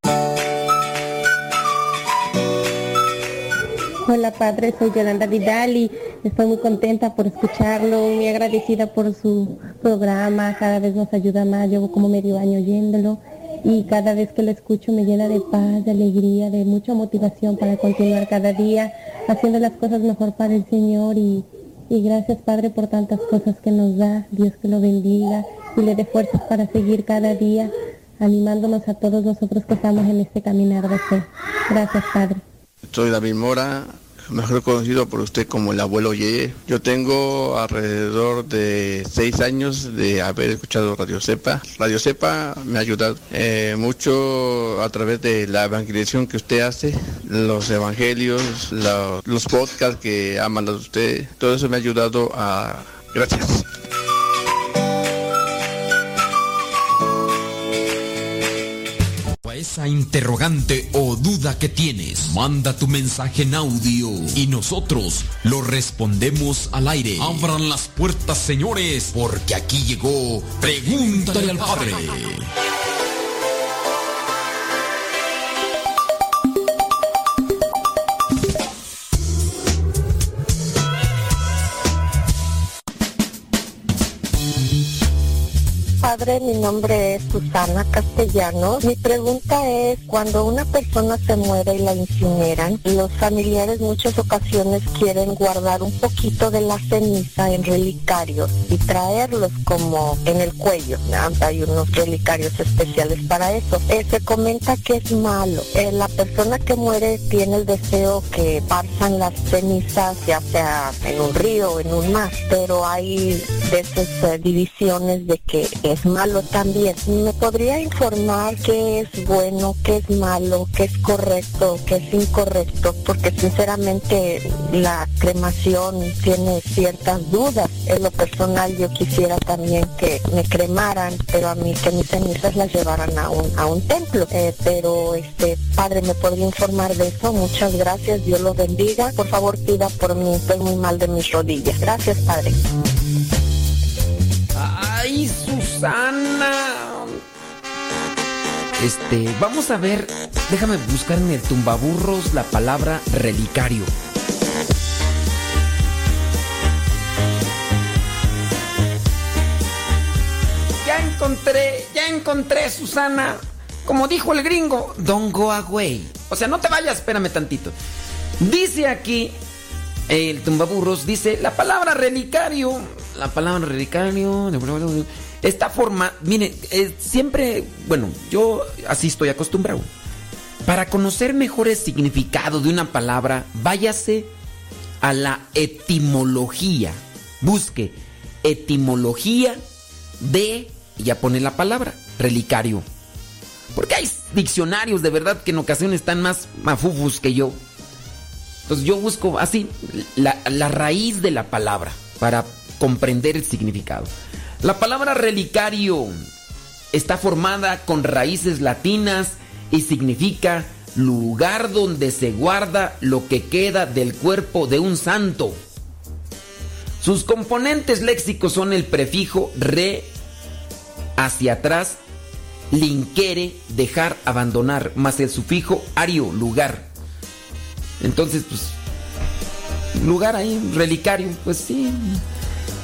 Hola padre, soy Yolanda Vidal y estoy muy contenta por escucharlo, muy agradecida por su programa, cada vez nos ayuda más, llevo como medio año oyéndolo y cada vez que lo escucho me llena de paz, de alegría, de mucha motivación para continuar cada día haciendo las cosas mejor para el Señor y, y gracias Padre por tantas cosas que nos da, Dios que lo bendiga y le dé fuerzas para seguir cada día animándonos a todos nosotros que estamos en este caminar de fe. Gracias Padre. Soy David Mora, mejor conocido por usted como el abuelo Yeye. Yo tengo alrededor de seis años de haber escuchado Radio Cepa. Radio Cepa me ha ayudado eh, mucho a través de la evangelización que usted hace, los evangelios, los podcasts que ha mandado usted. Todo eso me ha ayudado a... Gracias. A esa interrogante o duda que tienes, manda tu mensaje en audio y nosotros lo respondemos al aire. Abran las puertas, señores, porque aquí llegó Pregúntale al Padre. Padre, mi nombre es Susana Castellanos. Mi pregunta es, cuando una persona se muere y la incineran, los familiares muchas ocasiones quieren guardar un poquito de la ceniza en relicarios y traerlos como en el cuello. Hay unos relicarios especiales para eso. Eh, se comenta que es malo. Eh, la persona que muere tiene el deseo que parzan las cenizas, ya sea en un río o en un mar, pero hay veces eh, divisiones de que es malo también. ¿Me podría informar qué es bueno, qué es malo, qué es correcto, qué es incorrecto? Porque sinceramente la cremación tiene ciertas dudas. En lo personal yo quisiera también que me cremaran, pero a mí que mis cenizas las llevaran a un, a un templo. Eh, pero este padre me podría informar de eso. Muchas gracias, Dios lo bendiga. Por favor pida por mí, estoy muy mal de mis rodillas. Gracias, padre. Susana. Este, vamos a ver, déjame buscar en el tumbaburros la palabra relicario. Ya encontré, ya encontré, Susana. Como dijo el gringo, don't go away. O sea, no te vayas, espérame tantito. Dice aquí, el tumbaburros dice, la palabra relicario, la palabra relicario Esta forma, mire, eh, siempre, bueno, yo así estoy acostumbrado. Para conocer mejor el significado de una palabra, váyase a la etimología. Busque etimología de, y ya pone la palabra, relicario. Porque hay diccionarios de verdad que en ocasiones están más mafufus que yo. Entonces yo busco así la, la raíz de la palabra para comprender el significado. La palabra relicario está formada con raíces latinas y significa lugar donde se guarda lo que queda del cuerpo de un santo. Sus componentes léxicos son el prefijo re hacia atrás, linquere, dejar, abandonar, más el sufijo ario, lugar. Entonces, pues, lugar ahí, relicario, pues sí.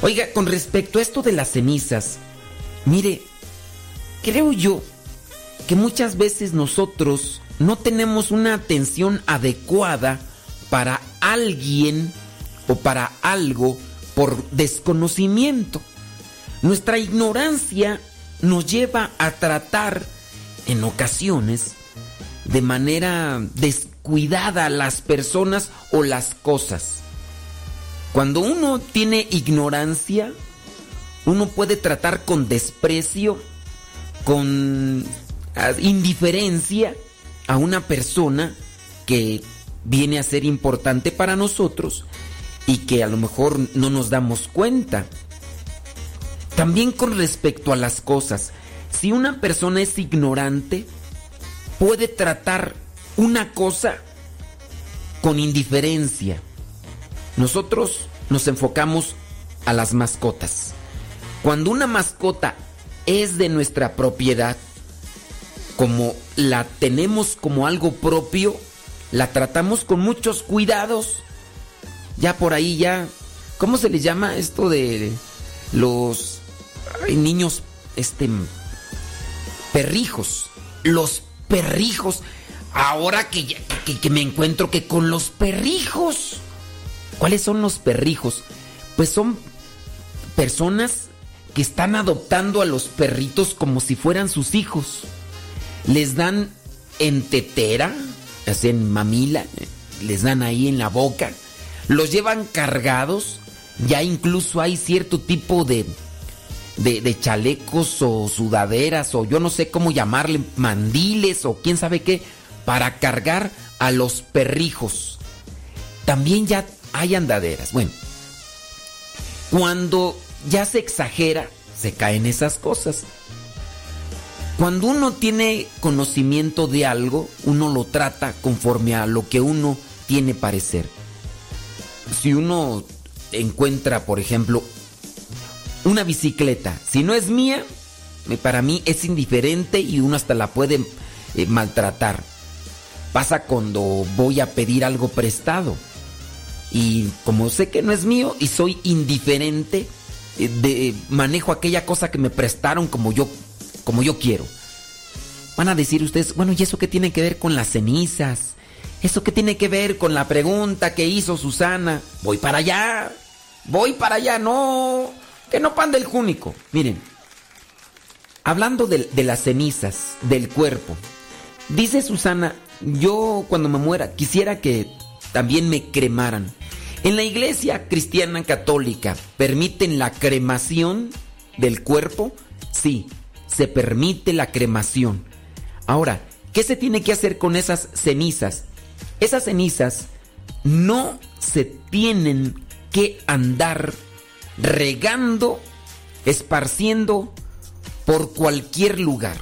Oiga, con respecto a esto de las cenizas, mire, creo yo que muchas veces nosotros no tenemos una atención adecuada para alguien o para algo por desconocimiento. Nuestra ignorancia nos lleva a tratar en ocasiones de manera descuidada las personas o las cosas. Cuando uno tiene ignorancia, uno puede tratar con desprecio, con ah, indiferencia a una persona que viene a ser importante para nosotros y que a lo mejor no nos damos cuenta. También con respecto a las cosas, si una persona es ignorante, puede tratar una cosa con indiferencia. Nosotros nos enfocamos a las mascotas. Cuando una mascota es de nuestra propiedad, como la tenemos como algo propio, la tratamos con muchos cuidados. Ya por ahí ya, ¿cómo se le llama esto de los niños, este, perrijos? Los perrijos. Ahora que, que, que me encuentro que con los perrijos. ¿Cuáles son los perrijos? Pues son personas que están adoptando a los perritos como si fueran sus hijos. Les dan en tetera, hacen mamila, les dan ahí en la boca, los llevan cargados, ya incluso hay cierto tipo de, de, de chalecos o sudaderas o yo no sé cómo llamarle, mandiles o quién sabe qué, para cargar a los perrijos. También ya hay andaderas. Bueno, cuando ya se exagera, se caen esas cosas. Cuando uno tiene conocimiento de algo, uno lo trata conforme a lo que uno tiene parecer. Si uno encuentra, por ejemplo, una bicicleta, si no es mía, para mí es indiferente y uno hasta la puede eh, maltratar. Pasa cuando voy a pedir algo prestado. Y como sé que no es mío y soy indiferente, eh, de, manejo aquella cosa que me prestaron como yo, como yo quiero. Van a decir ustedes, bueno, ¿y eso qué tiene que ver con las cenizas? ¿Eso qué tiene que ver con la pregunta que hizo Susana? Voy para allá, voy para allá, no, que no pan del júnico. Miren, hablando de las cenizas del cuerpo, dice Susana, yo cuando me muera quisiera que también me cremaran. En la iglesia cristiana católica, ¿permiten la cremación del cuerpo? Sí, se permite la cremación. Ahora, ¿qué se tiene que hacer con esas cenizas? Esas cenizas no se tienen que andar regando, esparciendo por cualquier lugar.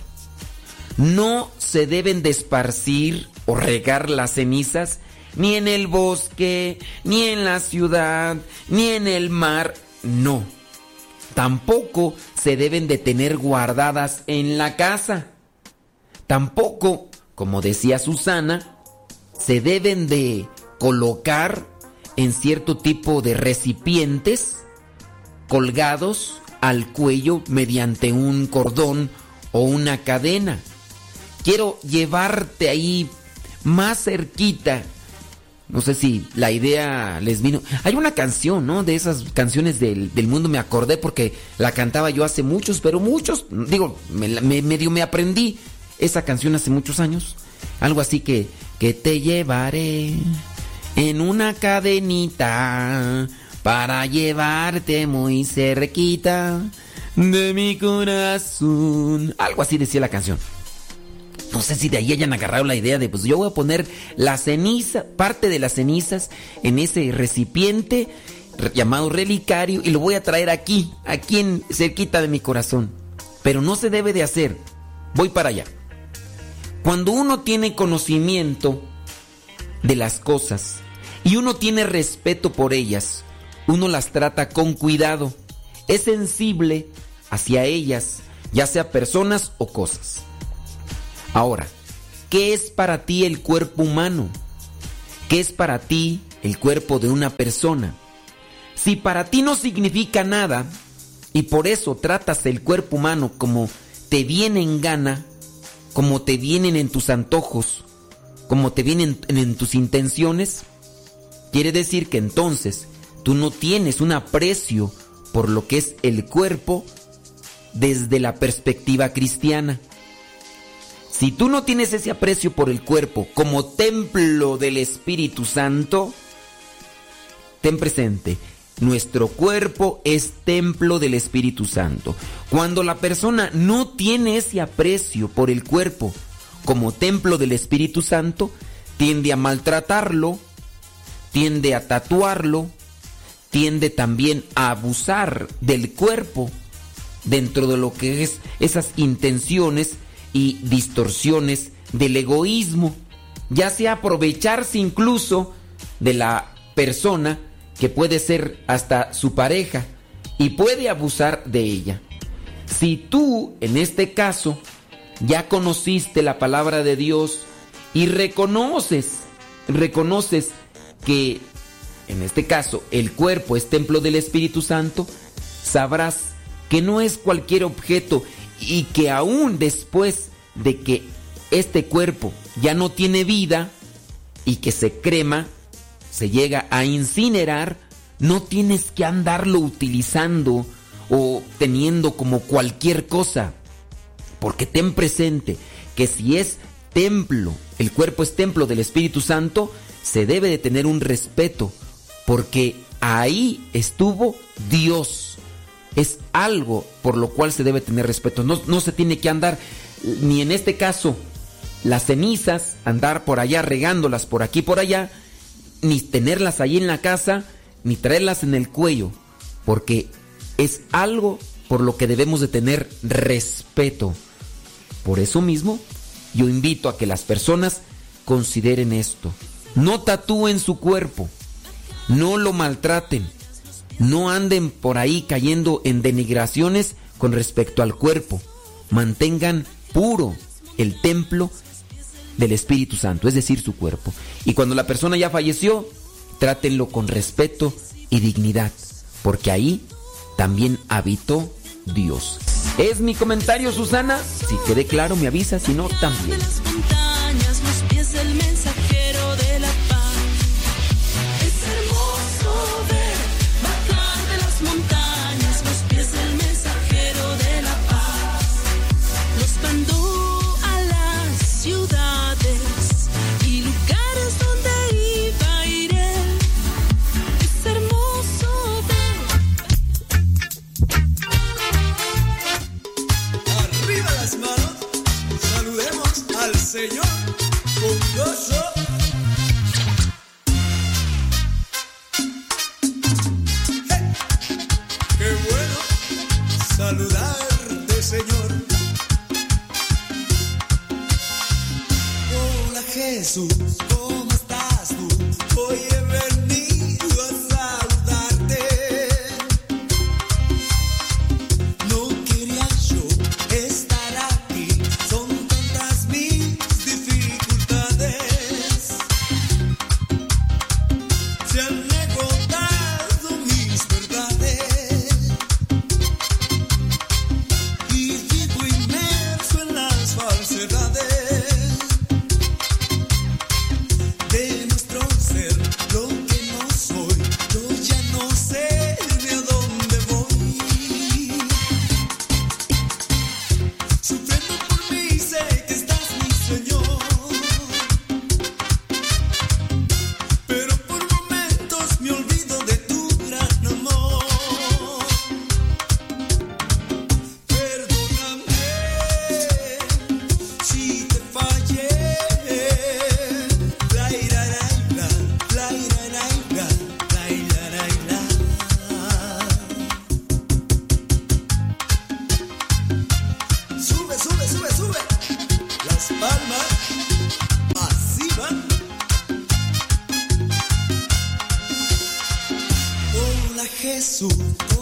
No se deben de esparcir o regar las cenizas ni en el bosque, ni en la ciudad, ni en el mar. No. Tampoco se deben de tener guardadas en la casa. Tampoco, como decía Susana, se deben de colocar en cierto tipo de recipientes colgados al cuello mediante un cordón o una cadena. Quiero llevarte ahí más cerquita No sé si la idea les vino. Hay una canción, ¿no? De esas canciones del, del mundo me acordé porque la cantaba yo hace muchos, pero muchos, digo, me, medio me aprendí esa canción hace muchos años. Algo así que, que te llevaré en una cadenita para llevarte muy cerquita de mi corazón. Algo así decía la canción. No sé si de ahí hayan agarrado la idea de, pues yo voy a poner la ceniza, parte de las cenizas en ese recipiente re- llamado relicario y lo voy a traer aquí, aquí en cerquita de mi corazón. Pero no se debe de hacer. Voy para allá. Cuando uno tiene conocimiento de las cosas y uno tiene respeto por ellas, uno las trata con cuidado, es sensible hacia ellas, ya sea personas o cosas. Ahora, ¿qué es para ti el cuerpo humano? ¿Qué es para ti el cuerpo de una persona? Si para ti no significa nada y por eso tratas el cuerpo humano como te viene en gana, como te vienen en tus antojos, como te vienen en, tus intenciones, quiere decir que entonces tú no tienes un aprecio por lo que es el cuerpo desde la perspectiva cristiana. Si tú no tienes ese aprecio por el cuerpo como templo del Espíritu Santo, ten presente, nuestro cuerpo es templo del Espíritu Santo. Cuando la persona no tiene ese aprecio por el cuerpo como templo del Espíritu Santo, tiende a maltratarlo, tiende a tatuarlo, tiende también a abusar del cuerpo dentro de lo que es esas intenciones y distorsiones del egoísmo, ya sea aprovecharse incluso de la persona que puede ser hasta su pareja y puede abusar de ella. Si tú, en este caso, ya conociste la palabra de Dios y reconoces, reconoces que, en este caso, el cuerpo es templo del Espíritu Santo, sabrás que no es cualquier objeto y que aún después de que este cuerpo ya no tiene vida y que se crema, se llega a incinerar, no tienes que andarlo utilizando o teniendo como cualquier cosa. Porque ten presente que si es templo, el cuerpo es templo del Espíritu Santo, se debe de tener un respeto, porque ahí estuvo Dios. Es algo por lo cual se debe tener respeto. No, no se tiene que andar, ni en este caso, las cenizas, andar por allá regándolas por aquí por allá, ni tenerlas ahí en la casa, ni traerlas en el cuello, porque es algo por lo que debemos de tener respeto. Por eso mismo, yo invito a que las personas consideren esto. No tatúen su cuerpo, no lo maltraten, no anden por ahí cayendo en denigraciones con respecto al cuerpo. Mantengan puro el templo del Espíritu Santo, es decir, su cuerpo. Y cuando la persona ya falleció, trátenlo con respeto y dignidad, porque ahí también habitó Dios. Es mi comentario, Susana. Si quede claro, me avisa, si no, también. Señor con gozo. ¡Hey! ¡Qué bueno saludarte, Señor! Hola Jesús, Jesús.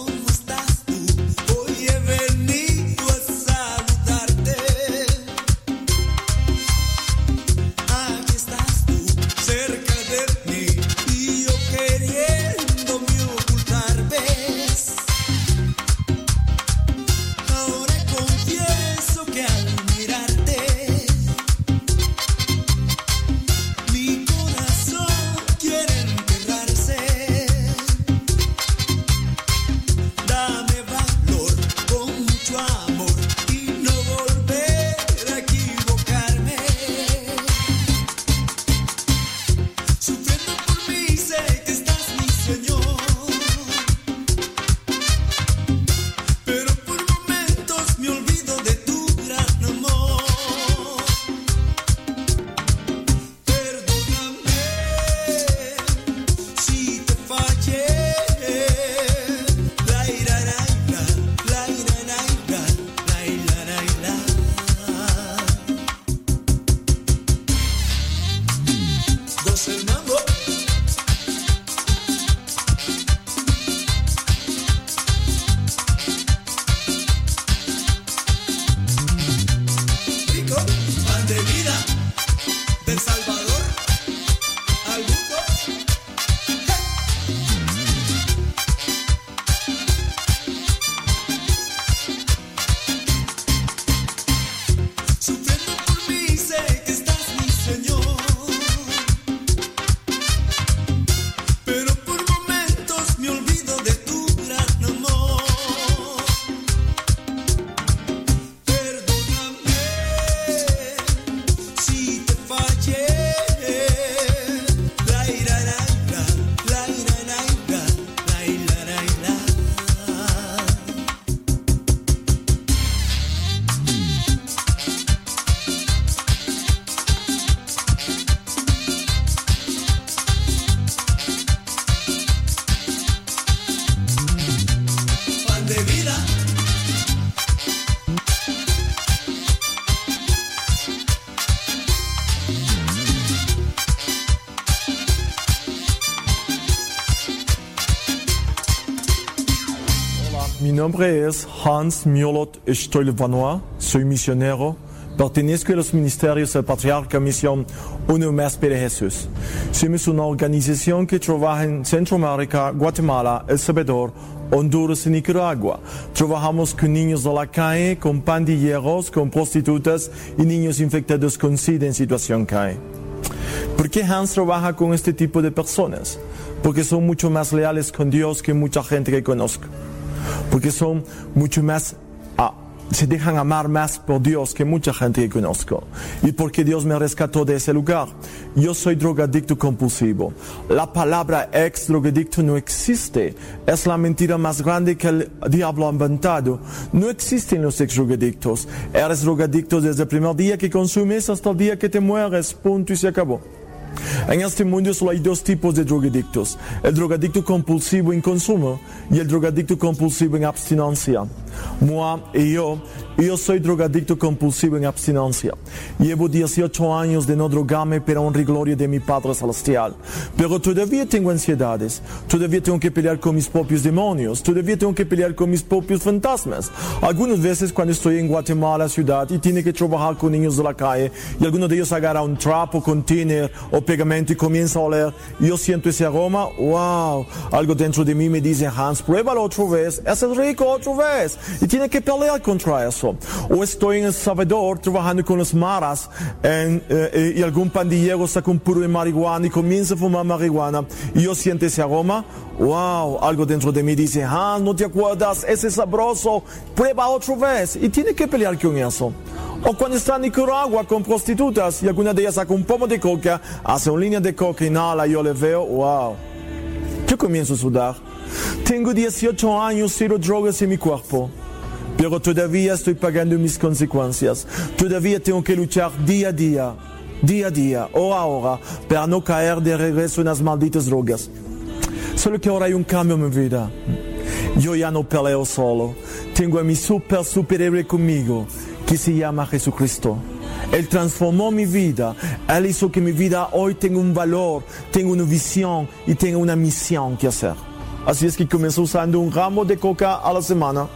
Nombre es Hans Miolot Stolvanois, soy misionero, pertenezco a los ministerios del Patriarca Misión Uno Más para Jesús. Somos una organización que trabaja en Centroamérica, Guatemala, El Salvador, Honduras y Nicaragua. Trabajamos con niños de la calle, con pandilleros, con prostitutas y niños infectados con SIDA en situación calle. ¿Por qué Hans trabaja con este tipo de personas? Porque son mucho más leales con Dios que mucha gente que conozco porque son mucho más, ah, se dejan amar más por Dios que mucha gente que conozco. Y porque Dios me rescató de ese lugar. Yo soy drogadicto compulsivo. La palabra ex drogadicto no existe. Es la mentira más grande que el diablo ha inventado. No existen los ex drogadictos. Eres drogadicto desde el primer día que consumes hasta el día que te mueres. Punto y se acabó. En este mundo solo hay dos tipos de drogadictos. El drogadicto compulsivo en consumo y el drogadicto compulsivo en abstinencia. Moi y yo, yo soy drogadicto compulsivo en abstinencia. Llevo 18 años de no drogarme para honra y gloria de mi Padre Celestial. Pero todavía tengo ansiedades. Todavía tengo que pelear con mis propios demonios. Todavía tengo que pelear con mis propios fantasmas. Algunas veces cuando estoy en Guatemala ciudad y tiene que trabajar con niños de la calle y alguno de ellos agarra un trapo, container o pegamento y comienza a oler, yo siento ese aroma, wow, algo dentro de mí me dice, Hans, pruébalo otra vez, es rico otra vez. Y tiene que pelear contra eso. O estoy en El Salvador trabajando con los maras en, eh, y algún pandillero saca un puro de marihuana y comienza a fumar marihuana y yo siento ese aroma, wow, algo dentro de mí dice, Hans, no te acuerdas, ese es sabroso, prueba otra vez. Y tiene que pelear con eso. O cuando está en Nicaragua con prostitutas y alguna de ellas saca un pomo de coca, hace una línea de coca, inhala, yo le veo, wow. Yo comienzo a sudar. Tengo 18 años, cero drogas en mi cuerpo. Pero todavía estoy pagando mis consecuencias. Todavía tengo que luchar día a día, día a día, hora a hora, para no caer de regreso en las malditas drogas. Solo que ahora hay un cambio en mi vida. Yo ya no peleo solo. Tengo a mi super superhéroe conmigo, que se llama Jesucristo. Él transformó mi vida. Él hizo que mi vida hoy tenga un valor, tenga una visión y tenga una misión que hacer. Así es que comenzó usando un ramo de coca a la semana.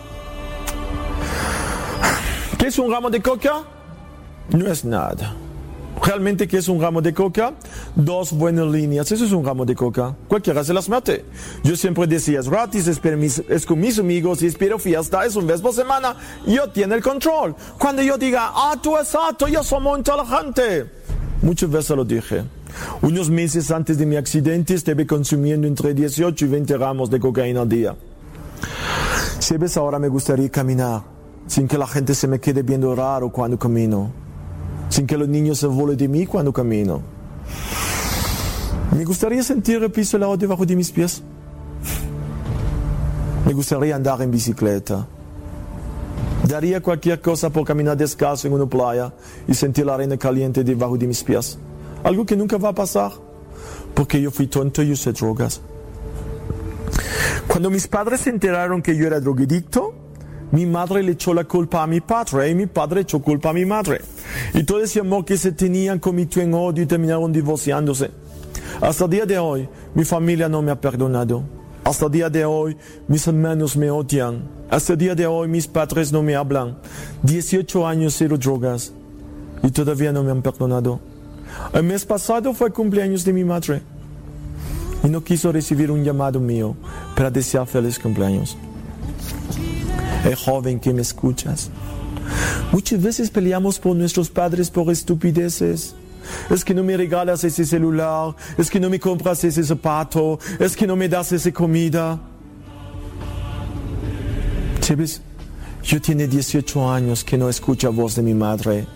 ¿Qué es un ramo de coca? No es nada. Realmente, ¿qué es un ramo de coca? Dos buenas líneas. Eso es un ramo de coca. Cualquiera se las mete. Yo siempre decía, es gratis, es, es con mis amigos, y espero fiesta, es un vez por semana. Yo tiene el control. Cuando yo diga, ah, tú exacto, yo soy muy inteligente. Muchas veces lo dije. Unos meses antes de mi accidente estuve consumiendo entre 18 y 20 ramos de cocaína al día. Sabes, ahora me gustaría caminar sin que la gente se me quede viendo raro cuando camino, sin que los niños se burlen de mí cuando camino. Me gustaría sentir el piso helado debajo de mis pies. Me gustaría andar en bicicleta. Daría cualquier cosa por caminar descalzo en una playa y sentir la arena caliente debajo de mis pies. Algo que nunca va a pasar, porque yo fui tonto y usé drogas. Cuando mis padres se enteraron que yo era drogadicto, mi madre le echó la culpa a mi padre y mi padre echó culpa a mi madre. Y todo ese amor que se tenían cometió en odio y terminaron divorciándose. Hasta el día de hoy, mi familia no me ha perdonado. Hasta el día de hoy, mis hermanos me odian. Hasta el día de hoy, mis padres no me hablan. 18 años cero drogas. Y todavía no me han perdonado. El mes pasado fue el cumpleaños de mi madre. Y no quiso recibir un llamado mío para desear feliz cumpleaños. El joven que me escuchas. Muchas veces peleamos por nuestros padres por estupideces. Es que no me regalas ese celular, es que no me compras ese zapato, es que no me das esa comida. ¿Sabes? Yo tiene 18 años que no escucho voz de mi madre.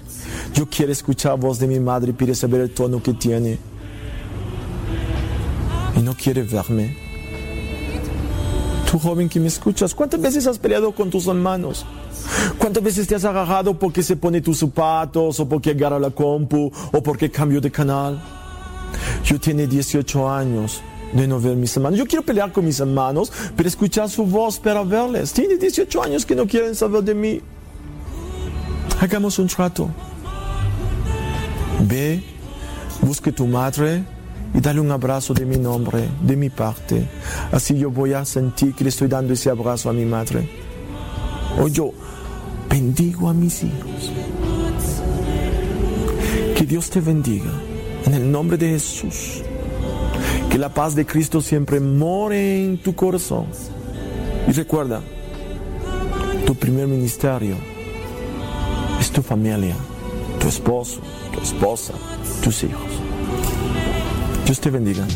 Yo quiero escuchar voz de mi madre y quiero saber el tono que tiene. Y no quiere verme. Tú joven que me escuchas, ¿cuántas veces has peleado con tus hermanos? ¿Cuántas veces te has agarrado porque se pone tus zapatos o porque agarra la compu o porque cambio de canal? Yo tiene 18 años de no ver mis hermanos. Yo quiero pelear con mis hermanos, pero escuchar su voz para verles. Tiene 18 años que no quieren saber de mí. Hagamos un trato. Ve, busque tu madre y dale un abrazo de mi nombre, de mi parte. Así yo voy a sentir que le estoy dando ese abrazo a mi madre. O yo bendigo a mis hijos. Que Dios te bendiga. En el nombre de Jesús. Que la paz de Cristo siempre more en tu corazón. Y recuerda, tu primer ministerio es tu familia, tu esposo, tu esposa, tus hijos. Dios te bendiga.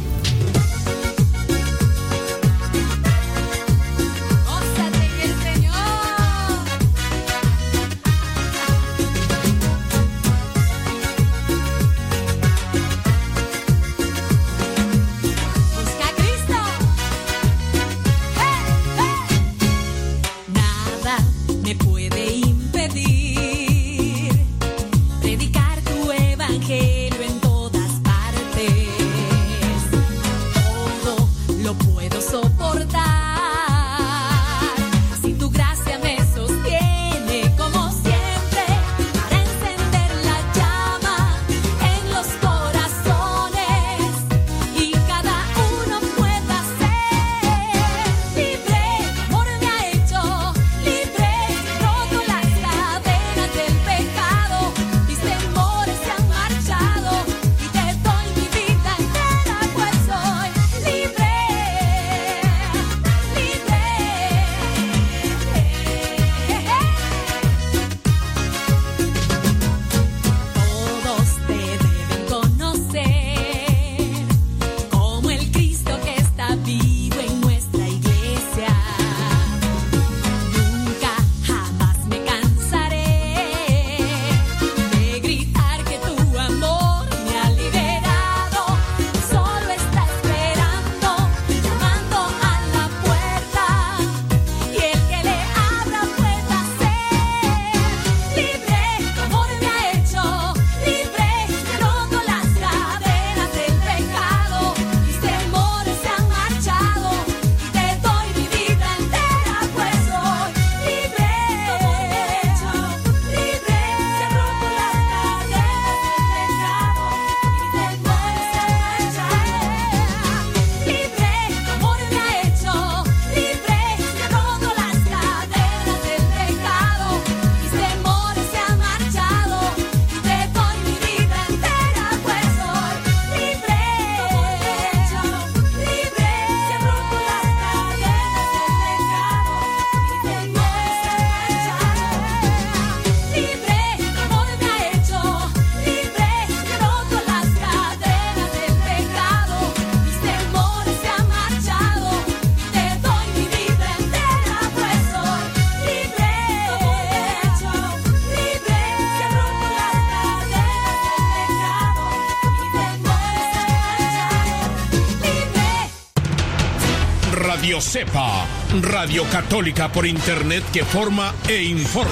Radio Cepa, Radio Católica por Internet que forma e informa.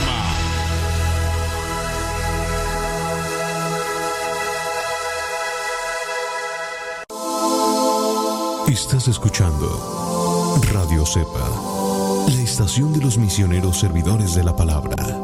Estás escuchando Radio Cepa, la estación de los misioneros servidores de la palabra.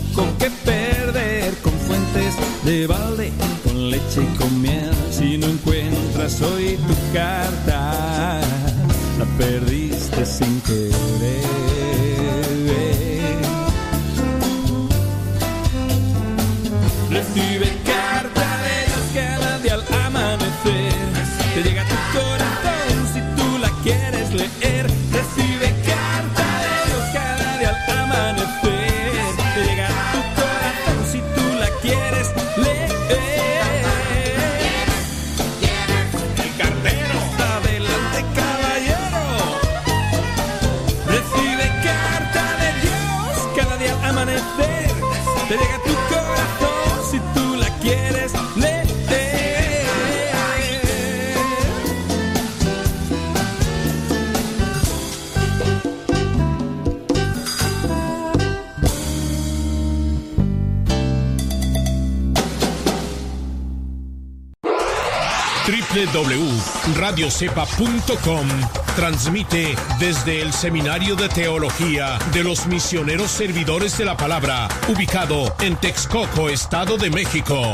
que perder, con fuentes de balde, con leche y con miel. Si no encuentras hoy tu carta, la perdiste sin querer. Recibe carta de Dios cada día al amanecer. Te llega tu corazón www.radiocepa.com transmite desde el Seminario de Teología de los Misioneros Servidores de la Palabra, ubicado en Texcoco, Estado de México.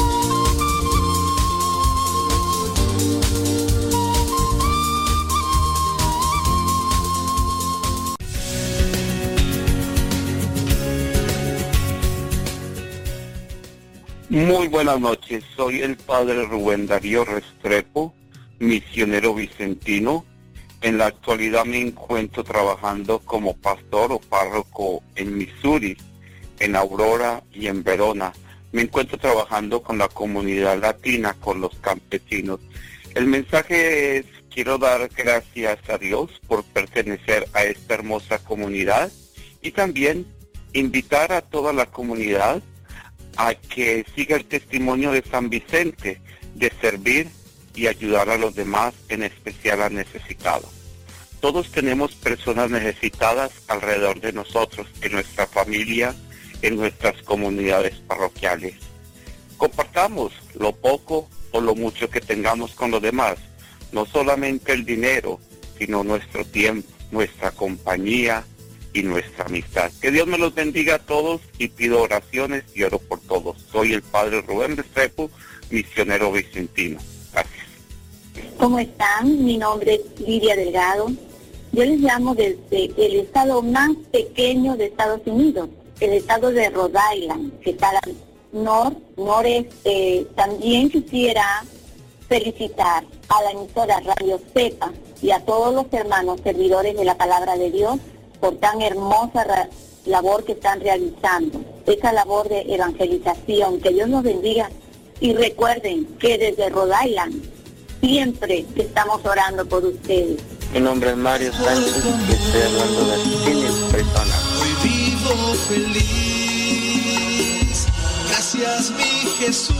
Muy buenas noches, soy el padre Rubén Darío Restrepo, misionero vicentino. En la actualidad me encuentro trabajando como pastor o párroco en Missouri, en Aurora y en Verona. Me encuentro trabajando con la comunidad latina, con los campesinos. El mensaje es, quiero dar gracias a Dios por pertenecer a esta hermosa comunidad y también invitar a toda la comunidad a que siga el testimonio de San Vicente de servir y ayudar a los demás, en especial a necesitados. Todos tenemos personas necesitadas alrededor de nosotros, en nuestra familia, en nuestras comunidades parroquiales. Compartamos lo poco o lo mucho que tengamos con los demás, no solamente el dinero, sino nuestro tiempo, nuestra compañía y nuestra amistad. Que Dios me los bendiga a todos y pido oraciones y oro por todos. Soy el Padre Rubén Restrepo, misionero vicentino. Gracias. ¿Cómo están? Mi nombre es Lidia Delgado. Yo les llamo desde el estado más pequeño de Estados Unidos, el estado de Rhode Island, que está al nor. También quisiera felicitar a la emisora Radio Cepa y a todos los hermanos servidores de la palabra de Dios por tan hermosa labor que están realizando, esa labor de evangelización. Que Dios los bendiga y recuerden que desde Rhode Island siempre estamos orando por ustedes. Mi nombre es Mario Sánchez y estoy hablando de Phoenix, Arizona. Hoy vivo feliz. Gracias mi Jesús.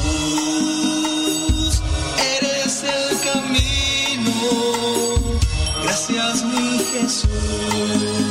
Eres el camino. Gracias mi Jesús.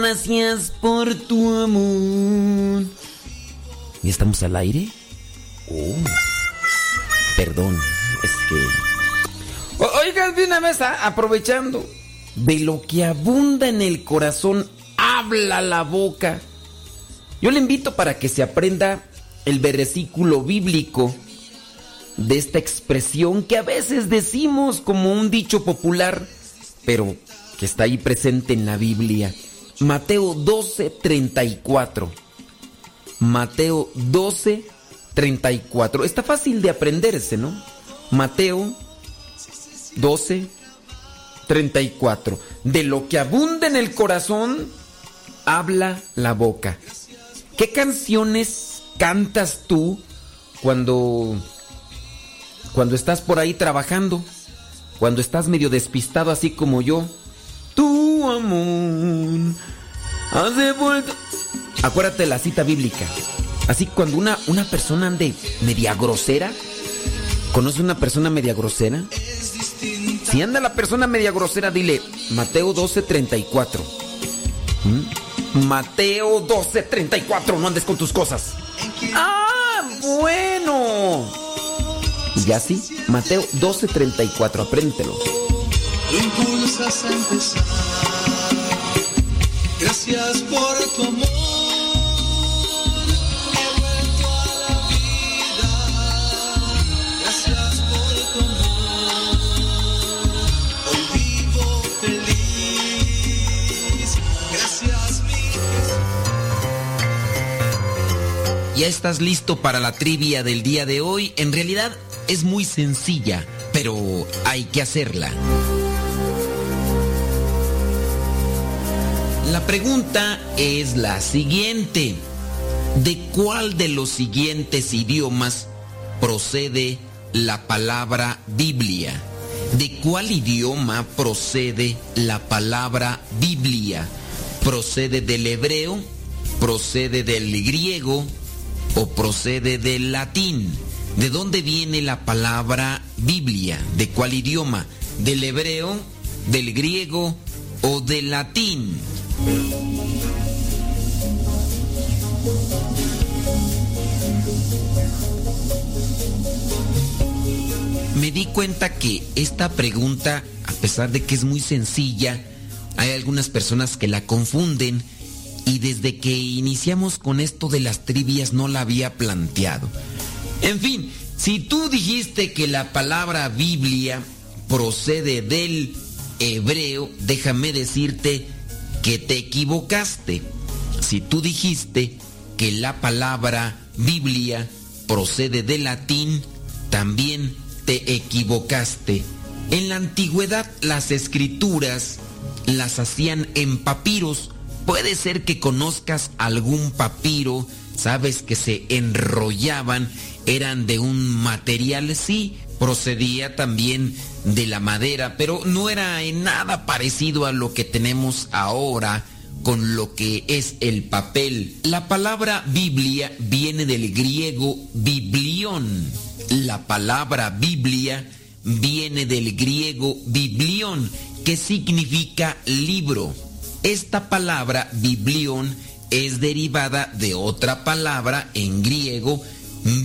Gracias por tu amor. ¿Y estamos al aire? Oh. Perdón, es que. O- Oigan, de una vez, a- aprovechando. De lo que abunda en el corazón, habla la boca. Yo le invito para que se aprenda el versículo bíblico de esta expresión que a veces decimos como un dicho popular, pero que está ahí presente en la Biblia. Mateo 12, 34. Mateo 12, 34. Está fácil de aprenderse, ¿no? Mateo 12, 34. De lo que abunda en el corazón, habla la boca. ¿Qué canciones cantas tú cuando cuando estás por ahí trabajando? Cuando estás medio despistado así como yo. Tu amor has devuelto. Acuérdate la cita bíblica. Así cuando una, una persona ande media grosera. ¿Conoce una persona media grosera? Si anda la persona media grosera, dile Mateo 12, 34. ¿Mm? Mateo 12, 34. No andes con tus cosas. Ah, bueno. Y así, Mateo 12, 34. Lo impulsas a empezar. Gracias por tu amor. He vuelto a la vida. Gracias por tu amor. Vivo feliz. Gracias mi ¿Ya estás listo para la trivia del día de hoy? En realidad es muy sencilla, pero hay que hacerla. La pregunta es la siguiente. ¿De cuál de los siguientes idiomas procede la palabra Biblia? ¿De cuál idioma procede la palabra Biblia? ¿Procede del hebreo? ¿Procede del griego? ¿O procede del latín? ¿De dónde viene la palabra Biblia? ¿De cuál idioma? ¿Del hebreo? ¿Del griego? ¿O del latín? Me di cuenta que esta pregunta, a pesar de que es muy sencilla, hay algunas personas que la confunden y desde que iniciamos con esto de las trivias no la había planteado. En fin, si tú dijiste que la palabra Biblia procede del hebreo, déjame decirte que te equivocaste. si tú dijiste que la palabra Biblia procede del latín, también te equivocaste. En la antigüedad las escrituras las hacían en papiros. Puede ser que conozcas algún papiro, sabes que se enrollaban, eran de un material, sí, procedía también de la madera, pero no era en nada parecido a lo que tenemos ahora con lo que es el papel. La palabra Biblia viene del griego biblión. La palabra Biblia viene del griego biblión, que significa libro. Esta palabra biblión es derivada de otra palabra en griego,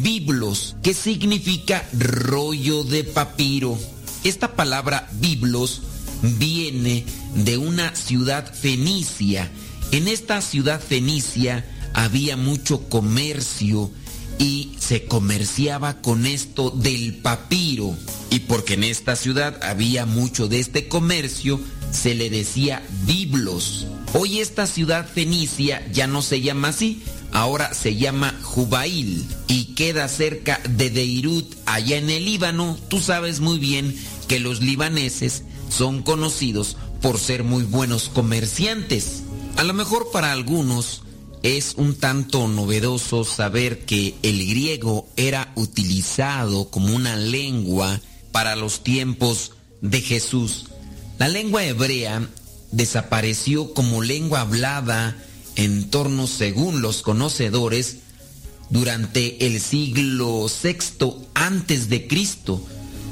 biblos, que significa rollo de papiro. Esta palabra biblos viene de una ciudad fenicia. En esta ciudad fenicia había mucho comercio y se comerciaba con esto del papiro. Y porque en esta ciudad había mucho de este comercio, se le decía biblos. Hoy esta ciudad fenicia ya no se llama así, ahora se llama Jubail y queda cerca de Beirut, allá en el Líbano. Tú sabes muy bien que los libaneses son conocidos por ser muy buenos comerciantes. A lo mejor para algunos es un tanto novedoso saber que el griego era utilizado como una lengua para los tiempos de Jesús. La lengua hebrea desapareció como lengua hablada en torno, según los conocedores, durante el siglo VI antes de Cristo,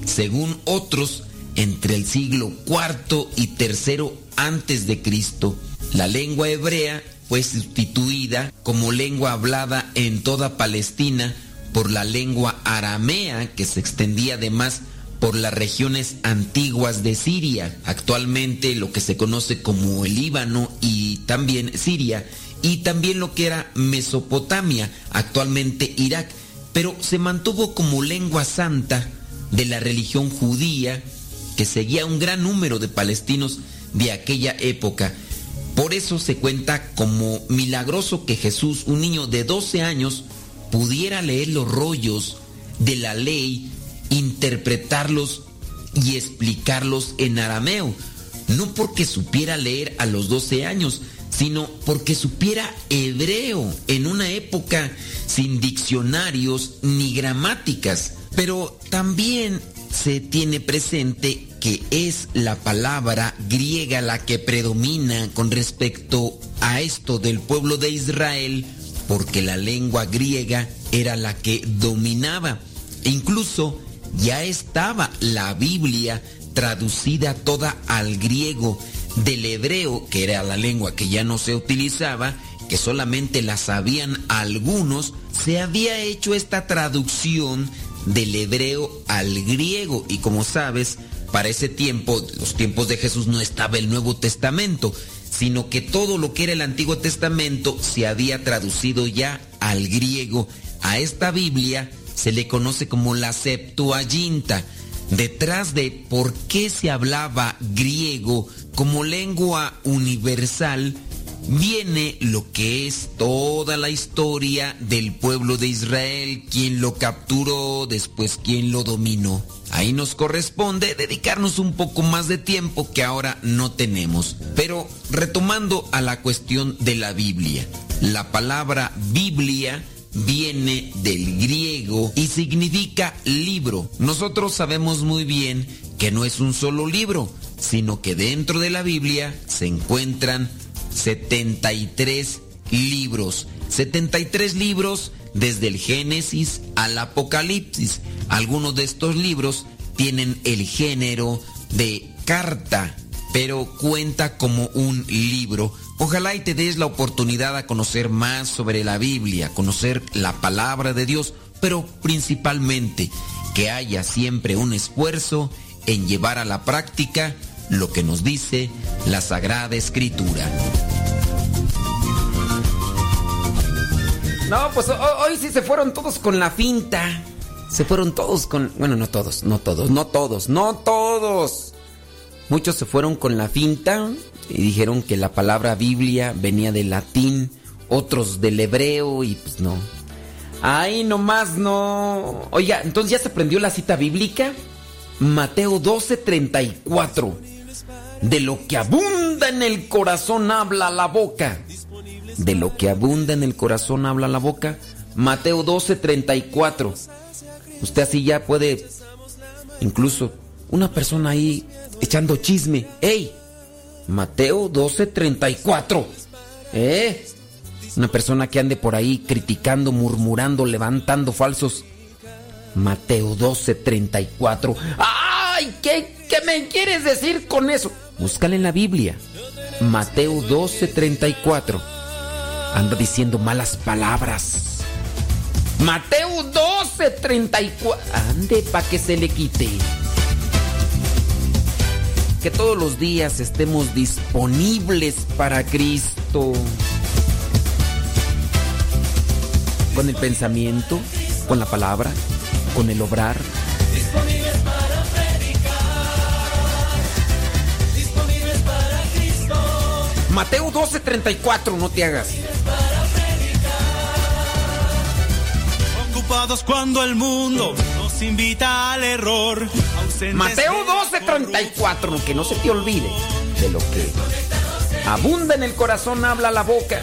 según otros, entre el siglo IV y III antes de Cristo. La lengua hebrea fue sustituida como lengua hablada en toda Palestina por la lengua aramea que se extendía además por las regiones antiguas de Siria, actualmente lo que se conoce como el Líbano y también Siria, y también lo que era Mesopotamia, actualmente Irak, pero se mantuvo como lengua santa de la religión judía que seguía un gran número de palestinos de aquella época. Por eso se cuenta como milagroso que Jesús, un niño de 12 años, pudiera leer los rollos de la ley, interpretarlos y explicarlos en arameo. No porque supiera leer a los 12 años, sino porque supiera hebreo en una época sin diccionarios ni gramáticas. Pero también se tiene presente que es la palabra griega la que predomina con respecto a esto del pueblo de Israel, porque la lengua griega era la que dominaba. E incluso ya estaba la Biblia traducida toda al griego del hebreo, que era la lengua que ya no se utilizaba, que solamente la sabían algunos, se había hecho esta traducción del hebreo al griego y como sabes, para ese tiempo, los tiempos de Jesús no estaba el Nuevo Testamento, sino que todo lo que era el Antiguo Testamento se había traducido ya al griego. A esta Biblia se le conoce como la Septuaginta. Detrás de por qué se hablaba griego como lengua universal, viene lo que es toda la historia del pueblo de Israel, quien lo capturó, después quien lo dominó. Ahí nos corresponde dedicarnos un poco más de tiempo que ahora no tenemos. Pero retomando a la cuestión de la Biblia, la palabra Biblia viene del griego y significa libro. Nosotros sabemos muy bien que no es un solo libro, sino que dentro de la Biblia se encuentran 73 libros. 73 libros desde el Génesis al Apocalipsis. Algunos de estos libros tienen el género de carta, pero cuenta como un libro. Ojalá y te des la oportunidad a conocer más sobre la Biblia, conocer la palabra de Dios, pero principalmente que haya siempre un esfuerzo en llevar a la práctica lo que nos dice la Sagrada Escritura. No, pues hoy sí se fueron todos con la finta. Se fueron todos con... Bueno, no todos, no todos, no todos, no todos. Muchos se fueron con la finta y dijeron que la palabra Biblia venía del latín. otros del hebreo y pues no. Ahí nomás no. Oiga, entonces ya se aprendió la cita bíblica. Mateo 12, 34. De lo que abunda en el corazón habla la boca. De lo que abunda en el corazón habla la boca. Mateo 12, 34. Usted así ya puede, incluso, una persona ahí echando chisme. ¡Ey! Mateo 12, 34. ¿Eh? Una persona que ande por ahí criticando, murmurando, levantando falsos. Mateo 12, 34. ¡Ay! ¿Qué, qué me quieres decir con eso? Búscale en la Biblia. Mateo 12, 34. Anda diciendo malas palabras. Mateo 12, 34. Ande pa' que se le quite. Que todos los días estemos disponibles para Cristo. Con el pensamiento, con la palabra, con el obrar. Disponibles para predicar, disponibles para Cristo, Mateo 12, 34, no te hagas. Ocupados cuando el mundo nos invita al error. Mateo de 12, 34, que no se te olvide de lo que abunda en el corazón, habla la boca.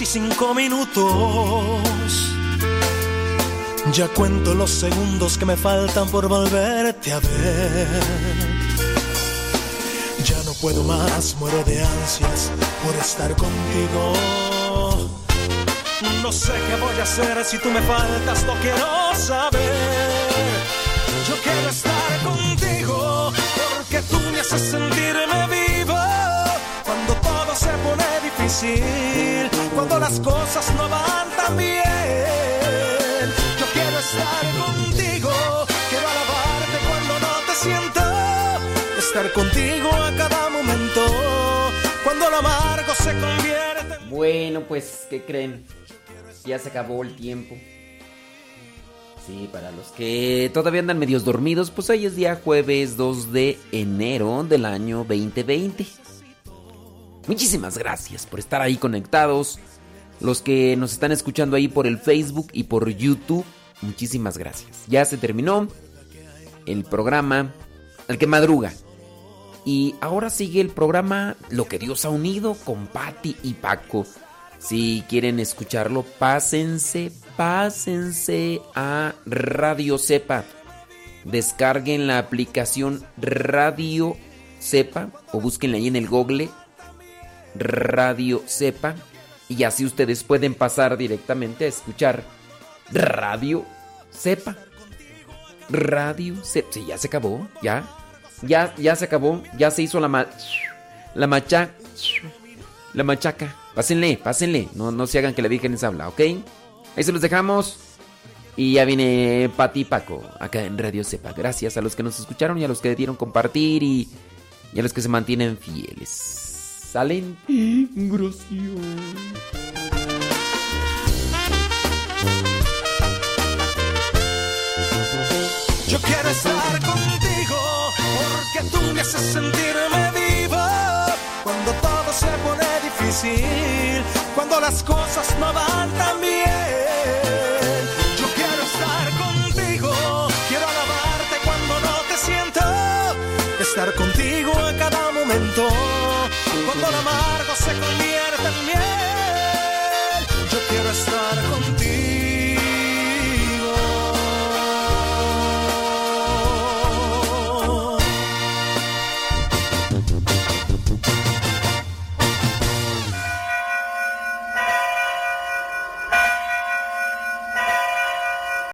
Y cinco minutos. Ya cuento los segundos que me faltan por volverte a ver. Ya no puedo más, muero de ansias por estar contigo. No sé qué voy a hacer si tú me faltas, no quiero saber. Yo quiero estar contigo porque tú me haces sentirme vivo. Cuando todo se pone difícil, cuando las cosas no van tan bien. Yo quiero estar contigo, quiero alabarte cuando no te siento. Estar contigo a cada momento, cuando lo amargo se convierte en... Bueno, pues, ¿qué creen? Ya se acabó el tiempo. Sí, para los que todavía andan medios dormidos, pues hoy es día jueves 2 de enero del año 2020. Muchísimas gracias por estar ahí conectados. Los que nos están escuchando ahí por el Facebook y por YouTube, muchísimas gracias. Ya se terminó el programa El que madruga. Y ahora sigue el programa Lo que Dios ha unido con Patti y Paco. Si quieren escucharlo, pásense, pásense a Radio Cepa. Descarguen la aplicación Radio Cepa o búsquenla ahí en el Google Radio Cepa y así ustedes pueden pasar directamente a escuchar Radio Cepa. Radio Cepa. Sí, ya se acabó, ya. Ya, ya se acabó, ya se hizo la ma la macha la machaca. Pásenle, pásenle. No, no se hagan que la Virgen les habla, ¿ok? Ahí se los dejamos. Y ya viene Pati Paco, acá en Radio Cepa. Gracias a los que nos escucharon y a los que dieron compartir y, y a los que se mantienen fieles. ¿Salen? Gracias. Yo quiero estar contigo porque tú me haces sentirme vivo. Cuando todo se pone difícil, cuando las cosas no van tan bien. Amargo se convierte